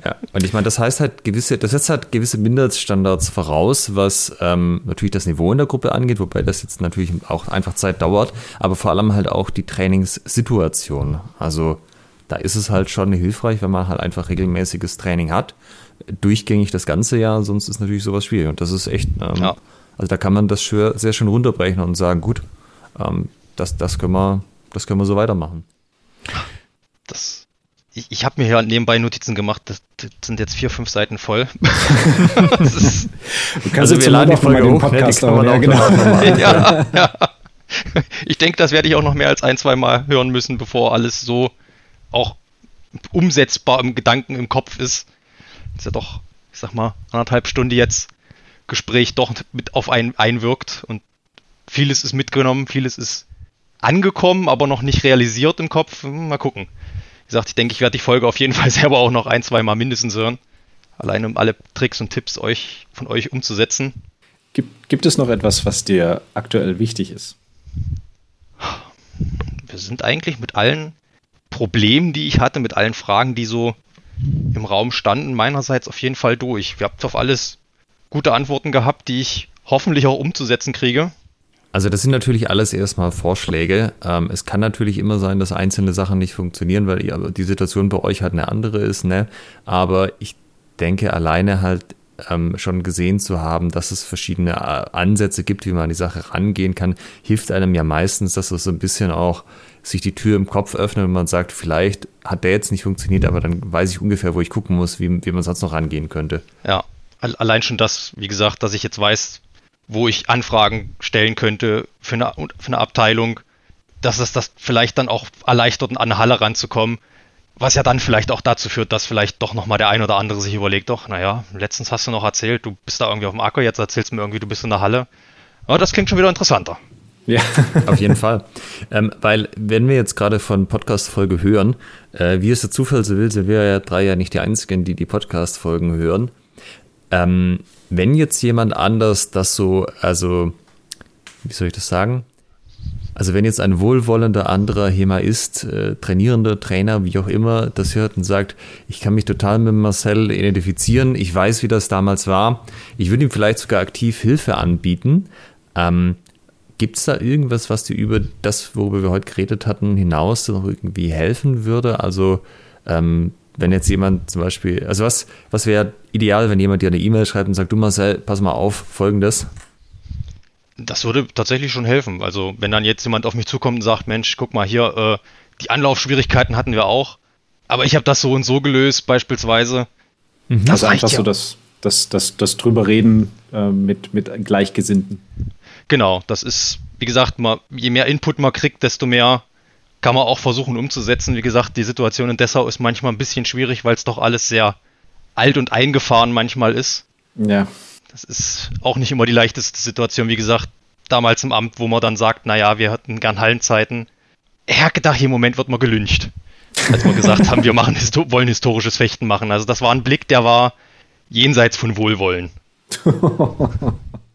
Ja, und ich meine, das heißt halt gewisse, das setzt halt gewisse Mindeststandards voraus, was ähm, natürlich das Niveau in der Gruppe angeht, wobei das jetzt natürlich auch einfach Zeit dauert, aber vor allem halt auch die Trainingssituation. Also da ist es halt schon hilfreich, wenn man halt einfach regelmäßiges Training hat, durchgängig das ganze Jahr, sonst ist natürlich sowas schwierig. Und das ist echt ähm, ja. Also da kann man das sehr schön runterbrechen und sagen, gut, ähm, das, das, können wir, das können wir so weitermachen. Das, ich, ich habe mir hier nebenbei Notizen gemacht, das, das, sind jetzt vier, fünf Seiten voll. (laughs) ist, also wir laden die Folge hoch, Podcast ne, ja, genau. (laughs) ja, ja. Ich denke, das werde ich auch noch mehr als ein, zwei Mal hören müssen, bevor alles so auch umsetzbar im Gedanken im Kopf ist. Ist ja doch, ich sag mal, anderthalb Stunden jetzt Gespräch doch mit auf einen einwirkt und vieles ist mitgenommen, vieles ist angekommen, aber noch nicht realisiert im Kopf. Hm, mal gucken. Wie gesagt, ich denke, ich werde die Folge auf jeden Fall (laughs) selber auch noch ein, zwei Mal mindestens hören. Allein um alle Tricks und Tipps euch, von euch umzusetzen. Gibt, gibt es noch etwas, was dir aktuell wichtig ist? Wir sind eigentlich mit allen Problemen, die ich hatte, mit allen Fragen, die so im Raum standen, meinerseits auf jeden Fall durch. Wir habt auf alles gute Antworten gehabt, die ich hoffentlich auch umzusetzen kriege. Also das sind natürlich alles erstmal Vorschläge. Ähm, es kann natürlich immer sein, dass einzelne Sachen nicht funktionieren, weil die Situation bei euch halt eine andere ist. Ne? Aber ich denke alleine halt ähm, schon gesehen zu haben, dass es verschiedene äh, Ansätze gibt, wie man an die Sache rangehen kann, hilft einem ja meistens, dass es so ein bisschen auch sich die Tür im Kopf öffnet und man sagt, vielleicht hat der jetzt nicht funktioniert, aber dann weiß ich ungefähr, wo ich gucken muss, wie, wie man sonst noch rangehen könnte. Ja, allein schon das, wie gesagt, dass ich jetzt weiß, wo ich Anfragen stellen könnte für eine, für eine Abteilung, dass es das vielleicht dann auch erleichtert, an eine Halle ranzukommen was ja dann vielleicht auch dazu führt, dass vielleicht doch nochmal der ein oder andere sich überlegt, doch, naja, letztens hast du noch erzählt, du bist da irgendwie auf dem Acker, jetzt erzählst du mir irgendwie, du bist in der Halle. Aber das klingt schon wieder interessanter. Ja, (laughs) auf jeden Fall. Ähm, weil, wenn wir jetzt gerade von Podcast-Folge hören, äh, wie es der Zufall so will, sind wir ja drei ja nicht die Einzigen, die die Podcast-Folgen hören. Ähm, wenn jetzt jemand anders das so, also, wie soll ich das sagen? Also wenn jetzt ein wohlwollender anderer Hemaist, äh, trainierender Trainer, wie auch immer, das hört und sagt, ich kann mich total mit Marcel identifizieren, ich weiß, wie das damals war, ich würde ihm vielleicht sogar aktiv Hilfe anbieten. Ähm, Gibt es da irgendwas, was dir über das, worüber wir heute geredet hatten, hinaus noch irgendwie helfen würde? Also ähm, wenn jetzt jemand zum Beispiel, also was, was wäre ideal, wenn jemand dir eine E-Mail schreibt und sagt, du Marcel, pass mal auf, folgendes. Das würde tatsächlich schon helfen. Also wenn dann jetzt jemand auf mich zukommt und sagt, Mensch, guck mal hier, äh, die Anlaufschwierigkeiten hatten wir auch, aber ich habe das so und so gelöst beispielsweise. Mhm. Das also einfach ja. so das, das, das, das drüber reden äh, mit, mit Gleichgesinnten. Genau, das ist, wie gesagt, mal, je mehr Input man kriegt, desto mehr kann man auch versuchen umzusetzen. Wie gesagt, die Situation in Dessau ist manchmal ein bisschen schwierig, weil es doch alles sehr alt und eingefahren manchmal ist. Ja. Das ist auch nicht immer die leichteste Situation. Wie gesagt, damals im Amt, wo man dann sagt, naja, wir hatten gern Hallenzeiten. Hergedacht, im Moment wird man gelüncht. Als wir gesagt haben, wir machen, wollen historisches Fechten machen. Also das war ein Blick, der war jenseits von Wohlwollen. (laughs)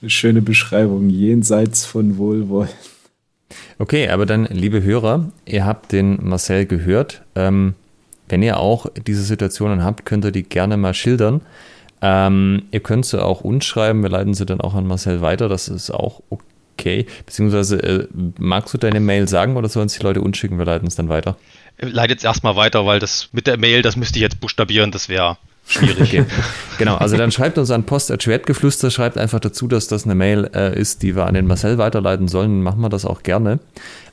Eine schöne Beschreibung, jenseits von Wohlwollen. Okay, aber dann, liebe Hörer, ihr habt den Marcel gehört. Ähm, wenn ihr auch diese Situationen habt, könnt ihr die gerne mal schildern. Ähm, ihr könnt sie auch uns schreiben, wir leiten sie dann auch an Marcel weiter, das ist auch okay. Beziehungsweise, äh, magst du deine Mail sagen oder sollen es die Leute uns schicken, wir leiten es dann weiter? Leitet es erstmal weiter, weil das mit der Mail, das müsste ich jetzt buchstabieren, das wäre schwierig. Okay. genau, also dann schreibt uns an Post.schwertgeflüster, schreibt einfach dazu, dass das eine Mail äh, ist, die wir an den Marcel weiterleiten sollen, machen wir das auch gerne.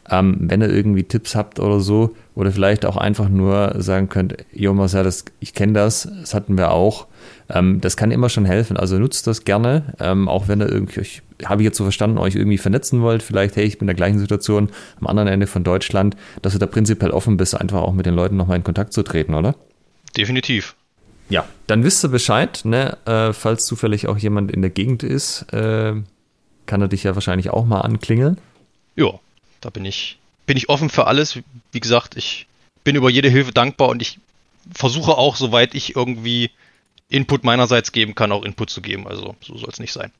Ähm, wenn ihr irgendwie Tipps habt oder so, oder vielleicht auch einfach nur sagen könnt, Jo Marcel, das, ich kenne das, das hatten wir auch. Ähm, das kann immer schon helfen. Also nutzt das gerne, ähm, auch wenn ihr irgendwie, ich habe ich jetzt so verstanden, euch irgendwie vernetzen wollt, vielleicht, hey, ich bin in der gleichen Situation am anderen Ende von Deutschland, dass du da prinzipiell offen bist, einfach auch mit den Leuten nochmal in Kontakt zu treten, oder? Definitiv. Ja, dann wisst ihr Bescheid, ne? Äh, falls zufällig auch jemand in der Gegend ist, äh, kann er dich ja wahrscheinlich auch mal anklingeln. Ja, da bin ich, bin ich offen für alles. Wie gesagt, ich bin über jede Hilfe dankbar und ich versuche auch, soweit ich irgendwie Input meinerseits geben kann, auch Input zu geben. Also so soll es nicht sein.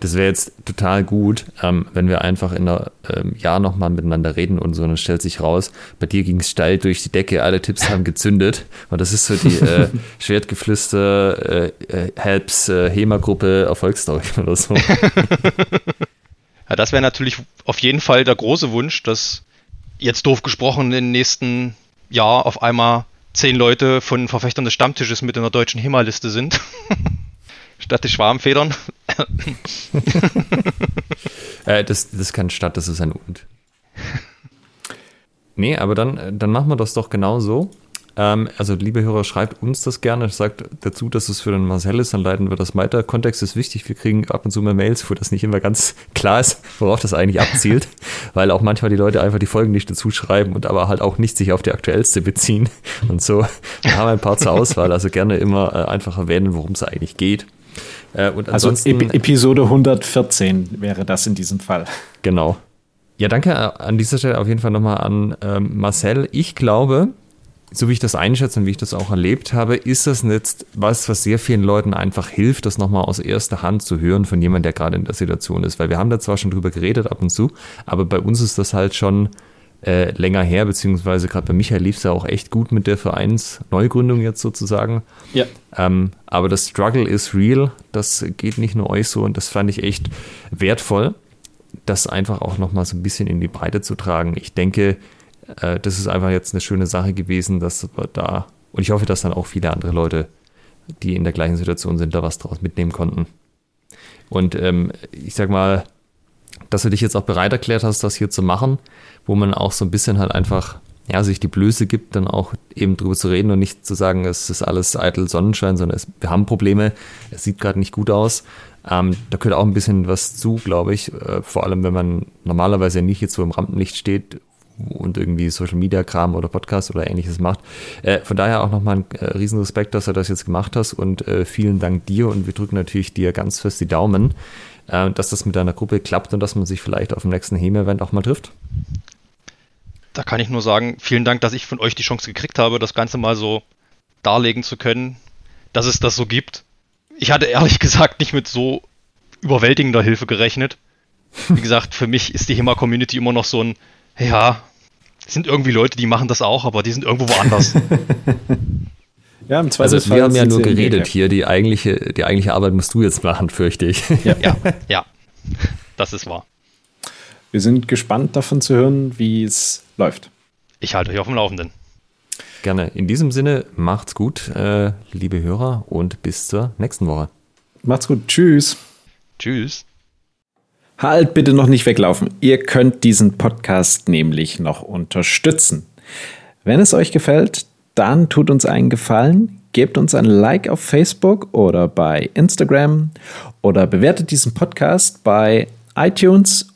Das wäre jetzt total gut, ähm, wenn wir einfach in einem ähm, Jahr nochmal miteinander reden und so, und dann stellt sich raus, bei dir ging es steil durch die Decke, alle Tipps haben gezündet. Und das ist so die äh, (laughs) Schwertgeflüster äh, äh, Helps äh, HEMA-Gruppe Erfolgsstory (laughs) oder so. ja, das wäre natürlich auf jeden Fall der große Wunsch, dass jetzt doof gesprochen im nächsten Jahr auf einmal zehn Leute von Verfechtern des Stammtisches mit in der deutschen HEMA-Liste sind. (laughs) Statt die Schwarmfedern. (laughs) äh, das, das kann statt, das ist ein Und. Nee, aber dann, dann machen wir das doch genau so. Ähm, also, liebe Hörer, schreibt uns das gerne. Sagt dazu, dass es für den Marcel ist, dann leiten wir das weiter. Kontext ist wichtig. Wir kriegen ab und zu mehr Mails, wo das nicht immer ganz (laughs) klar ist, worauf das eigentlich abzielt. (laughs) weil auch manchmal die Leute einfach die Folgen nicht dazu schreiben und aber halt auch nicht sich auf die aktuellste beziehen. Und so wir haben ein paar zur Auswahl. Also gerne immer äh, einfach erwähnen, worum es eigentlich geht. Äh, also Ep Episode 114 wäre das in diesem Fall. Genau. Ja, danke an dieser Stelle auf jeden Fall nochmal an ähm, Marcel. Ich glaube, so wie ich das einschätze und wie ich das auch erlebt habe, ist das jetzt was, was sehr vielen Leuten einfach hilft, das nochmal aus erster Hand zu hören von jemandem, der gerade in der Situation ist. Weil wir haben da zwar schon drüber geredet ab und zu, aber bei uns ist das halt schon äh, länger her, beziehungsweise gerade bei Michael lief es ja auch echt gut mit der Vereinsneugründung jetzt sozusagen. Ja. Ähm, aber das Struggle ist real, das geht nicht nur euch so und das fand ich echt wertvoll, das einfach auch nochmal so ein bisschen in die Breite zu tragen. Ich denke, äh, das ist einfach jetzt eine schöne Sache gewesen, dass wir da, und ich hoffe, dass dann auch viele andere Leute die in der gleichen Situation sind, da was draus mitnehmen konnten. Und ähm, ich sag mal, dass du dich jetzt auch bereit erklärt hast, das hier zu machen, wo man auch so ein bisschen halt einfach ja, sich die Blöße gibt, dann auch eben drüber zu reden und nicht zu sagen, es ist alles eitel Sonnenschein, sondern es, wir haben Probleme, es sieht gerade nicht gut aus. Ähm, da gehört auch ein bisschen was zu, glaube ich. Äh, vor allem, wenn man normalerweise nicht jetzt so im Rampenlicht steht und irgendwie Social Media Kram oder Podcast oder ähnliches macht. Äh, von daher auch nochmal ein äh, Riesenrespekt, dass du das jetzt gemacht hast und äh, vielen Dank dir und wir drücken natürlich dir ganz fest die Daumen, äh, dass das mit deiner Gruppe klappt und dass man sich vielleicht auf dem nächsten Heme-Event auch mal trifft. Da kann ich nur sagen, vielen Dank, dass ich von euch die Chance gekriegt habe, das Ganze mal so darlegen zu können, dass es das so gibt. Ich hatte ehrlich (laughs) gesagt nicht mit so überwältigender Hilfe gerechnet. Wie gesagt, für mich ist die HEMA-Community immer noch so ein ja, es sind irgendwie Leute, die machen das auch, aber die sind irgendwo woanders. (laughs) ja, im Zweifelsfall. Also wir haben ja nur geredet hier. Die eigentliche, die eigentliche Arbeit musst du jetzt machen, fürchte ich. Ja, ja, (laughs) ja. Das ist wahr. Wir sind gespannt davon zu hören, wie es läuft. Ich halte euch auf dem Laufenden. Gerne. In diesem Sinne, macht's gut, äh, liebe Hörer, und bis zur nächsten Woche. Macht's gut. Tschüss. Tschüss. Halt bitte noch nicht weglaufen. Ihr könnt diesen Podcast nämlich noch unterstützen. Wenn es euch gefällt, dann tut uns einen Gefallen, gebt uns ein Like auf Facebook oder bei Instagram oder bewertet diesen Podcast bei iTunes